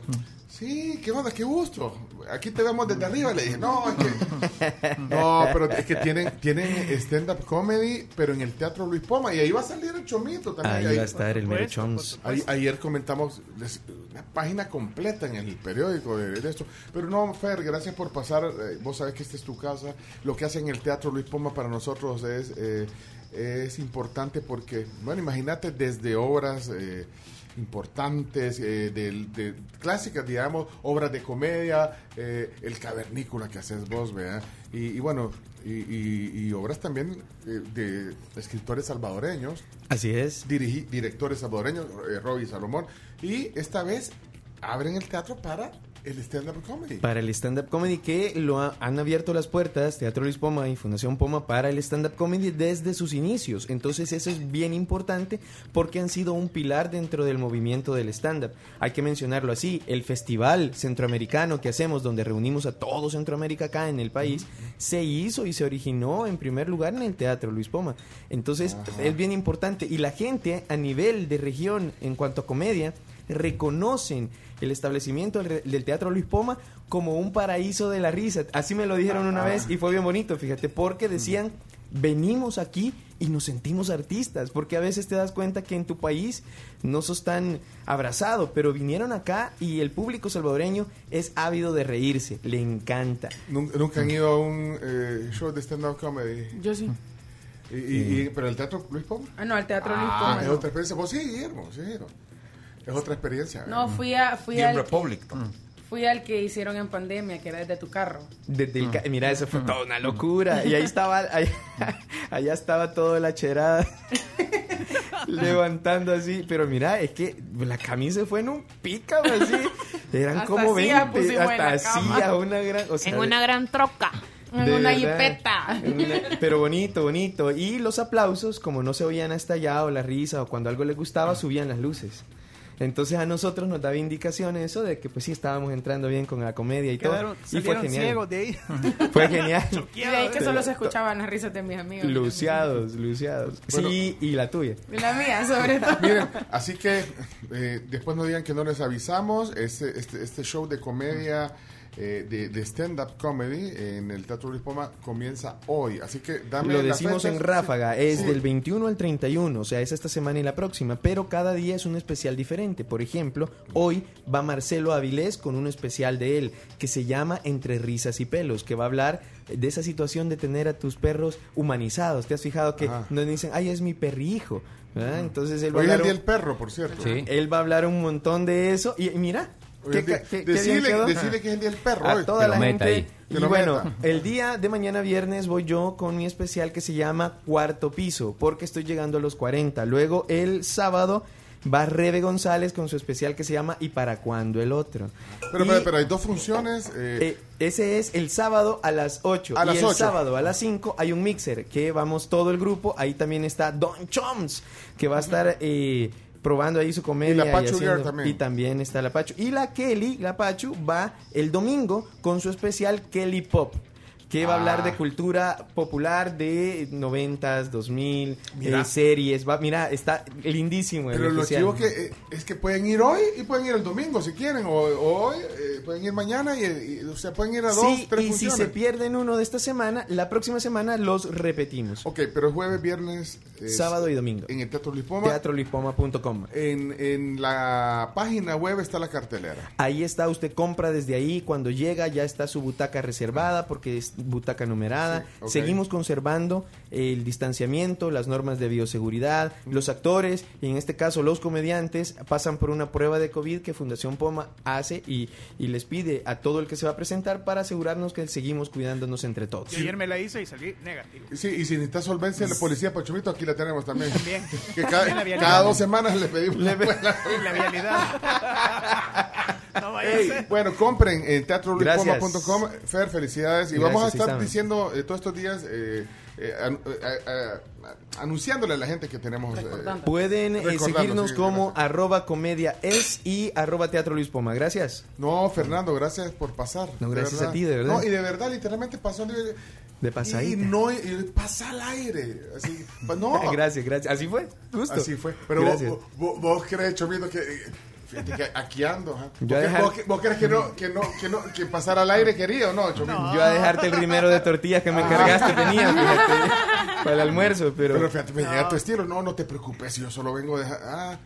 Sí, qué onda, qué gusto. Aquí te vemos desde arriba. Le dije, no, es que, no, pero es que tienen, tienen stand-up comedy, pero en el Teatro Luis Poma. Y ahí va a salir el chomito también. Ahí va a estar el Mero Chons. Ayer comentamos les- una página completa en el periódico de, de esto. Pero no, Fer, gracias por pasar. eh, vos sabés que esta es tu casa. Lo que hacen en el Teatro Luis Poma para nosotros es, eh, es importante porque, bueno, imagínate desde obras... eh, importantes, eh, del- de, clásicas, digamos, obras de comedia, eh, el cavernícola que haces vos, ¿verdad? Y, y bueno, y, y- y obras también eh, de escritores salvadoreños, Así es. dirigi- directores salvadoreños, eh, Robbie Salomón, y esta vez abren el teatro para el stand-up comedy. Para el stand-up comedy que lo ha- han abierto las puertas, Teatro Luis Poma y Fundación Poma, para el stand-up comedy desde sus inicios. Entonces eso es bien importante porque han sido un pilar dentro del movimiento del stand-up. Hay que mencionarlo así, el festival centroamericano que hacemos, donde reunimos a todo Centroamérica acá en el país, se hizo y se originó en primer lugar en el Teatro Luis Poma. Entonces es bien importante y la gente a nivel de región en cuanto a comedia reconocen el establecimiento del, Teatro Luis Poma como un paraíso de la risa. Así me lo dijeron una vez y fue bien bonito, fíjate, porque decían, venimos aquí y nos sentimos artistas, porque a veces te das cuenta que en tu país no sos tan abrazado, pero vinieron acá y el público salvadoreño es ávido de reírse, le encanta. ¿Nunca, nunca han ido a un eh, show de stand-up comedy? Yo sí. Y, y- y- ¿Pero el teatro Luis Poma? Ah, no, al Teatro Luis Ah, Poma. es no. otra experiencia. Vos sí, Guillermo, sí. Es otra experiencia. No, fui, a, fui, Y en al, Republic. fui al que hicieron en pandemia, que era desde tu carro. Desde el ca- Mira, eso fue toda una locura. Y ahí estaba, ahí- allá estaba toda la cherada levantando así. Pero mira, es que la camisa fue en un pícamo así. Eran Hasta como sillas 20, pusimos en hasta hacía una gran. o sea, en una gran troca. En De una jipeta. Pero bonito, bonito. Y los aplausos, como no se oían hasta allá, o la risa, o cuando algo les gustaba, subían las luces. Entonces a nosotros nos daba indicación eso de que pues sí estábamos entrando bien con la comedia y Quedaron, todo. Y fue genial. ciegos de ahí. Fue genial. Y de ahí que solo se escuchaban las risas de mis amigos. Luciados, luciados. Bueno. sí, y la tuya. Y la mía, sobre todo. Miren, así que eh, después no digan que no les avisamos. Este, este, este show de comedia, eh, de, de stand-up comedy en el Teatro Luis Poma comienza hoy. Así que dame Lo decimos en ráfaga, Sí, es sí. del 21 al 31, o sea, es esta semana y la próxima, pero cada día es un especial diferente. Por ejemplo, hoy va Marcelo Avilés con un especial de él que se llama Entre risas y pelos, que va a hablar de esa situación de tener a tus perros humanizados. ¿Te has fijado que Ajá. nos dicen, ay, es mi perrijo? ¿verdad? Entonces él va, a Hoy el hablar día un, del perro, por cierto. Sí. él va a hablar un montón de eso y mira. Qué decirle, decirle que es el día del perro. a hoy. toda Que la lo gente. ahí. Y bueno, meta. el día de mañana viernes voy yo con mi especial que se llama Cuarto Piso, porque estoy llegando a los 40. Luego el sábado va Rebe González con su especial que se llama ¿Y para cuándo el otro? Pero, Y, pero, pero hay dos funciones. eh, eh, ese es el sábado a las 8. A y las el 8. sábado a las 5 hay un mixer que vamos todo el grupo. Ahí también está Don Choms, que va a estar eh, probando ahí su comedia. Y la Pachu haciendo- también. y también está la Pachu. Y la Kelly, la Pachu, va el domingo con su especial Kelly Pop. Que va a hablar Ah. de cultura popular de 90s, 2000, Mira. eh, series. Va, mira, está lindísimo. el Pero lo chivo que eh, es que pueden ir hoy y pueden ir el domingo si quieren, o, hoy, eh, pueden ir mañana y, y, o sea, pueden ir a dos, Sí, tres y si se pierden uno de esta semana, la próxima semana los repetimos. Ok, pero jueves, viernes, eh, Sábado y domingo. en el Teatro Luis Poma. Teatrolispoma.com. En, en la página web está la cartelera. Ahí está, usted compra desde ahí, cuando llega ya está su butaca reservada porque es butaca numerada. Sí. Seguimos conservando el distanciamiento, las normas de bioseguridad. Los actores, y en este caso los comediantes, pasan por una prueba de COVID que Fundación Poma hace y, y les pide a todo el que se va a presentar para asegurarnos que seguimos cuidándonos entre todos. Yo ayer me la hice y salí negativo. Sí, y si necesita solvencia la policía Pachumito, aquí la tenemos también. También. Que la cada, dos semanas le pedimos. Le pe- La vialidad. no vaya a Ey, ser. bueno, compren en teatroluispoma.com. Fer, felicidades. Y Gracias, vamos a estar diciendo eh, todos estos días, eh, eh, an- eh, eh, eh, anunciándole a la gente que tenemos. eh, Pueden eh, seguirnos sí, como gracias. arroba comedia es y arroba teatro Luis Poma. Gracias. No, Fernando, gracias por pasar. No, gracias a ti, de verdad. No, y de verdad, literalmente pasó de, De pasadita. Y no, y pasa al aire. Así, no. gracias, gracias. Así fue. Justo. Así fue. Pero Gracias. vos, vos- vos crees, Chomito, que. Eh, Fíjate que aquí ando. a ¿Vos, dejar- vos- vos crees que no, que no, que no, que pasar al aire quería o no, Chomito? Yo a dejarte el rimero de tortillas que me cargaste tenía, fíjate, para el almuerzo, pero... Pero fíjate, me llega tu estilo. No, no te preocupes, yo solo vengo de. Ah,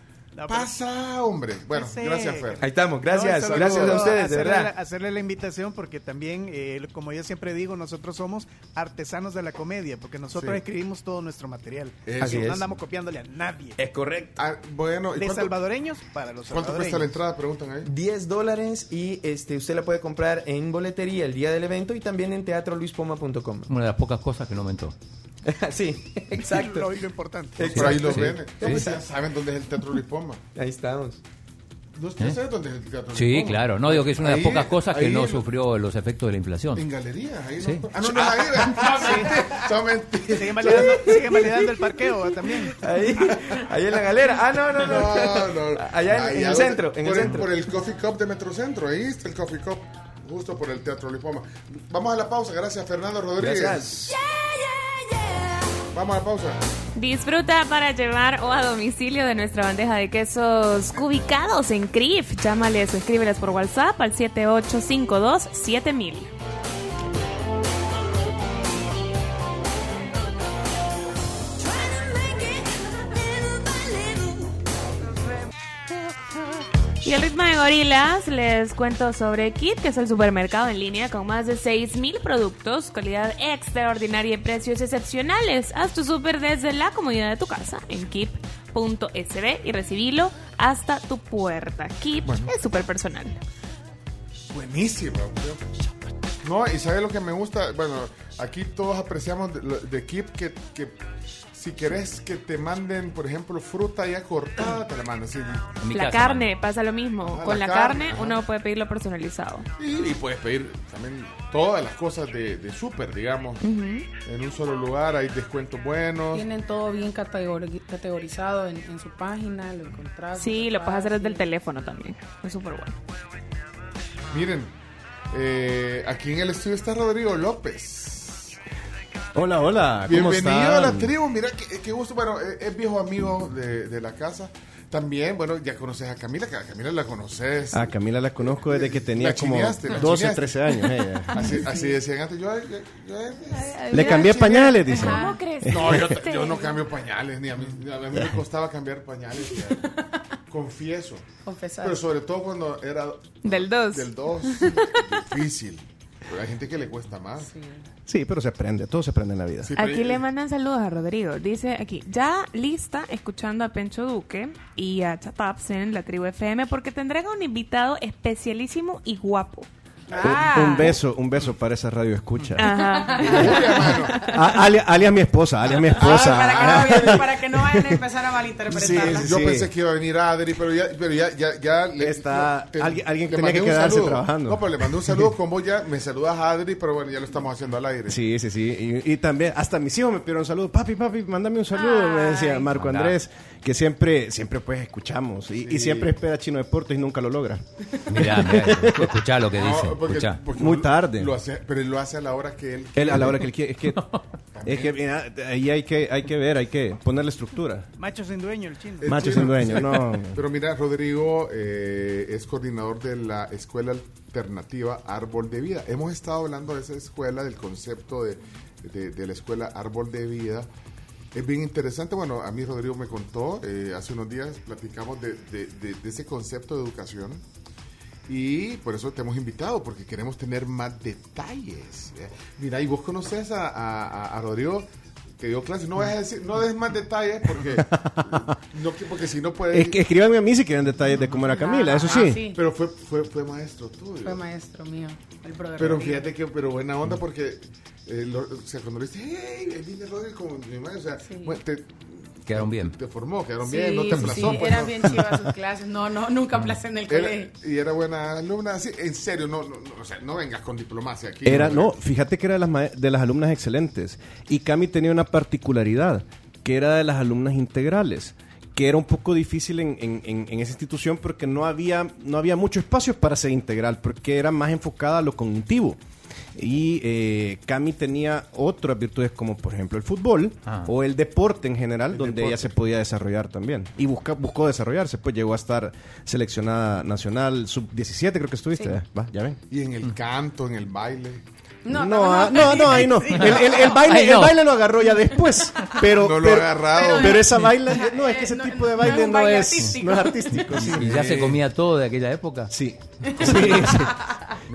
Pasa, hombre. Bueno, Ese- gracias, Fer. Ahí estamos, gracias, No, gracias a ustedes, de hacerle verdad. La, hacerle la invitación porque también, eh, como yo siempre digo, nosotros somos artesanos de la comedia, porque nosotros Sí. escribimos todo nuestro material. Eso. Así no es. andamos copiándole a nadie. Es correcto. Ah, bueno, ¿y De cuánto- salvadoreños para los ¿Cuánto salvadoreños. cuesta la entrada? Preguntan ahí. 10 dólares y este usted la puede comprar en boletería el día del evento y también en teatroluispoma.com. Una de las pocas cosas que no aumentó. sí, exacto. Lo, lo importante. Por ahí los Sí. ven. Sí. Pues ya saben dónde es el Teatro Lipoma. Ahí estamos. ¿No ¿Eh? sabes dónde es el Teatro Sí, Lipoma? claro. No digo que es una de las pocas cosas que no sufrió los efectos de la inflación. En galerías, ahí Sí. no. Ah, no, no, ahí. mentiras. Siguen validando, el parqueo ¿va? también. Ahí, ahí en la galera. Ah, no, no, no. No, no. Allá en, Ahí, en el centro, en el por centro. Por el Coffee Cup de Metrocentro. Ahí está el Coffee Cup. Justo por el Teatro Lipoma. Vamos a la pausa. Gracias, Fernando Rodríguez. Gracias. Vamos a la pausa. Disfruta para llevar o a domicilio de nuestra bandeja de quesos cubicados en CRIF. Llámales o escríbeles por WhatsApp al 7852-7000. Y el ritmo de gorilas, les cuento sobre Kit, que es el supermercado en línea con más de 6.000 productos, calidad extraordinaria y precios excepcionales. Haz tu super desde la comodidad de tu casa en kip.sb y recibilo hasta tu puerta. Kip es súper personal. Buenísimo. No, y ¿sabes lo que me gusta? Bueno, aquí todos apreciamos de, de Kip que, que si querés que te manden, por ejemplo, fruta ya cortada, te la mandan. sí. La carne pasa lo mismo. Ah, Con la la, carne, uno puede pedirlo personalizado. Y, y puedes pedir también todas las cosas de, de súper, digamos. En un solo lugar hay descuentos buenos. Tienen todo bien categori- categorizado en, en su página, lo encontrás. Sí, lo puedes hacer desde el teléfono también. Es súper bueno. Miren, eh, aquí en el estudio está Rodrigo López. Hola, hola. ¿cómo Bienvenido a la están? tribu. Mira, qué, qué gusto. Bueno, eh, es viejo amigo de, de la casa. También, bueno, ya conoces a Camila. que a Camila la conoces. A Camila la conozco desde que tenía como chineaste, la 12, chineaste. 13 años. ella. Así, así decían antes. Yo, yo- yo- Le cambié pañales, dice. ¿Cómo crees? No, yo, yo no cambio pañales, ni a mí, a mí me costaba cambiar pañales. ya. Confieso. Confesar. Pero sobre todo cuando era Del 2. del 2. difícil. Pero hay gente que le cuesta más. Sí, pero se aprende, todo se aprende en la vida. Sí, Aquí le mandan saludos a Rodrigo. Dice aquí, ya lista escuchando a Pencho Duque y a Chataps en la tribu FM porque tendrán un invitado especialísimo y guapo. Un, un beso, un beso para esa radio escucha. Ajá. Ah, alias mi esposa, alias mi esposa. Para que, no, vayan- para que no vayan a empezar a malinterpretarla. Yo Sí. pensé que iba a venir Adri, pero ya, pero ya, ya, ya le- Está- alguien- alguien le tenía que un quedarse saludo. trabajando. No, pero le mandé un saludo con vos ya, me saludas a Adri, pero bueno, ya lo estamos haciendo al aire. Sí, sí, sí. Y, y también, hasta mis hijos me pidieron saludos. Papi, papi, mándame un saludo. Me decía Marco. Andrés, que siempre, siempre pues escuchamos. Y, y siempre espera Chino Deportes y nunca lo logra. Mirá, mirá, escuchá lo que dice. No, porque- escuchá. porque Muy tarde. Lo hace, pero él lo hace a la hora que él Él a la hora que él quiere. Es que, es que mira, ahí hay que, hay que ver, hay que ponerle estructura. Macho sin dueño, el chino. El Macho chino. sin dueño, no. Pero mira, Rodrigo eh, es coordinador de la Escuela Alternativa Árbol de Vida. Hemos estado hablando de esa escuela, del concepto de, de- de la Escuela Árbol de Vida. Es bien interesante. Bueno, a mí Rodrigo me contó, eh, hace unos días platicamos de, de- ese concepto de educación. Y por eso te hemos invitado, porque queremos tener más detalles. ¿eh? Mira, y vos conoces a Rodrigo que dio clases. No vas a decir, no des más detalles porque, no, que- porque si no puedes. Es que escríbanme a mí si quieren detalles de cómo era Camila, eso sí. Ah, sí. Pero fue, fue, fue maestro tuyo. Fue maestro mío, el brother. Pero fíjate que, pero buena onda porque, eh, lo- o sea, cuando le dices, hey, viene Rodrigo con mi madre, o sea, bueno, te, Quedaron bien. te formó, quedaron Sí, bien, no te sí, aplazó. sí, pues, eran no. bien chivas sus clases. No, no, nunca aplacé en el Era- colegio. y era buena alumna, así, en serio, no, no, no, o sea, no vengas con diplomacia aquí. Era, no, fíjate que era de las, ma- de las alumnas excelentes. Y Cami tenía una particularidad, que era de las alumnas integrales, que era un poco difícil en, en- en- en esa institución porque no había, no había mucho espacio para ser integral, porque era más enfocada a lo cognitivo. Y eh, Cami tenía otras virtudes como por ejemplo el fútbol Ah. o el deporte en general, donde deporte. ella se podía desarrollar también. Y busca, buscó desarrollarse, pues llegó a estar seleccionada nacional, sub-17 creo que estuviste. Sí. ¿eh? Va, ya ven. Y en el canto, en el baile. No, No, ah, no, no, ahí no. El, el- el baile, Ahí no. el baile lo agarró ya después. Pero, No lo pero, agarrado. Pero, esa baile, no, es que ese tipo de baile no, baile es, artístico. no es artístico. Sí, ¿Y ya se comía todo de aquella época? Sí. Sí.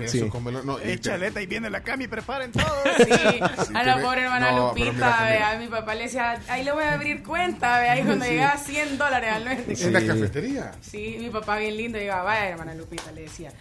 eso cómelo. No, y ahí viene la cami, preparen todo. Sí, a la pobre hermana no, Lupita, vea, mira. mi papá le decía, ahí le voy a abrir cuenta, vea, y cuando llegaba 100 dólares al mes. en la cafetería. Sí, mi papá bien lindo, llegaba, vaya, hermana Lupita, le decía.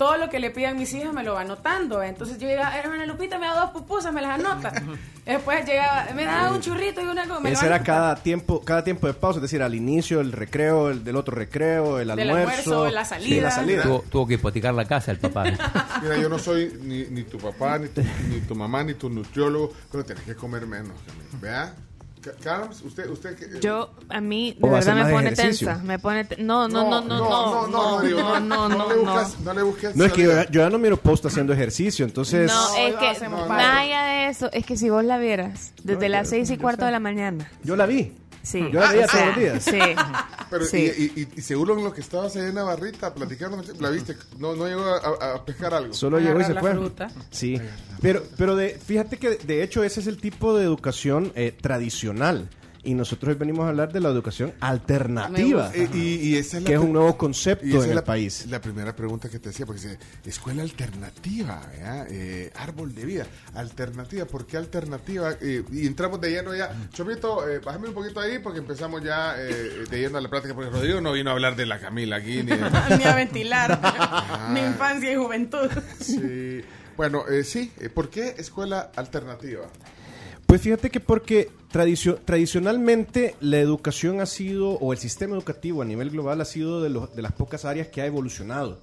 Todo lo que le pidan mis hijas me lo va anotando. Entonces yo llegaba, hermana Lupita, me da dos pupusas, me las anota. Después llegaba, me da un churrito y una lo Ese era cada tiempo, cada tiempo de pausa, es decir, al inicio, el recreo, el del otro recreo, el Del almuerzo, almuerzo, la sí, salida. la salida. Tuvo, tuvo que hipotecar la casa el papá. Mira, yo no soy ni, ni tu papá, ni tu, ni tu mamá, ni tu nutriólogo, pero tenés que comer menos. Camila. Carms, usted, usted que- Yo, a mí, de verdad me pone ejercicio. tensa. Me pone te- no, no, no, no, no, no, no, no, no, no, le no. buscas, no le busques No, es que yo, yo ya no miro post haciendo ejercicio, entonces... No, es que más allá de eso, es que si vos la vieras desde No, las seis y cuarto de la mañana. Yo la vi. Sí. Yo la veía O sea, todos los días. Sí. Pero, Sí. y, y, y- y seguro en lo que estabas ahí en Navarrita platicando, ¿la viste? No, no llegó a, pescar algo. Solo llegó y se la fue. fruta. Sí, pero, pero de, fíjate que de hecho ese es el tipo de educación eh, tradicional. Y nosotros hoy venimos a hablar de la educación alternativa, y, y esa es la que es un nuevo concepto y esa en es el país. La primera pregunta que te hacía, porque dice, escuela alternativa. Eh, árbol de vida, alternativa, ¿por qué alternativa? Eh, y entramos de lleno ya. Chomito, eh, bájame un poquito ahí porque empezamos ya eh, de lleno a la plática, porque Rodrigo no vino a hablar de la Camila aquí, ni de- Ni a ventilar mi infancia y juventud. Sí. Bueno, eh, sí, ¿por qué escuela alternativa? Pues fíjate que porque tradicio- tradicionalmente la educación ha sido, o el sistema educativo a nivel global ha sido de, de las pocas áreas que ha evolucionado.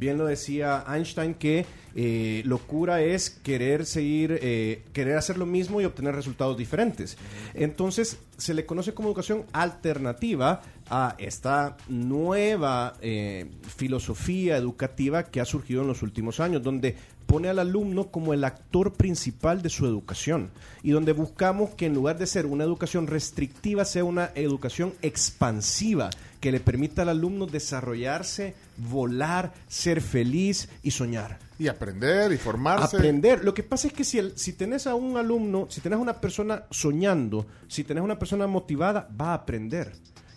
Bien lo decía Einstein que eh, locura es querer seguir, eh, querer hacer lo mismo y obtener resultados diferentes. Entonces se le conoce como educación alternativa a esta nueva eh, filosofía educativa que ha surgido en los últimos años, donde pone al alumno como el actor principal de su educación y donde buscamos que en lugar de ser una educación restrictiva sea una educación expansiva que le permita al alumno desarrollarse, volar, ser feliz y soñar. Y aprender y formarse. Aprender. Lo que pasa es que si, el, si tenés a un alumno, si tenés una persona soñando, si tenés una persona motivada, va a aprender.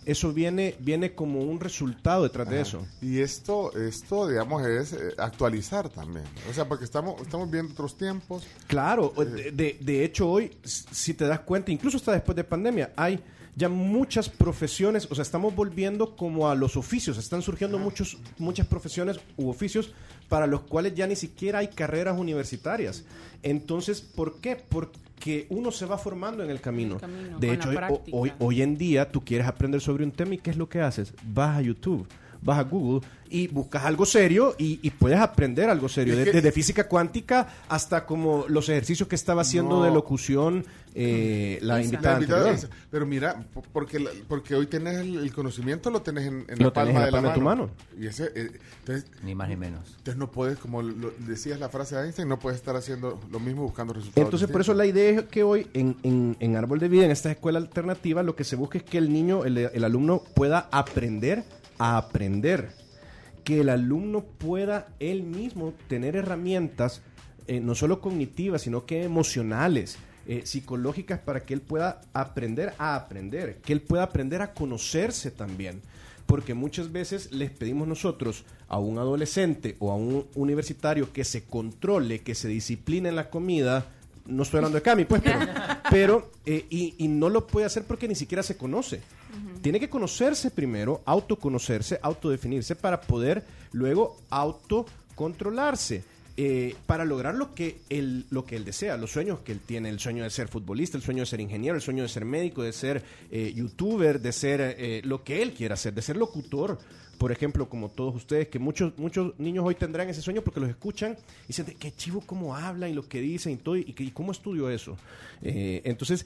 Eso viene, viene como un resultado detrás de eso. Y esto, esto digamos, es eh, actualizar también. O sea, porque estamos, estamos viendo otros tiempos. Claro, de, de- de hecho hoy, si te das cuenta, incluso hasta después de pandemia, hay ya muchas profesiones, o sea, estamos volviendo como a los oficios, están surgiendo muchos, muchas profesiones u oficios para los cuales ya ni siquiera hay carreras universitarias. Entonces, ¿por qué? Porque uno se va formando en el camino. camino, de hecho, hoy- práctica. hoy, hoy en día tú quieres aprender sobre un tema y ¿qué es lo que haces? Vas a YouTube. Vas a Google y buscas algo serio y, y puedes aprender algo serio, desde física cuántica hasta como los ejercicios que estaba haciendo No. de locución eh, la invitada La invitada anterior. es- pero mira, po- porque, la- porque hoy tenés el, el conocimiento, lo tenés en, en Lo la palma, tenés en la de, la de tu mano. mano. Y ese, eh, entonces, Ni más ni menos. entonces no puedes, como lo- decías la frase de Einstein, no puedes estar haciendo lo mismo buscando resultados. Entonces, por eso la idea es que hoy en, en- en Árbol de Vida, en esta escuela alternativa, lo que se busca es que el niño, el, el alumno pueda aprender a aprender. Que el alumno pueda él mismo tener herramientas, eh, no solo cognitivas, sino que emocionales, eh, psicológicas, para que él pueda aprender a aprender. Que él pueda aprender a conocerse también. Porque muchas veces les pedimos nosotros a un adolescente o a un universitario que se controle, que se discipline en la comida, no estoy hablando de Cami, pues, pero, pero, eh, y, y no lo puede hacer porque ni siquiera se conoce. Tiene que conocerse primero, autoconocerse, autodefinirse para poder luego autocontrolarse. eh, para lograr lo que, él, lo que él desea, los sueños que él tiene, el sueño de ser futbolista, el sueño de ser ingeniero, el sueño de ser médico, de ser eh, youtuber, de ser eh, lo que él quiera hacer, de ser locutor, por ejemplo, como todos ustedes, que muchos, muchos niños hoy tendrán ese sueño porque los escuchan y dicen, qué chivo cómo hablan y lo que dicen y todo, y, y cómo estudio eso. Eh, entonces,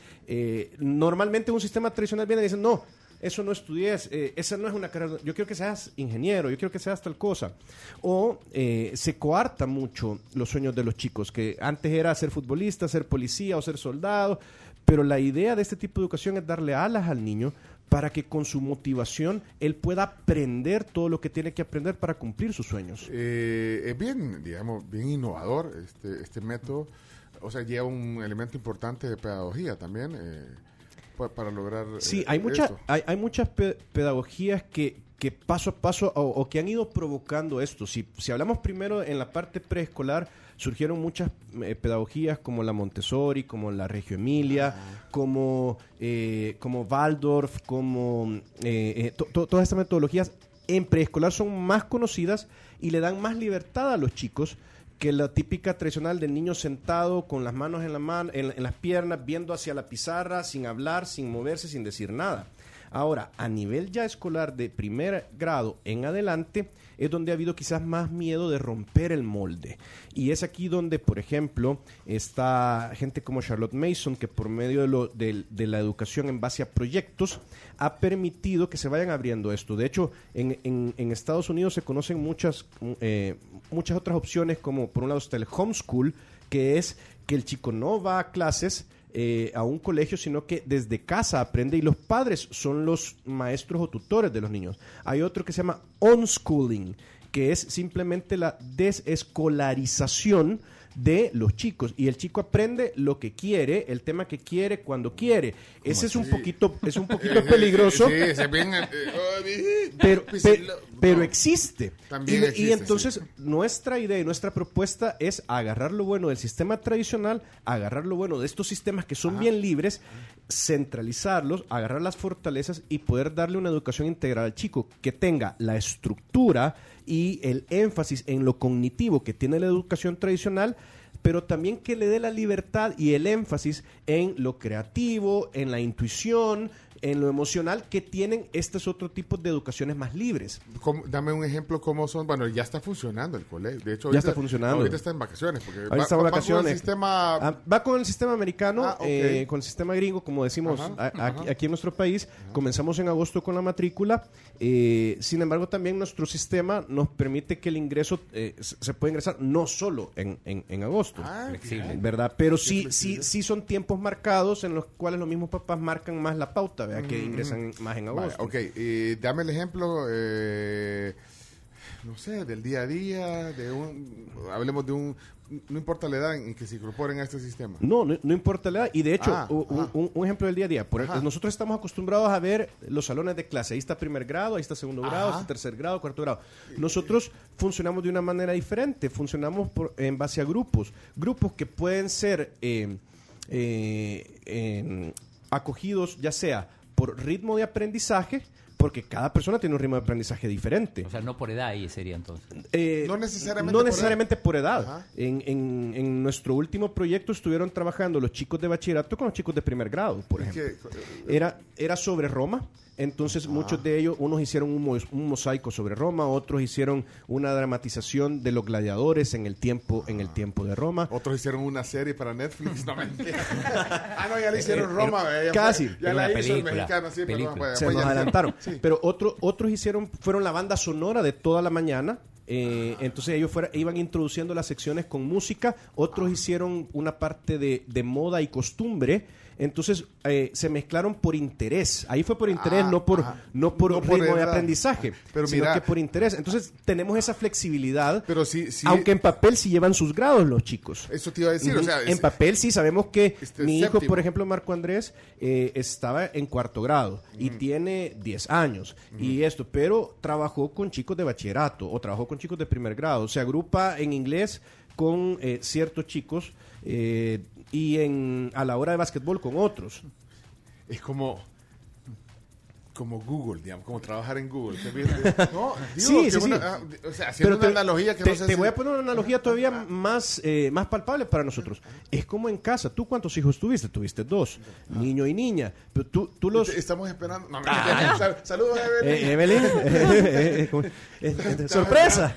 normalmente un sistema tradicional viene y dice, no, eso no estudies, eh, esa no es una carrera, yo quiero que seas ingeniero, yo quiero que seas tal cosa. O eh, se coarta mucho los sueños de los chicos, que antes era ser futbolista, ser policía o ser soldado, pero la idea de este tipo de educación es darle alas al niño para que con su motivación él pueda aprender todo lo que tiene que aprender para cumplir sus sueños. Eh, es bien, digamos, bien innovador este, este método. O sea, lleva un elemento importante de pedagogía también eh, pa- para lograr. Sí, eh, hay, mucha, esto. hay, hay muchas pe- pedagogías que, que paso a paso o, o que han ido provocando esto. Si, si hablamos primero en la parte preescolar, surgieron muchas eh, pedagogías como la Montessori, como la Reggio Emilia, como, eh, como Waldorf, como eh, eh, to- to- todas estas metodologías en preescolar son más conocidas y le dan más libertad a los chicos que la típica tradicional del niño sentado con las manos en, la man- en, en las piernas, viendo hacia la pizarra, sin hablar, sin moverse, sin decir nada. Ahora, a nivel ya escolar de primer grado en adelante, es donde ha habido quizás más miedo de romper el molde. Y es aquí donde, por ejemplo, está gente como Charlotte Mason, que por medio de, lo- de la educación en base a proyectos, ha permitido que se vayan abriendo esto. De hecho, en, en- en Estados Unidos se conocen muchas, mm, eh, muchas otras opciones, como por un lado está el homeschool, que es que el chico no va a clases, eh, a un colegio, sino que desde casa aprende y los padres son los maestros o tutores de los niños. Hay otro que se llama unschooling, que es simplemente la desescolarización de los chicos y el chico aprende lo que quiere, el tema que quiere, cuando quiere. Ese es un poquito es un poquito peligroso. Sí, bien. eh, oh, pero, pues, pe- pero existe. También y, entonces nuestra idea y nuestra propuesta es agarrar lo bueno del sistema tradicional, agarrar lo bueno de estos sistemas que son bien libres, centralizarlos, agarrar las fortalezas y poder darle una educación integral al chico que tenga la estructura y el énfasis en lo cognitivo que tiene la educación tradicional pero también que le dé la libertad y el énfasis en lo creativo, en la intuición, en lo emocional que tienen estos otros tipos de educaciones más libres. ¿Cómo- dame un ejemplo cómo son. Bueno, ya está funcionando el colegio. De hecho, Ya ahorita- está funcionando. Ahorita está en vacaciones. Porque Ahorita va- está en va con vacaciones. el sistema. Ah, va con el sistema americano, Ah, eh, con el sistema gringo, como decimos Ajá, a- a- ajá. aquí en nuestro país. Comenzamos en agosto con la matrícula. eh, sin embargo, también nuestro sistema nos permite que el ingreso eh, se puede ingresar no solo en, en- en agosto, Ah, Flexible. ¿verdad? Pero sí, sí, sí son tiempos marcados en los cuales los mismos papás marcan más la pauta, ¿verdad? Que Mm, ingresan más en Vale, agosto. ok, y dame el ejemplo, eh, no sé, del día a día, de un, hablemos de un, no importa la edad en que se incorporen a este sistema. No, no, no importa la edad. Y de hecho, Ah, un, ajá. un- un ejemplo del día a día. Por nosotros estamos acostumbrados a ver los salones de clase. Ahí está primer grado, ahí está segundo grado, Ajá. ahí está tercer grado, cuarto grado. Nosotros funcionamos de una manera diferente. Funcionamos por- en base a grupos. Grupos que pueden ser eh, eh, acogidos ya sea por ritmo de aprendizaje, porque cada persona tiene un ritmo de aprendizaje diferente. O sea, no por edad ahí sería entonces. Eh, No necesariamente no por necesariamente por edad. En, en- en nuestro último proyecto estuvieron trabajando los chicos de bachillerato con los chicos de primer grado, por ejemplo. Era, era sobre Roma. Entonces muchos de ellos, unos hicieron un, mo- un mosaico sobre Roma, otros hicieron una dramatización de los gladiadores en el tiempo, en el tiempo de Roma. Otros hicieron una serie para Netflix, no mentira. ah, no, ya le hicieron Eh, Roma, eh, eh, ya casi. fue- ya la una hizo el película, mexicano, sí, película. perdón, pues, se nos ya- adelantaron. Sí. Pero otro, otros hicieron, fueron la banda sonora de toda la mañana. eh, entonces ellos fuera- iban introduciendo las secciones con música, otros hicieron una parte de, de moda y costumbre, entonces eh, se mezclaron por interés. Ahí fue por interés, Ah, no por no por No por ritmo de aprendizaje, Pero sino mira- que por interés. Entonces tenemos esa flexibilidad, Pero sí, sí. aunque en papel sí llevan sus grados los chicos. Eso te iba a decir, o sea, en papel sí sabemos que Este, mi hijo, séptimo. por ejemplo, Marco Andrés, eh, estaba en cuarto grado y tiene 10 años y esto, pero trabajó con chicos de bachillerato o trabajó con chicos de primer grado. Se agrupa en inglés con eh, ciertos chicos eh, y en, a la hora de básquetbol con otros. Es como como Google, digamos, como trabajar en Google. No, digo Sí, sí, ah, o sea, haciendo una analogía que te, no sé te si- voy a poner una analogía todavía más, eh, más palpable para nosotros. Es como en casa. ¿Tú cuántos hijos tuviste? Tuviste dos, niño y niña. Pero tú, tú los... Estamos esperando. No, Ah. sal- saludos, Evelyn. Eh, Evelyn, eh, eh, ¿cómo- eh, eh, sorpresa,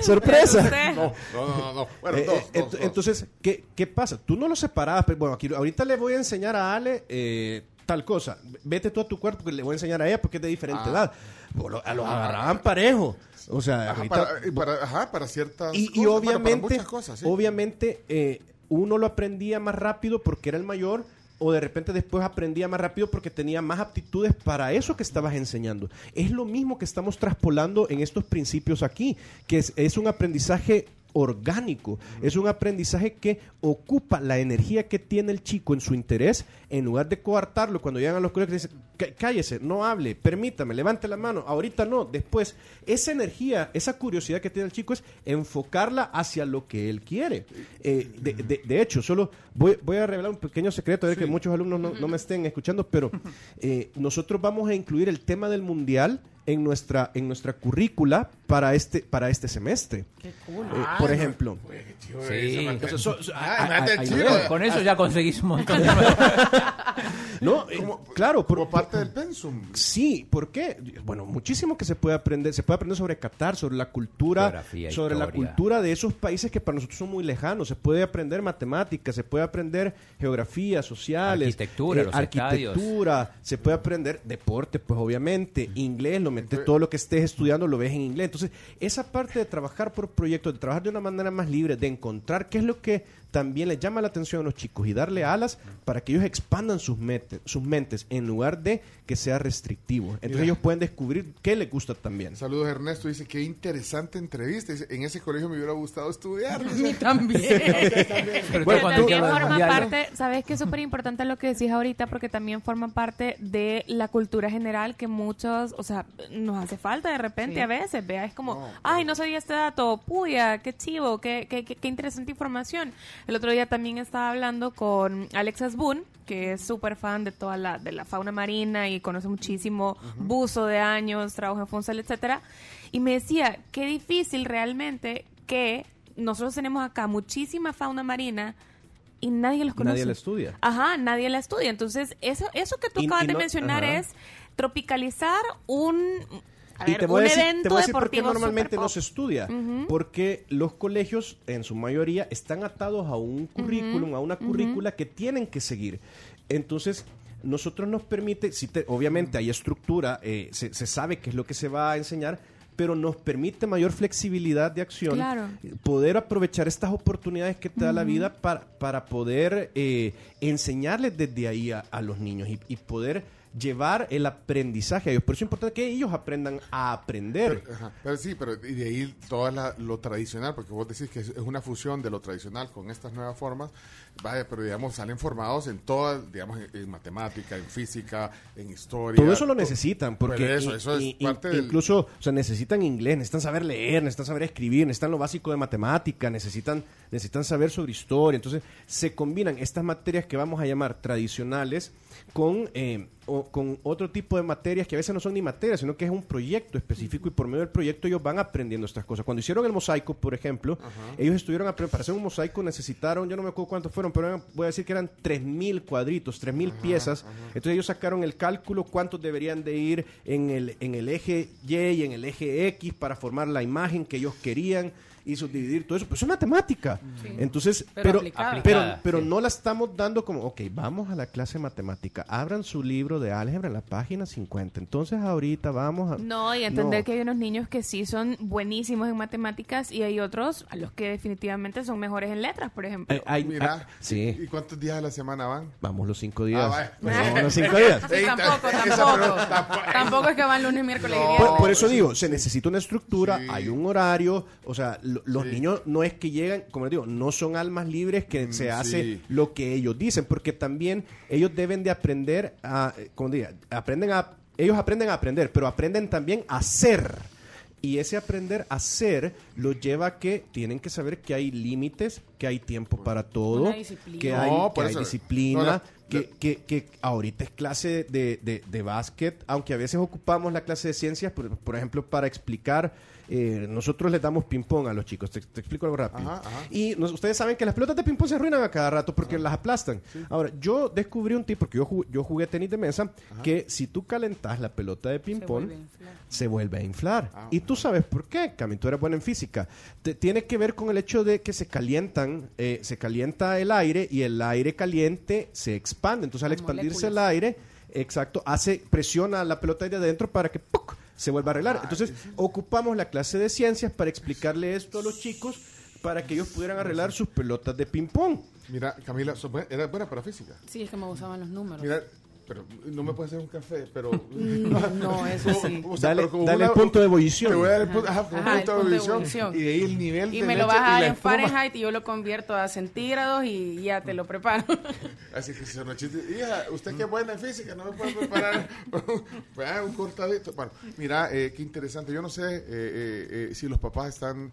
sorpresa. No, no, no, no. Bueno, Eh, dos, eh, dos, ent- dos. Entonces, ¿qué, ¿qué pasa? Tú no los separabas. pero Bueno, aquí, ahorita le voy a enseñar a Ale eh, tal cosa. Vete tú a tu cuarto porque le voy a enseñar a ella porque es de diferente Ah. edad. Lo- a los agarraban parejo. O sea, Ajá, ahorita- para, y para, ajá, para ciertas y, y cosas, bueno, para obviamente, muchas cosas, sí. obviamente eh, uno lo aprendía más rápido porque era el mayor o de repente después aprendía más rápido porque tenía más aptitudes para eso que estabas enseñando. Es lo mismo que estamos traspolando en estos principios aquí, que es, es un aprendizaje orgánico, es un aprendizaje que ocupa la energía que tiene el chico en su interés, en lugar de coartarlo cuando llegan a los colegios dicen, "Cá- cállese, no hable, permítame, levante la mano, ahorita no, después. Esa energía, esa curiosidad que tiene el chico es enfocarla hacia lo que él quiere. Eh, de, de- de hecho, solo voy, voy a revelar un pequeño secreto, de que muchos alumnos no, no me estén escuchando, pero eh, nosotros vamos a incluir el tema del mundial en nuestra en nuestra currícula para este para este semestre. Eh, por ejemplo, Sí. Entonces, so- so- Ah, a- a- mate a- chido. a- Con eso ya conseguís un montón de No, eh, claro, por, parte del pensum. Sí, ¿por qué? Bueno, muchísimo que se puede aprender, se puede aprender sobre Qatar, sobre la cultura, Geografía, sobre la cultura de esos países que para nosotros son muy lejanos, se puede aprender matemáticas, se puede aprender geografía, sociales, Arquitectura, los arquitectura, se puede aprender deporte, pues obviamente, inglés, lo todo lo que estés estudiando lo ves en inglés. Entonces, esa parte de trabajar por proyectos, de trabajar de una manera más libre, de encontrar qué es lo que también les llama la atención a los chicos y darle alas para que ellos expandan sus, mete- sus mentes en lugar de que sea restrictivo. Entonces Mira. ellos pueden descubrir qué les gusta también. Saludos Ernesto, dice qué interesante entrevista. Dice, en ese colegio me hubiera gustado estudiar. A mí también. Pero Bueno, también tú- forma parte, sabes que es súper importante lo que decís ahorita porque también forma parte de la cultura general que muchos, o sea, nos hace falta de repente Sí. a veces, vea, es como, ay, no sabía este dato, puya, qué chivo, qué, qué, qué, qué interesante información. El otro día también estaba hablando con Alex Asbun, que es súper fan de toda la, de la fauna marina y conoce muchísimo buzo de años, trabajo en Funsal, etcétera, y me decía, qué difícil realmente que nosotros tenemos acá muchísima fauna marina y nadie los conoce. Nadie la estudia. Ajá, nadie la estudia. Entonces, eso, eso que tú Y- acabas y de mencionar ajá. es tropicalizar un, a y ver, te voy a decir, te voy a decir por qué normalmente no se estudia. Porque los colegios, en su mayoría, están atados a un currículum, a una currícula que tienen que seguir. Entonces, nosotros nos permite, si te- obviamente hay estructura, eh, se, se sabe qué es lo que se va a enseñar, pero nos permite mayor flexibilidad de acción, Claro. poder aprovechar estas oportunidades que te da la vida para, para poder eh, enseñarles desde ahí a, a los niños y, y poder llevar el aprendizaje a ellos. Por eso es importante que ellos aprendan a aprender. Pero, ajá, pero sí, pero y de ahí todo la- lo tradicional, porque vos decís que es, es una fusión de lo tradicional con estas nuevas formas, vaya, pero digamos, salen formados en todas, digamos, en, en matemática, en física, en historia. Todo eso lo necesitan, porque eso, es parte del... incluso, o sea, necesitan inglés, necesitan saber leer, necesitan saber escribir, necesitan lo básico de matemática, necesitan, necesitan saber sobre historia. Entonces, se combinan estas materias que vamos a llamar tradicionales con, eh, o- con otro tipo de materias que a veces no son ni materias, sino que es un proyecto específico y por medio del proyecto ellos van aprendiendo estas cosas. Cuando hicieron el mosaico, por ejemplo, ellos estuvieron apre- para hacer un mosaico necesitaron, yo no me acuerdo cuántos fueron, pero eran- voy a decir que eran 3.000 cuadritos, 3.000 piezas. Entonces ellos sacaron el cálculo cuántos deberían de ir en el, en el eje Y y en el eje X para formar la imagen que ellos querían y subdividir todo eso. Pues es matemática. Entonces, Pero pero, aplicada. pero, Aplicada, pero sí. no la estamos dando como, ok, vamos a la clase de matemática, abran su libro de álgebra en la página 50. Entonces ahorita vamos a... No, y entender No. que hay unos niños que sí son buenísimos en matemáticas y hay otros a los que definitivamente son mejores en letras, por ejemplo. Eh, hay- Mira, ah, sí. ¿y cuántos días a la semana van? Vamos los cinco días. Ah, Pues vamos los cinco días. Sí, tampoco, tampoco. Tampoco es que van lunes, miércoles y Por, viernes. por eso digo, se necesita una estructura, hay un horario, o sea, lo- los niños no es que llegan, como les digo, no son almas libres que se hace sí. lo que ellos dicen, porque también ellos deben de aprender a, como diga, aprenden a, ellos aprenden a aprender, pero aprenden también a ser. Y ese aprender a ser los lleva a que tienen que saber que hay límites, que hay tiempo para todo, que No, hay, que disciplina, no, la- que, que, que ahorita es clase de, de, de básquet, aunque a veces ocupamos la clase de ciencias, por, por ejemplo, para explicar, eh, nosotros les damos ping-pong a los chicos, te, te explico algo rápido. Ajá, ajá. Y nos- ustedes saben que las pelotas de ping-pong se arruinan a cada rato porque las aplastan. Ahora, yo descubrí un tip, porque yo, ju- yo jugué tenis de mesa, que si tú calentas la pelota de ping-pong, se vuelve a inflar. y tú sabes por qué, Cami, tú eres buena en física. Te- tiene que ver con el hecho de que se calientan, eh, se calienta el aire y el aire caliente se expande. Entonces, al Las expandirse el aire, exacto, hace presiona la pelota de adentro para que ¡puc! Se vuelva a arreglar. Entonces, ocupamos la clase de ciencias para explicarle esto a los chicos para que ellos pudieran arreglar sus pelotas de ping-pong. Mira, Camila, buena- era buena para física. Sí, es que me gustaban los números. Mira, pero no me puedes hacer un café, pero... No, eso sí. O sea, Dale- pero como dale el punto de ebullición. Te voy a dar el punto, ajá, como Ajá, el punto de punto de ebullición. ebullición. Y de ahí el nivel Y de me lo vas a dar en. Fahrenheit y yo lo convierto a centígrados y ya te lo preparo. Así que si son chistes, hija, usted que es buena en física, no me puede preparar un cortadito. Bueno, mira, eh, qué interesante. Yo no sé eh, eh, eh, si los papás están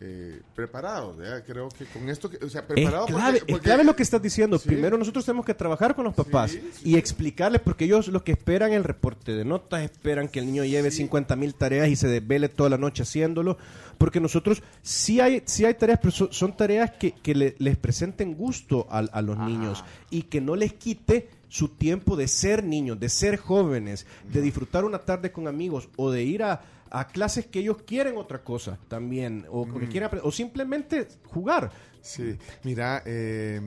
eh, preparados. ¿verdad? Creo que con esto, que, o sea, Es preparados clave, porque- es clave lo que estás diciendo. Sí. Primero nosotros tenemos que trabajar con los papás y explicarles, porque ellos lo que esperan el reporte de notas, esperan que el niño lleve 50 mil tareas y se desvele toda la noche haciéndolo, porque nosotros sí hay, sí hay tareas, pero son, son tareas que, que le- les presenten gusto a, a los niños y que no les quite su tiempo de ser niños, de ser jóvenes, de disfrutar una tarde con amigos o de ir a, a clases que ellos quieren otra cosa también, o, o que quieren o simplemente jugar. Sí, mira, eh,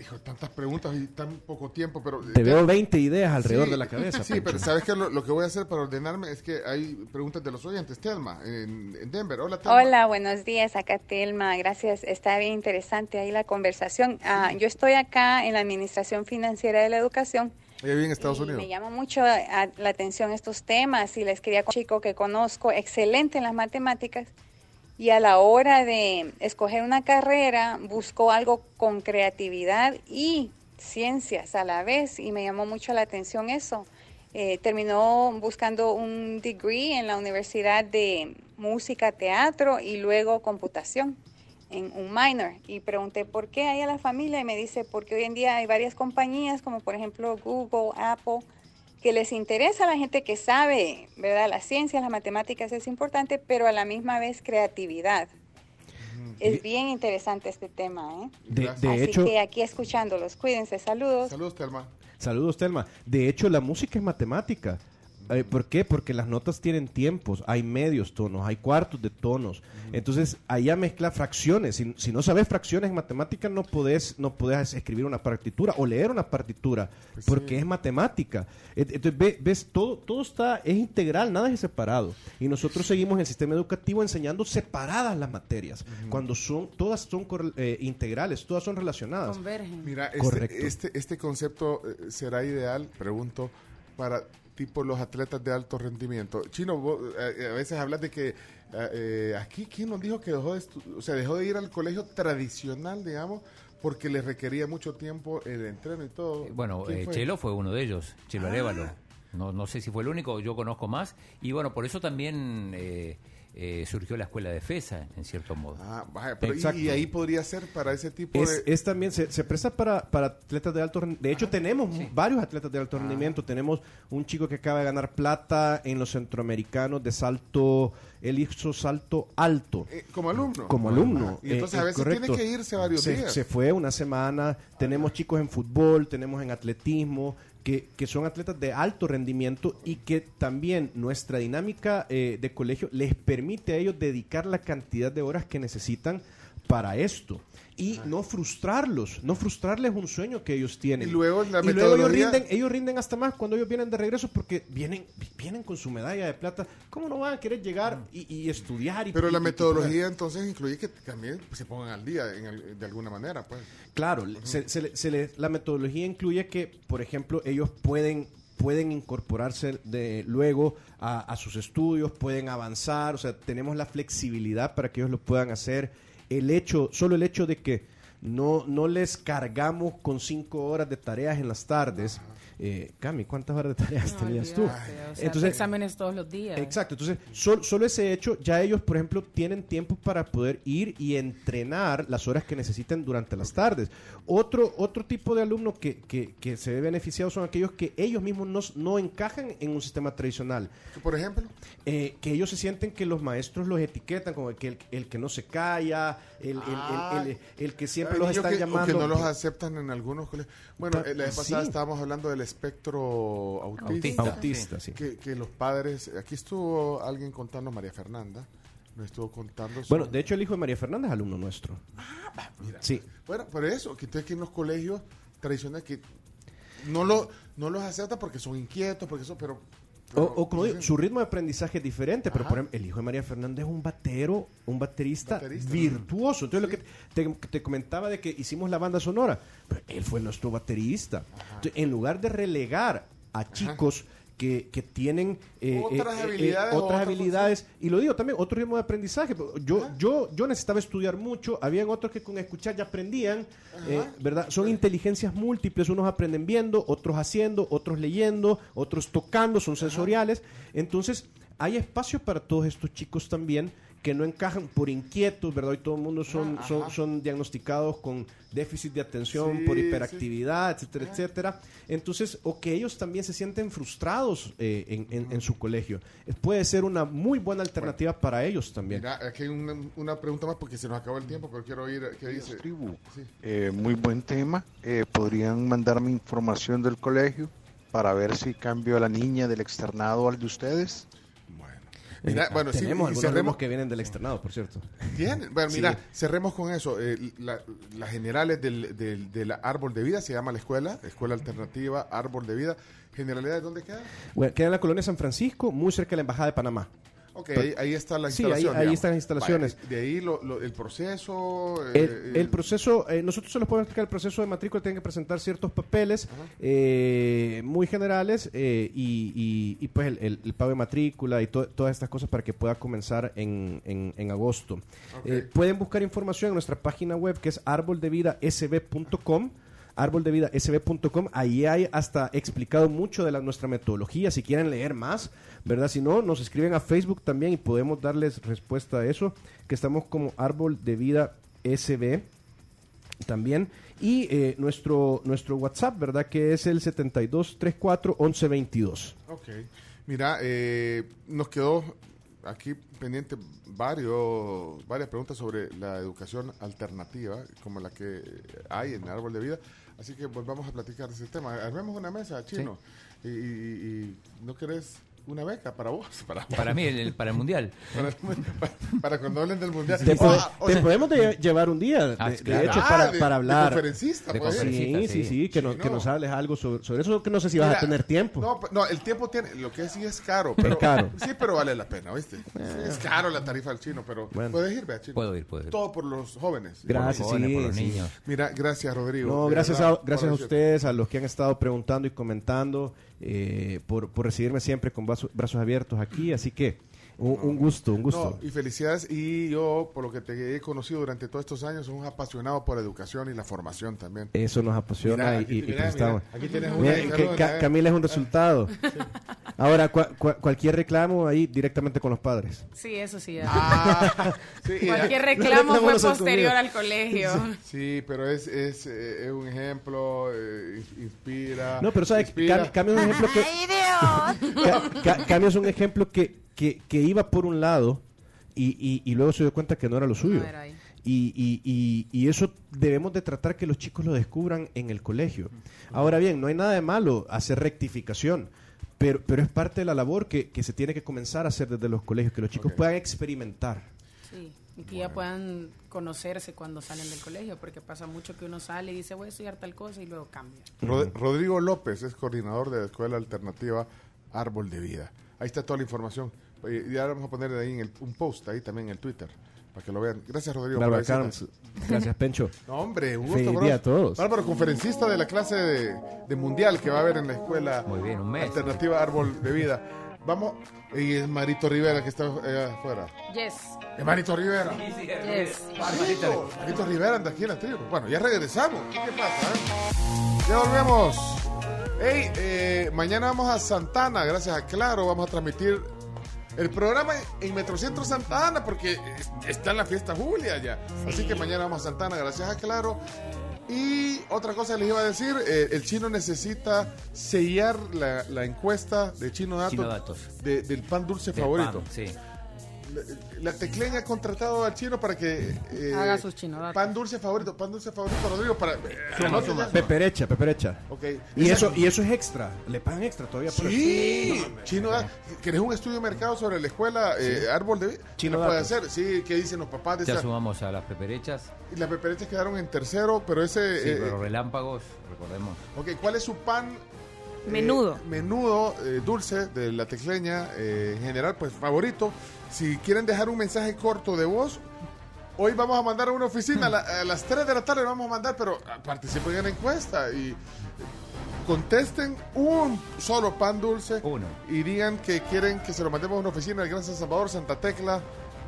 hijo, tantas preguntas y tan poco tiempo, pero... Te veo 20 ideas alrededor Sí, de la cabeza. Sí, Pancho. pero ¿sabes qué? Lo, lo que voy a hacer para ordenarme es que hay preguntas de los oyentes. Telma, en, en Denver. Hola, Telma. Hola, buenos días. Acá Telma, gracias. Está bien interesante ahí la conversación. Ah, yo estoy acá en la Administración Financiera de la Educación. Ella vive en Estados y Unidos. Me llama mucho la atención estos temas y les quería con un chico que conozco, excelente en las matemáticas, y a la hora de escoger una carrera buscó algo con creatividad y ciencias a la vez y me llamó mucho la atención eso. Eh, terminó buscando un degree en la Universidad de Música, Teatro y luego Computación en un minor y pregunté por qué ahí a la familia y me dice porque hoy en día hay varias compañías como por ejemplo Google, Apple, que les interesa a la gente que sabe, ¿verdad? Las ciencias, las matemáticas es importante, pero a la misma vez creatividad. Es bien interesante este tema, ¿eh? De, de Así hecho, que aquí escuchándolos, cuídense, saludos. Saludos, Telma. saludos Telma. De hecho, la música es matemática. Eh, ¿Por qué? Porque las notas tienen tiempos, hay medios tonos, hay cuartos de tonos. Entonces, allá mezcla fracciones. Si, si no sabes fracciones en matemática, no podés, no podés escribir una partitura o leer una partitura, porque es matemática. Entonces, ve- ves, todo, todo está, es integral, nada es separado. Y nosotros seguimos en el sistema educativo enseñando separadas las materias, cuando son, todas son corre- eh, integrales, todas son relacionadas. Mira, este, Correcto. este, este concepto eh, será ideal, pregunto, para tipo los atletas de alto rendimiento. Chino, vos, eh, a veces hablas de que eh, eh, aquí, ¿quién nos dijo que dejó de, o sea, dejó de ir al colegio tradicional, digamos, porque le requería mucho tiempo el entreno y todo? Bueno, ¿Quién eh, fue? Chelo fue uno de ellos, Chelo Ah. Arevalo. No, no sé si fue el único, yo conozco más. Y bueno, por eso también eh, eh, surgió la escuela de FESA, en cierto modo. Ah, vaya, pero y- Exacto. y, ahí podría ser para ese tipo Es, de... es también, se, se presta para, para atletas de alto rendimiento. De hecho, tenemos varios atletas de alto rendimiento. Tenemos un chico que acaba de ganar plata en los centroamericanos de salto. Él hizo salto alto. Eh, como alumno. Como alumno. Y entonces eh, a veces correcto. tiene que irse varios se, días. Se fue una semana. Tenemos chicos en fútbol, tenemos en atletismo, que, que son atletas de alto rendimiento y que también nuestra dinámica eh, de colegio les permite a ellos dedicar la cantidad de horas que necesitan para esto y no frustrarlos, no frustrarles un sueño que ellos tienen. Y luego la ellos metodología- rinden, ellos rinden hasta más cuando ellos vienen de regreso porque vienen, vienen con su medalla de plata. ¿Cómo no van a querer llegar y, y estudiar? Y, Pero la y- y- metodología entonces incluye que también se pongan al día en al- de alguna manera, pues. Claro, se- se le- se le- la metodología incluye que, por ejemplo, ellos pueden pueden incorporarse de luego a, a sus estudios, pueden avanzar, o sea, tenemos la flexibilidad para que ellos lo puedan hacer. El hecho, solo el hecho de que no, no les cargamos con cinco horas de tareas en las tardes. Eh, Cami, ¿cuántas horas de tareas No, tenías tú? olvídate, o sea, exámenes todos los días. Exacto, entonces sol- solo ese hecho, ya ellos, por ejemplo, tienen tiempo para poder ir y entrenar las horas que necesiten durante las tardes. Otro, otro tipo de alumno que, que, que se ve beneficiado son aquellos que ellos mismos no, no encajan en un sistema tradicional. Por ejemplo, Eh, que ellos se sienten que los maestros los etiquetan como el que, el, el que no se calla, el, el- el- el- el que siempre los están que, o llamando. que no los aceptan en algunos colegios. Bueno, la vez pasada sí. estábamos hablando del espectro autista. Autista, sí. Que, que los padres, aquí estuvo alguien contando, María Fernanda, nos estuvo contando. Bueno, de hecho el hijo de María Fernández es alumno nuestro. Mira. Sí. Bueno, por eso, que entonces que en los colegios tradicionales que no, lo, no los aceptan porque son inquietos, porque eso, pero O, o como digo, su ritmo de aprendizaje es diferente, pero por ejemplo, el hijo de María Fernández es un batero, un baterista, Baterista, virtuoso. Entonces, lo que te, te comentaba de que hicimos la banda sonora, pero él fue nuestro baterista. Entonces, en lugar de relegar a chicos que, que tienen eh, Otras eh, eh, habilidades o otras otras habilidades, y lo digo también, otro ritmo de aprendizaje. Yo, yo, yo necesitaba estudiar mucho, habían otros que con escuchar ya aprendían, eh, ¿verdad? Son inteligencias múltiples, unos aprenden viendo, otros haciendo, otros leyendo, otros tocando, son sensoriales. Entonces, hay espacio para todos estos chicos también que no encajan por inquietos, ¿verdad? Y todo el mundo son, Ah, son, son diagnosticados con déficit de atención, Sí, por sí. hiperactividad, etcétera, etcétera. Entonces, o que ellos también se sienten frustrados eh, en, en- en su colegio. Eh, Puede ser una muy buena alternativa para ellos también. Mira, aquí hay una, una pregunta más porque se nos acabó el tiempo, pero quiero oír qué dice. Sí. Eh, muy buen tema. Eh, ¿Podrían mandarme información del colegio para ver si cambio a la niña del externado al de ustedes? Mira, Eh, bueno, sí, tenemos y algunos cerremos- que vienen del externado, por cierto. Bien, bueno, Sí. mira, cerremos con eso. Eh, la- las generales del, del, del árbol de vida se llama la escuela, escuela alternativa, árbol de vida. ¿Generalidades dónde queda? Bueno, queda en la colonia San Francisco, muy cerca de la Embajada de Panamá. Ok, ahí, ahí está la Sí, ahí- están las instalaciones. De ahí lo- lo- el proceso. eh, El, el proceso, eh, nosotros se los podemos explicar, el proceso de matrícula tienen que presentar ciertos papeles eh, muy generales eh, y, y- y, pues el, pago de matrícula y to- todas estas cosas para que pueda comenzar en, en- en agosto. Pueden buscar información en nuestra página web que es arboldevidasb.com arboldevidasb.com ahí hay hasta explicado mucho de la, nuestra metodología. Si quieren leer más verdad si no nos escriben a Facebook también y podemos darles respuesta a eso que estamos como árbol de vida SB también. Y eh, nuestro nuestro WhatsApp verdad que es el 7234 1122 Ok. Mira, eh, nos quedó aquí pendiente varios, varias preguntas sobre la educación alternativa, como la que hay en árbol de vida. Así que volvamos a platicar de ese tema. Armemos una mesa, chino. Y, y- y- no querés una beca para vos. Para, Para mí, el- el- para el mundial. Para, para- para cuando hablen del mundial. Te, Ah, o te sea, podemos de- llevar un día, de, Ah, de claro. hecho, Ah, para, de- para de hablar. conferencista, De conferencista, Sí, sí, sí. sí, que, no- que no. nos hables algo sobre, sobre eso, que no sé si vas Mira, a tener tiempo. No, no, el tiempo tiene, lo que sí es caro. Pero, caro. Sí, pero vale la pena, ¿viste? Sí, es caro la tarifa del chino, pero Bueno. puedes ir, vea, chino. Puedo ir, puedo ir. Todo por los jóvenes. Gracias, Por los jóvenes, sí, por los niños. Mira, gracias, Rodrigo. No, De gracias verdad, a, gracias a ustedes, a los que han estado preguntando y comentando, eh, por, por recibirme siempre con brazos, brazos abiertos aquí. Así que un, un gusto, un gusto. No, y felicidades. Y yo, por lo que te he conocido durante todos estos años, soy un apasionado por la educación y la formación también. Eso nos apasiona Mira, y, aquí- y- y mira, estamos. mira, aquí tienes Mira, una que Ca- eh. Camila es un resultado. Ahora, cua- cua- cualquier reclamo ahí directamente con los padres. Sí, eso sí. ya. Ah, sí, Cualquier reclamo no, fue posterior al colegio. Sí, pero es, es, eh, es un ejemplo, eh, ins- inspira. No, pero ¿sabes? Cam- es un ejemplo que... Ca- Ca- Cambio es un ejemplo que, que, que iba por un lado y, y, y luego se dio cuenta que no era lo suyo. No era ahí. Y, y, y, y eso debemos de tratar que los chicos lo descubran en el colegio. Ahora bien, no hay nada de malo hacer rectificación, pero, pero es parte de la labor que, que se tiene que comenzar a hacer desde los colegios, que los chicos puedan experimentar. Sí, y que ya puedan conocerse cuando salen del colegio, porque pasa mucho que uno sale y dice voy a estudiar tal cosa y luego cambia. Rod- Rodrigo López es coordinador de la Escuela Alternativa Árbol de Vida. Ahí está toda la información. Y ya vamos a poner ahí en el, un post ahí también en el Twitter para que lo vean. Gracias, Rodrigo. por la Bárbara visita. Carms, gracias Pencho. No, hombre, un gusto. Día a todos. Bárbaro, conferencista de la clase de, de mundial que va a haber en la escuela Muy bien, un mes. Alternativa Árbol de Vida. Vamos, y es Marito Rivera que está allá afuera. Yes. Es Marito Rivera. Yes. Marito, Marito Rivera anda aquí en la tribu. Bueno, ya regresamos. ¿Qué pasa? eh? Ya volvemos. Hey, eh, mañana vamos a Santana, gracias a Claro, vamos a transmitir el programa en Metrocentro Santa Ana porque es- está en la fiesta Julia ya. Así que mañana vamos a Santana, gracias a Claro. Y otra cosa les iba a decir, eh, el chino necesita sellar la, la encuesta de Chino Datos, Chino Datos. de- del pan dulce Del favorito. pan, sí. La, Tecleña ha contratado al chino para que... eh, Haga sus chinodatos. Pan dulce favorito, pan dulce favorito, Rodrigo, para... anote ya. Peperecha, peperecha. Ok. Y eso, y eso es extra. Le pagan extra todavía por Sí, eso. Chino, da- ¿querés un estudio de mercado sobre la escuela eh, Árbol de Vida? Chino ¿Lo puede hacer? Sí, ¿qué dicen los papás de Ya esa? sumamos a las peperechas. Y las peperechas quedaron en tercero, pero ese... Sí, eh, pero relámpagos, recordemos. ok, ¿cuál es su pan Menudo. Eh, menudo, eh, dulce de la tecleña, eh, en general, pues favorito. Si quieren dejar un mensaje corto de voz, hoy vamos a mandar a una oficina a, la- a las 3 de la tarde, vamos a mandar, pero ah, participen en la encuesta y contesten un solo pan dulce y digan que quieren que se lo mandemos a una oficina del Gran San Salvador, Santa Tecla,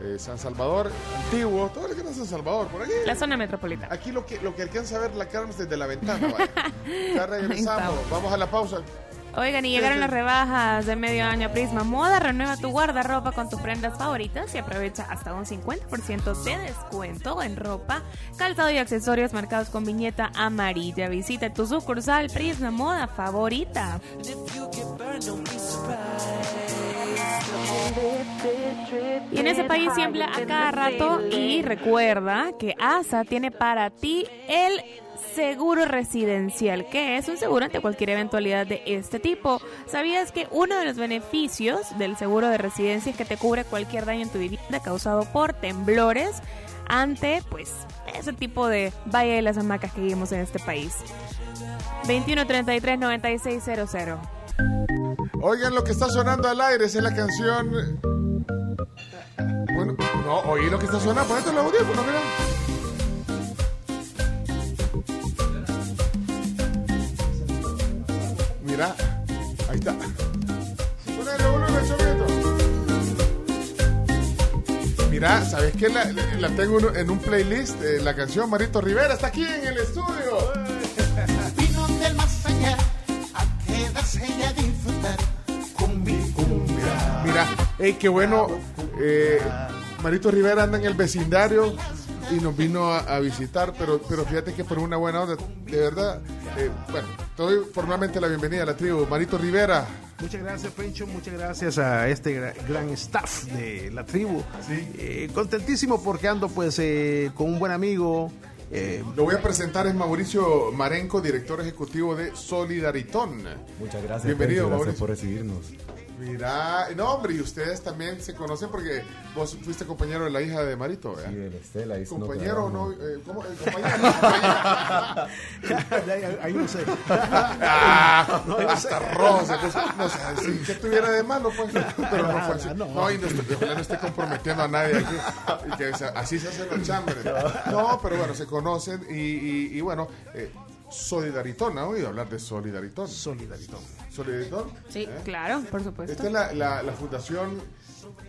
eh, San Salvador, Antiguo, todo el Gran San Salvador, por aquí. La zona metropolitana. Aquí lo que, lo que alcanza a ver la Carmen desde la ventana. vaya. Ya regresamos, vamos a la pausa. Oigan, y llegaron las rebajas de medio año Prisma Moda. Renueva tu guardarropa con tus prendas favoritas y aprovecha hasta un 50% de descuento en ropa, calzado y accesorios marcados con viñeta amarilla. Visita tu sucursal Prisma Moda favorita. Y en ese país tiembla a cada rato y recuerda que ASA tiene para ti el seguro residencial, que es un seguro ante cualquier eventualidad de este tipo. ¿Sabías que uno de los beneficios del seguro de residencia es que te cubre cualquier daño en tu vivienda causado por temblores ante pues ese tipo de valle de las hamacas que vivimos en este país? 2133 9600. Oigan lo que está sonando al aire, esa es la canción. Bueno, no, oí lo que está sonando, ponete los audífonos, mira. Mira, ahí está. Mira, ¿sabes qué? La, tengo en un- playlist, eh, la canción Marito Rivera está aquí en el estudio. Vino del más a quedarse disfrutar con mi cumbia. Mira, hey, qué bueno. eh, Marito Rivera anda en el vecindario y nos vino a, a visitar, pero, pero fíjate que por una buena onda, de verdad. eh, bueno, te doy formalmente la bienvenida a la tribu. Marito Rivera. Muchas gracias, Pencho. Muchas gracias a este gra- gran staff de la tribu. Eh, contentísimo porque ando pues eh, con un buen amigo. Eh, Lo voy a presentar, es Mauricio Marenco, director ejecutivo de Solidaritón. Muchas gracias, Bienvenido, Pencho, gracias Mauricio. por recibirnos. Mira, no, hombre, y ustedes también se conocen porque vos fuiste compañero de la hija de Marito, ¿verdad? Sí, de la Estela. ahí no Compañero o no, trabajo. eh, ¿cómo? Eh, compañero. ahí, no sé. Ah, No, no hasta puso. No sé, sí, que tuviera de malo, pues. Pero no fue así. No. No, y no, estoy- no esté comprometiendo a nadie aquí. Y que así se hacen los chambres. No, pero bueno, se conocen y, y, y bueno, eh, Solidaritón, ¿ha oído hablar de Solidaritón? Solidaritón. ¿Solidaritón? Sí, ¿Eh? claro, por supuesto. Esta es la, la, la fundación,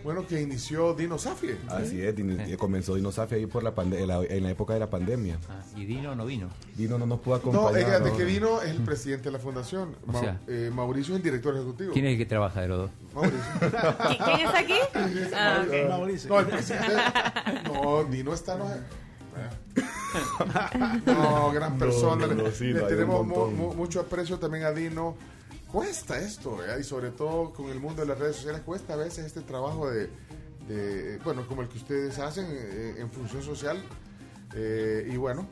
bueno, que inició Dino Safi. Así es, Dino- comenzó Dinosafi ahí por la pande- en, la, en la época de la pandemia. ¿Y Dino no vino? Dino no nos pudo No, acompañar. ella de ¿no? que vino es el presidente de la fundación. O Ma- sea. eh, Mauricio es el director ejecutivo. ¿Quién es el que trabaja de los dos? ¿Qui- ¿Quién está aquí? Ah, ok. Mauricio. No, el presidente. No, Dino está. No, no gran persona. no, no, le sí, tenemos mu- montón. mu- mucho aprecio también a Dino. Cuesta esto, y sobre todo con el mundo de las redes sociales, cuesta a veces este trabajo de, de, bueno, como el que ustedes hacen eh, en función social. Eh, y bueno,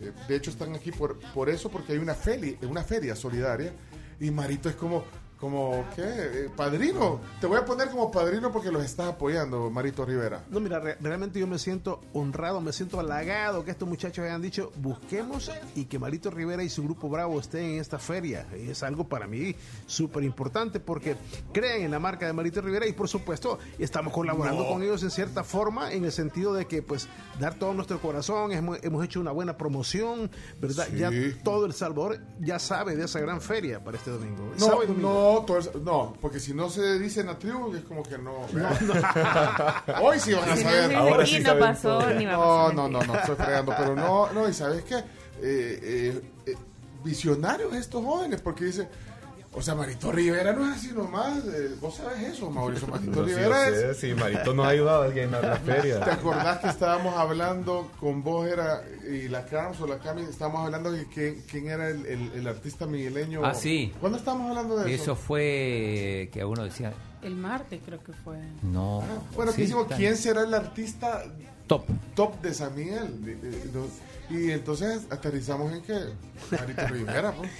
eh, de hecho están aquí por, por eso, porque hay una feria, una feria solidaria. Y Marito es como, como ¿qué? Eh, padrino. Te voy a poner como padrino porque los estás apoyando, Marito Rivera. No, mira, re- realmente yo me siento honrado, me siento halagado que estos muchachos hayan dicho, busquemos y que Marito Rivera y su grupo Bravo estén en esta feria. Es algo para mí súper importante porque creen en la marca de Marito Rivera y por supuesto estamos colaborando No. con ellos en cierta forma en el sentido de que pues dar todo nuestro corazón, hemos, hemos hecho una buena promoción, ¿verdad? Sí. Ya todo El Salvador ya sabe de esa gran feria para este domingo. No, domingo. no, todo eso- no, porque si no se dice en la tribu, es como que no. Hoy sí van a saber. Ahora sí no saben pasó, todo. ni va a No, pasar, no, no, no, estoy fregando, pero no, no, y sabes qué, Eh, eh, eh, visionarios estos jóvenes, porque dicen, o sea, Marito Rivera no es así nomás, eh, vos sabes eso, Mauricio, Marito No, sí, Rivera sé, es... sí, Marito nos ha ayudado a la feria. ¿Te acordás que estábamos hablando con vos era y la Carms o la Cami? Estábamos hablando de que, quién era el, el- el artista migueleño. Ah, sí. ¿Cuándo estábamos hablando de eso? Eso fue que uno decía, El martes creo que fue. no. Bueno, Sí, que hicimos. ¿quién será el artista Top. top de San Miguel? Y entonces aterrizamos en que Marito Rivera, pues.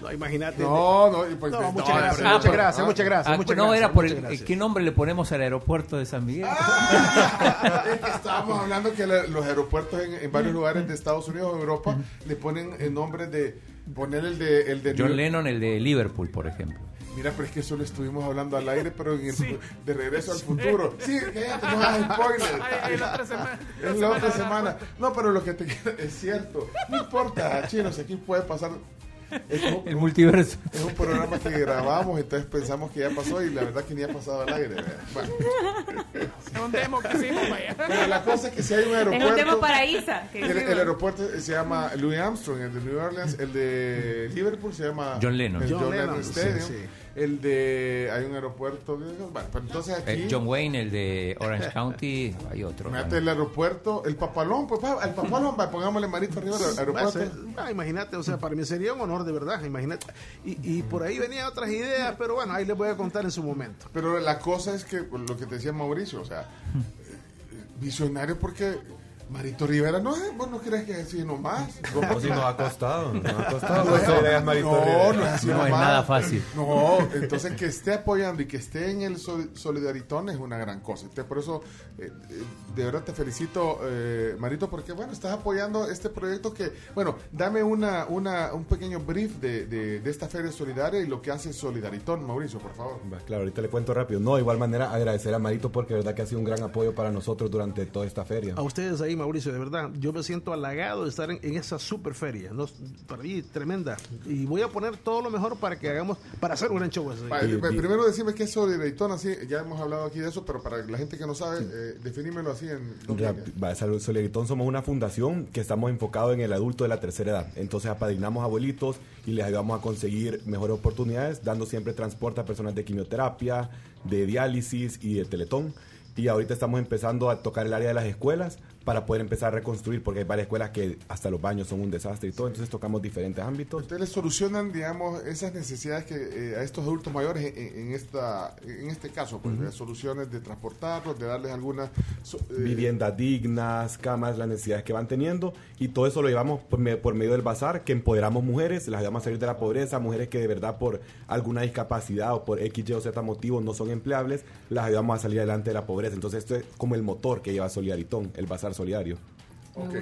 No, imagínate. No, no, pues, No, no, muchas gracias, muchas ah, gracias, ah, muchas gracias. Ah, muchas no, gracias, era por el, gracias. ¿qué nombre le ponemos al aeropuerto de San Miguel? es que estábamos hablando que la- los aeropuertos en, en varios lugares de Estados Unidos o Europa le ponen el nombre de, Poner el de, el de John New- Lennon, el de Liverpool, por ejemplo. Mira, pero es que eso lo estuvimos hablando al aire, pero en el- de regreso al futuro. Sí, cállate, no hagas spoiler. Ay, es la otra semana. Es la otra semana. No, pero lo que te queda es cierto. No importa, chinos, aquí puede pasar. Es un- El multiverso. Es un programa que grabamos, entonces pensamos que ya pasó y la verdad que ni ha pasado al aire. Bueno, Es un demo que hicimos, vaya. pero la cosa es que si hay un aeropuerto. Es un tema para Isa. que El, aeropuerto se llama Louis Armstrong, el de New Orleans, el de Liverpool se llama John Lennon. el John John, Lennon, Lennon sí, Stadium. sí. El de hay un aeropuerto, bueno, pero entonces aquí Eh, John Wayne, el de Orange County, hay otro. Imagínate el aeropuerto, el papalón, pues el papalón, va, pongámosle marito arriba del aeropuerto. Ah, imagínate, o sea, para mí sería un honor de verdad, imagínate. Y, y por ahí venían otras ideas, pero bueno, ahí les voy a contar en su momento. Pero la cosa es que lo que te decía Mauricio, o sea, eh, visionario porque Marito Rivera no es, vos no crees que es así nomás. No, si nos ha costado, nos ha costado No, Marito no, Rivera. no es así No es nomás. nada fácil. No, entonces que esté apoyando y que esté en el sol- solidaritón es una gran cosa. Entonces, por eso, eh, eh, de verdad te felicito, eh, Marito, porque bueno, estás apoyando este proyecto que, bueno, dame una, una, un pequeño brief de, de, de esta feria solidaria y lo que hace Solidaritón, Mauricio, por favor. Claro, ahorita le cuento rápido. No, de igual manera agradecer a Marito porque de verdad que ha sido un gran apoyo para nosotros durante toda esta feria. A ustedes ahí, Mauricio, de verdad, yo me siento halagado de estar en, en esa super feria. ¿no? Para mí, tremenda. Y voy a poner todo lo mejor para que hagamos, para hacer un gran show. eh, primero decime qué es Solidaritón, así, ya hemos hablado aquí de eso, pero para la gente que no sabe, eh, definímelo así en Solidaritón somos una fundación que estamos enfocados en el adulto de la tercera edad. Entonces apadrinamos abuelitos y les ayudamos a conseguir mejores oportunidades, dando siempre transporte a personas de quimioterapia, de diálisis y de teletón. Y ahorita estamos empezando a tocar el área de las escuelas para poder empezar a reconstruir, porque hay varias escuelas que hasta los baños son un desastre y todo. Entonces tocamos diferentes ámbitos. Ustedes les solucionan, digamos, esas necesidades que eh, a estos adultos mayores en, en esta, en este caso, pues, eh, soluciones de transportarlos, de darles algunas so- eh, viviendas dignas, camas, las necesidades que van teniendo y todo eso lo llevamos por, me- por medio del bazar, que empoderamos mujeres, las ayudamos a salir de la pobreza, mujeres que de verdad por alguna discapacidad o por X, Y o Z motivo no son empleables, las ayudamos a salir adelante de la pobreza. Entonces esto es como el motor que lleva Solidaritón, el bazar solidario. ok.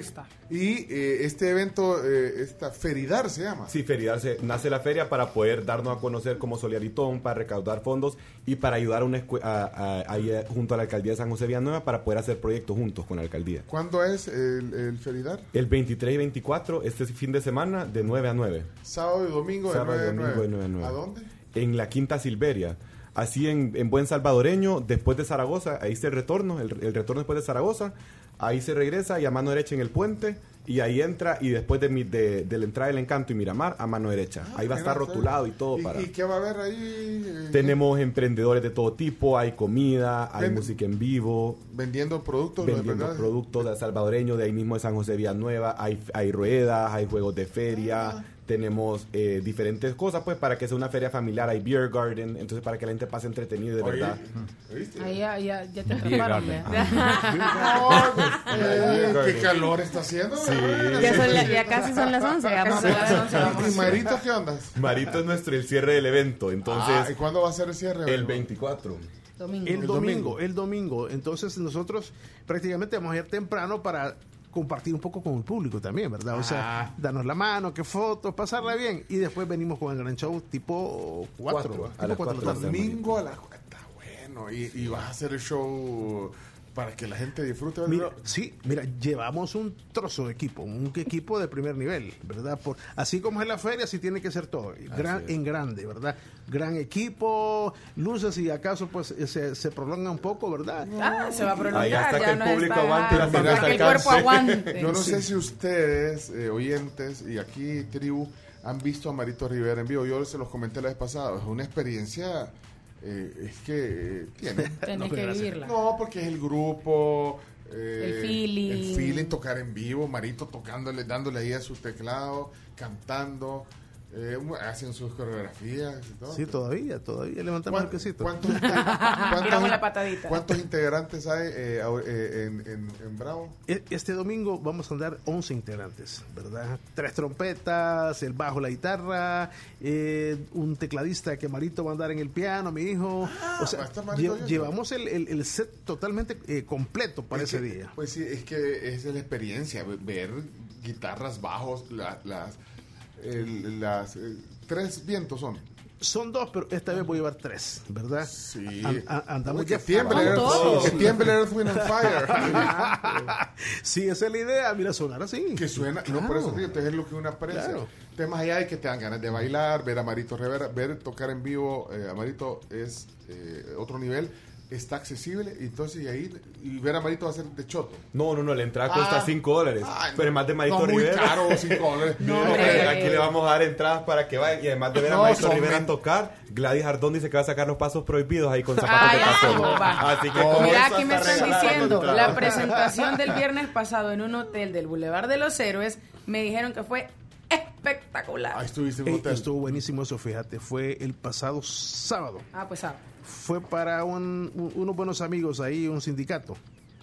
Y eh, este evento, eh, esta Feridar se llama. Sí, Feridar se, nace la feria para poder darnos a conocer como Solidaritón, para recaudar fondos y para ayudar a una a- a- ahí, eh, junto a la alcaldía de San José Villanueva para poder hacer proyectos juntos con la alcaldía. ¿Cuándo es el, el Feridar? El 23 y 24, este fin de semana, de 9 a 9. Sábado y domingo de Sábado y 9 a domingo 9. de 9 a 9. ¿A dónde? En la Quinta Silveria. Así en, en buen salvadoreño, después de Zaragoza, ahí está el retorno, el, el retorno después de Zaragoza, ahí se regresa y a mano derecha en el puente, y ahí entra, y después de, mi- de, de la entrada del Encanto y Miramar, a mano derecha. ahí va a estar rotulado y todo ¿Y, para... ¿Y qué va a haber ahí? eh, Tenemos emprendedores de todo tipo, hay comida, hay música en vivo, Vendiendo productos. vendiendo productos de salvadoreños de ahí mismo de San José Villanueva, hay, hay ruedas, hay juegos de feria, Ah. Tenemos eh, diferentes cosas pues para que sea una feria familiar, hay beer garden, entonces para que la gente pase entretenido de verdad. ¿Oíste? Ahí ya, ya, ya te. No, eh, qué calor está haciendo. Ya, son la- ya casi son las 11. vamos. Casi son las 11, vamos. ¿Y Marito qué onda? Marito es nuestro el cierre del evento, entonces Ah, ¿Y cuándo va a ser el cierre? el 24. Domingo. El domingo. el domingo. Entonces nosotros prácticamente vamos a ir temprano para compartir un poco con el público también, ¿verdad? O sea, Ah. darnos la mano, qué fotos, pasarla bien. Y después venimos con el gran show tipo 4. Cuatro, a las cuatro de la tarde. Domingo a la está bueno. Y, y vas a hacer el show para que la gente disfrute. Mira, sí, mira, llevamos un trozo de equipo, un equipo de primer nivel, ¿verdad? Por, así como es la feria, así tiene que ser todo, gran, en grande, ¿verdad? Gran equipo, luces y acaso pues eh, se, se prolonga un poco, ¿verdad? Ah, se va a prolongar. Ahí hasta ya que el no público está- aguante y la hasta familia que el cuerpo aguante. Yo no sé si ustedes, eh, oyentes, y aquí tribu, han visto a Marito Rivera en vivo. Yo se los comenté la vez pasada. Es una experiencia, eh, es que eh, tiene. Tenés que vivirla. No, porque es el grupo. eh, El feeling. El feeling, tocar en vivo. Marito tocándole, dándole ahí a sus teclados, cantando. Eh, hacen sus coreografías y todo. Sí, todavía, todavía levantamos el ¿Cuán- quesito. ¿Cuántos, la patadita. ¿Cuántos integrantes hay eh, eh, en, en- en Bravo? E- Este domingo vamos a andar 11 integrantes, ¿verdad? Tres trompetas, el bajo, la guitarra, eh, un tecladista que Marito va a andar en el piano, mi hijo. o va a sea, lle- llevamos el, el- el set totalmente eh, completo para Es ese que- día. Pues sí, es que es la experiencia, ve- ver guitarras, bajos, la- las el- las eh, tres vientos son. Son dos, pero esta vez voy a llevar tres, ¿verdad? Sí. An- an- andamos que ya tiemble, Earth- que tiemble Earth, Wind and Fire. sí, esa es la idea. Mira, sonar así. Que suena, no por eso, tío, entonces es lo que uno aprecia. Claro. Temas allá de que te dan ganas de bailar, ver a Marito Rivera, ver tocar en vivo eh, a Marito es eh, otro nivel, está accesible, y entonces y ahí, y ver a Marito va a ser de choto. No, no, no, la entrada Ah. cuesta 5 dólares. Ay, pero es más de Marito no, muy Rivera. caro, 5 dólares. No, hombre, aquí le vamos a dar entradas para que vayan. Y además de ver a No, Marito son Rivera tocar, Gladys Ardón dice que va a sacar los pasos prohibidos ahí con zapatos Ay, de va. Así que con Mira, aquí me está están diciendo, la presentación del viernes pasado en un hotel del Boulevard de los Héroes, me dijeron que fue espectacular. Ahí estuviste en hotel. estuvo buenísimo eso, fíjate. Fue el pasado sábado. Ah, pues ah, Fue para un- un- unos buenos amigos ahí, un sindicato.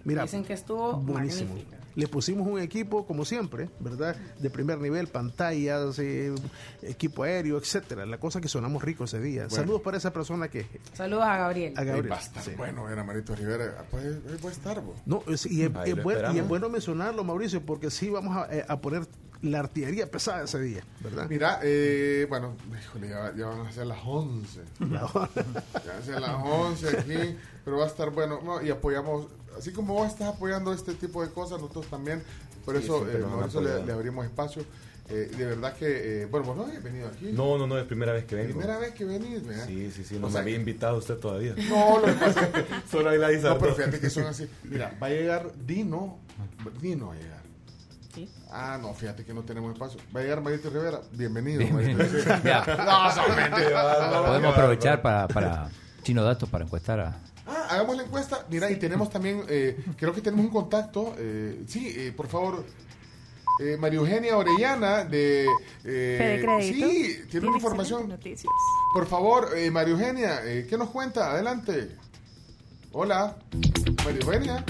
Mira, dicen que estuvo buenísimo. magnífico. Le pusimos un equipo, como siempre, ¿verdad? De primer nivel, pantallas, eh, equipo aéreo, etcétera. La cosa que sonamos rico ese día. Bueno. Saludos para esa persona que... Saludos a Gabriel. A Gabriel. Ey, va a estar sí. bueno ver a Marito Rivera. Pues, eh, puede estar. No, es- y, es, buen- y es bueno mencionarlo, Mauricio, porque sí vamos a, eh, a poner la artillería pesada ese día, ¿verdad? Mira, eh, bueno, híjole, ya, ya van a ser las 11. Ya van a ser las 11 aquí, pero va a estar bueno. No, y apoyamos, así como vos estás apoyando este tipo de cosas, nosotros también. Por Sí, eso, eh, por eso le, le abrimos espacio. Eh, de verdad que, eh, bueno, vos no habías venido aquí. No, no, no, es primera vez que vengo. Primera vez que venís, ¿verdad? Sí, sí, sí, O no me sea, había invitado usted todavía. No, lo que pasa es que Solo ahí la dice No, pero fíjate que son así. Mira, va a llegar Dino. Dino va a llegar. Sí. Ah, no, fíjate que no tenemos espacio. Va a llegar Marito Rivera. Bienvenido, Bienvenido. Marito. No, solamente. Podemos aprovechar para, para Chino Datos para encuestar a... Ah, hagamos la encuesta. Mira, y tenemos también, eh, creo que tenemos un contacto. eh, sí, eh, por favor. Eh, María Eugenia Orellana de... Eh, Crédito. sí, tiene una información. noticias. Por favor, eh, María Eugenia, eh, ¿qué nos cuenta? Adelante. Hola, María Eugenia.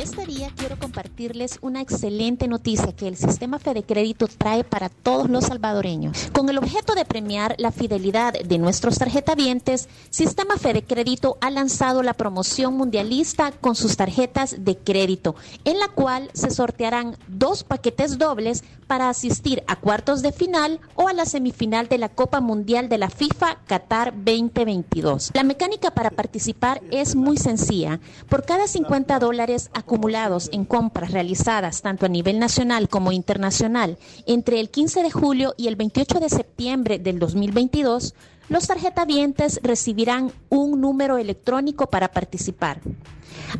Este día quiero compartirles una excelente noticia que el sistema Fede Crédito trae para todos los salvadoreños. Con el objeto de premiar la fidelidad de nuestros tarjetavientes, Sistema Fede Crédito ha lanzado la promoción mundialista con sus tarjetas de crédito, en la cual se sortearán dos paquetes dobles para asistir a cuartos de final o a la semifinal de la Copa Mundial de la FIFA Qatar 2022. La mecánica para participar es muy sencilla. Por cada 50 dólares acumulados en compras realizadas tanto a nivel nacional como internacional entre el 15 de julio y el 28 de septiembre del 2022, los tarjetavientes recibirán un número electrónico para participar.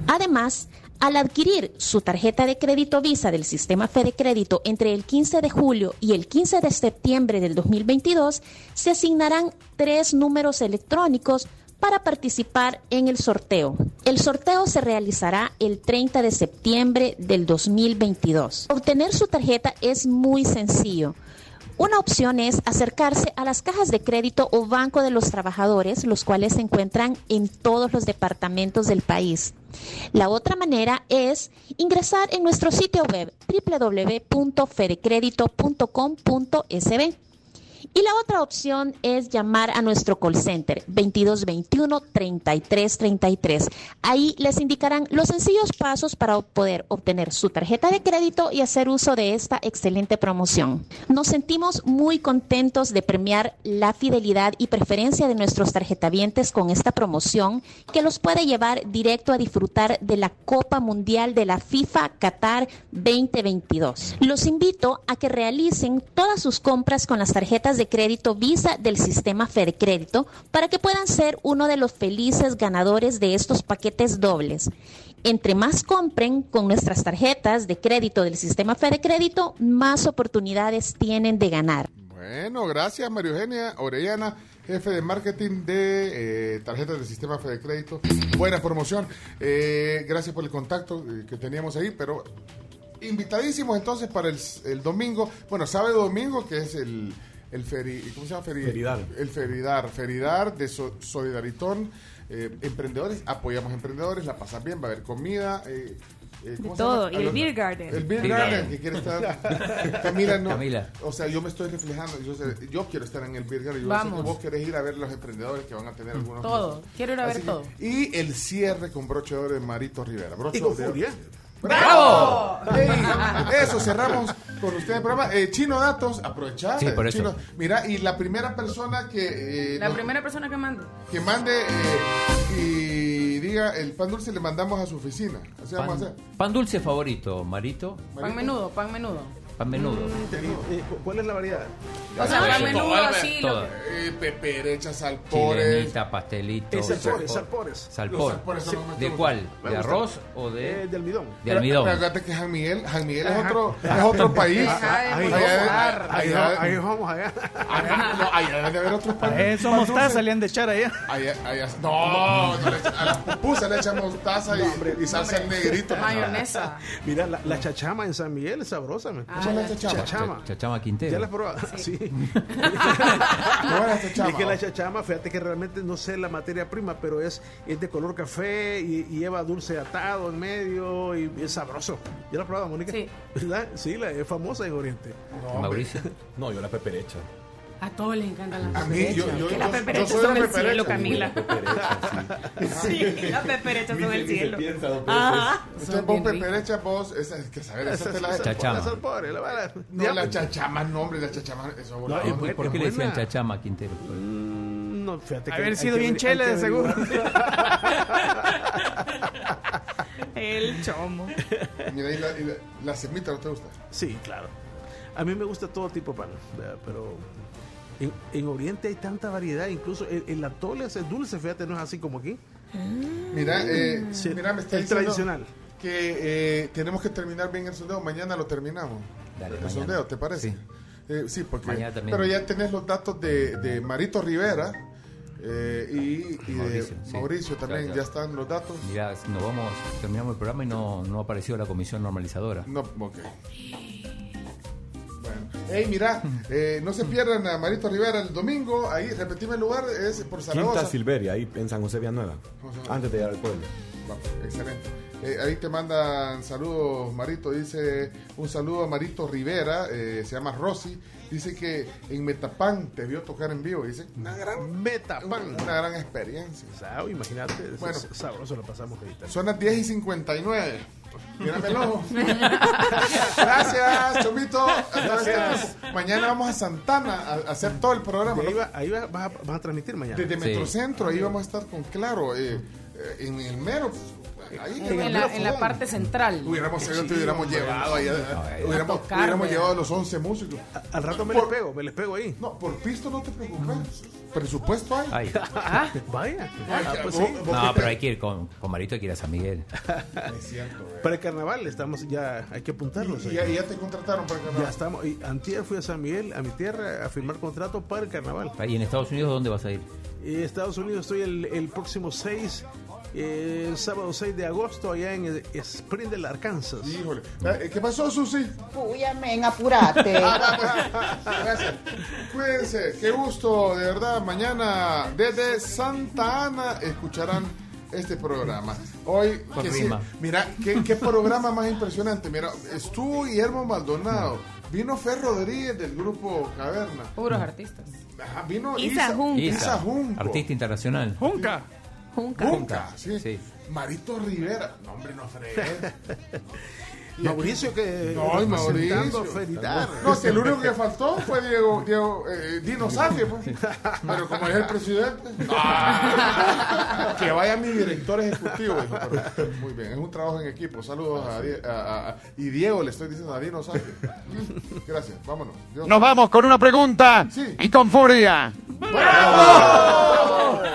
Además, al adquirir su tarjeta de crédito Visa del sistema Fede Crédito entre el 15 de julio y el 15 de septiembre del 2022, se asignarán tres números electrónicos para participar en el sorteo. El sorteo se realizará el 30 de septiembre del 2022. Obtener su tarjeta es muy sencillo. Una opción es acercarse a las cajas de crédito o banco de los trabajadores, los cuales se encuentran en todos los departamentos del país. La otra manera es ingresar en nuestro sitio web www.fedecredito.com.sb. Y la otra opción es llamar a nuestro call center 2221-3333. Ahí les indicarán los sencillos pasos para poder obtener su tarjeta de crédito y hacer uso de esta excelente promoción. Nos sentimos muy contentos de premiar la fidelidad y preferencia de nuestros tarjetavientes con esta promoción que los puede llevar directo a disfrutar de la Copa Mundial de la FIFA Qatar 2022. Los invito a que realicen todas sus compras con las tarjetas de crédito Visa del sistema Fede Crédito para que puedan ser uno de los felices ganadores de estos paquetes dobles. Entre más compren con nuestras tarjetas de crédito del sistema Fede Crédito, más oportunidades tienen de ganar. Bueno, gracias María Eugenia Orellana, jefe de marketing de eh, tarjetas del sistema Fede Crédito. Buena promoción. Eh, gracias por el contacto eh, que teníamos ahí, pero invitadísimos entonces para el, domingo, bueno, sábado domingo, que es el, el feri, ¿cómo se llama? Feri- Feridar. El Feridar, Feridar de So- Solidaritón. eh, emprendedores, apoyamos emprendedores, la pasan bien, va a haber comida. eh, eh, ¿cómo De todo, y el Beer Garden. El Beer Beer Garden, Garden. que quiere estar. Camila, no. Camila. O sea, yo me estoy reflejando. Yo, sé- yo quiero estar en el Beer Garden. Yo sé Vamos. que vos querés ir a ver los emprendedores que van a tener algunos. Todo. Quiero ir a ver que- todo. Y el cierre con broche de oro de Marito Rivera. Broche Y con de oro. ¡Bravo! Eso, cerramos con usted en el programa. Eh, Chino Datos, aprovechar. Sí, por eso. Chino. Mira, y la primera persona que, eh, La nos- primera persona que mande. que mande eh, y diga el pan dulce, le mandamos a su oficina. Así vamos a Pan, hacer. pan dulce favorito, Marito. Pan menudo, pan menudo. Pan menudo. Eh, ¿Cuál es la variedad? O sea, pan menudo así. Toda. Eh, peperecha, salpores. Chilenita, pastelito. Eh, salpores. Salpor. ¿De cuál? ¿De arroz o de...? Eh, de almidón. De almidón. que San Miguel, San Miguel es otro, es otro país. Ahí, vamos allá. No, allá debe de haber otros pan- Eso mostaza le han de echar allá. No, a las pupusas le echamos taza y, salsa al negrito. Mayonesa. Mira, la, chachama en San Miguel es sabrosa. Ah, ¿Cuál es la chachama? Chachama. Ch- Chachama Quintero. ¿Ya la has probado? Sí. ¿Cómo es la chachama? Es que la chachama, fíjate que realmente no sé la materia prima, pero es, es de color café y, y lleva dulce atado en medio y es sabroso. ¿Ya la has probado, Mónica? Sí. ¿Verdad? Sí, la, es famosa en Oriente. Mauricio. No, yo la peperecha. A todos les encantan las A mí, yo, yo, las peperechas son de el cielo. Camila. Sí, las peperechas son el cielo. Ajá. Usted Son pon bien ricas. peperecha, vos, esa es que saber, esa te la Chachama. Esa es pobre, la verdad. No, Ya, la pues, chachama, no, hombre, la chachama, eso es buena. ¿Por qué le decían. Chachama Quintero? mm, No, fíjate que Haber sido bien chela, de seguro. El chomo. Mira, y la, y la, la semita, ¿no te gusta? Sí, claro. A mí me gusta todo tipo de pan, pero en, en Oriente hay tanta variedad, incluso el, el atole es dulce, fíjate, no es así como aquí. Mira, eh, Sí, mira, me está el diciendo tradicional. que eh, tenemos que terminar bien el sondeo. Mañana lo terminamos. Dale, el mañana. sondeo, ¿te parece? Sí. Eh, sí, porque. Mañana también. Pero ya tenés los datos de, de Marito Rivera eh, y, y Mauricio, de sí. Mauricio también. Claro, Ya están los datos. Mira, nos vamos, terminamos el programa y no, no ha aparecido la comisión normalizadora. No, ok. Hey, mira, eh, no se pierdan a Marito Rivera el domingo. Ahí, repetimos el lugar, es por Zaragoza. Quinta Silveria, ahí en San José Villanueva. Antes de llegar al pueblo. Excelente. Eh, ahí te mandan saludos, Marito. Dice un saludo a Marito Rivera, eh, se llama Rosy. Dice que en Metapan te vio tocar en vivo. Dice una gran, Metapan. una gran experiencia. Ah, imagínate, Bueno. sabroso lo pasamos ahorita. Son las 10 y 59. Mírame el ojo. Gracias, Chomito. Gracias. Mañana vamos a Santana a, hacer todo el programa. Ahí va- ahí va- vas, a, vas a transmitir mañana. Desde Sí. Metrocentro, ahí vamos a estar con Claro. eh, eh, en el mero. Ahí En, la, en parte central. Hubiéramos, te hubiéramos llevado ahí. hubiéramos, hubiéramos llevado a los 11 músicos. Al rato me Por- les pego, me les pego ahí. No, por pisto no te preocupes. Presupuesto hay. Ay. Ah, Vaya. Ay, Ah, pues sí. No, pero hay que ir con, con Marito, hay que ir a San Miguel. Es cierto, güey. Para el carnaval estamos ya, hay que apuntarnos. Y ahí. ya, ya te contrataron para el Ya canal. estamos. Y antier fui a San Miguel, a mi tierra, a firmar contrato para el carnaval. ¿Y en Estados Unidos dónde vas a ir? Y Estados Unidos estoy el, el próximo 6, eh, el sábado 6 de agosto, allá en Springdale, Arkansas. Híjole. Eh, ¿Qué pasó, Susi? Amén, apurate. Ah, pues, Gracias. Cuídense. Qué gusto, de verdad. Mañana desde Santa Ana escucharán este programa. Hoy, Con que sí, rima. mira, ¿qué, qué programa más impresionante. Mira, estuvo Guillermo Maldonado. Vino Fer Rodríguez del grupo Caverna. puros artistas. Ajá, vino Isa Isa. Isa Junco. artista internacional. Junca. Junca. Junca, sí. Sí. Marito Rivera. No, hombre, no fregué. Mauricio que No, Mauricio. No, si el único que faltó fue Diego, Diego eh, Dino Safie, pues. Pero como es el presidente, ah, que vaya mi director ejecutivo. dijo, pero muy bien, es un trabajo en equipo. Saludos a, a- a- a- y Diego, le estoy diciendo a Dino Safie. Gracias, vámonos. Dios- Nos vamos con una pregunta Sí. y con furia. La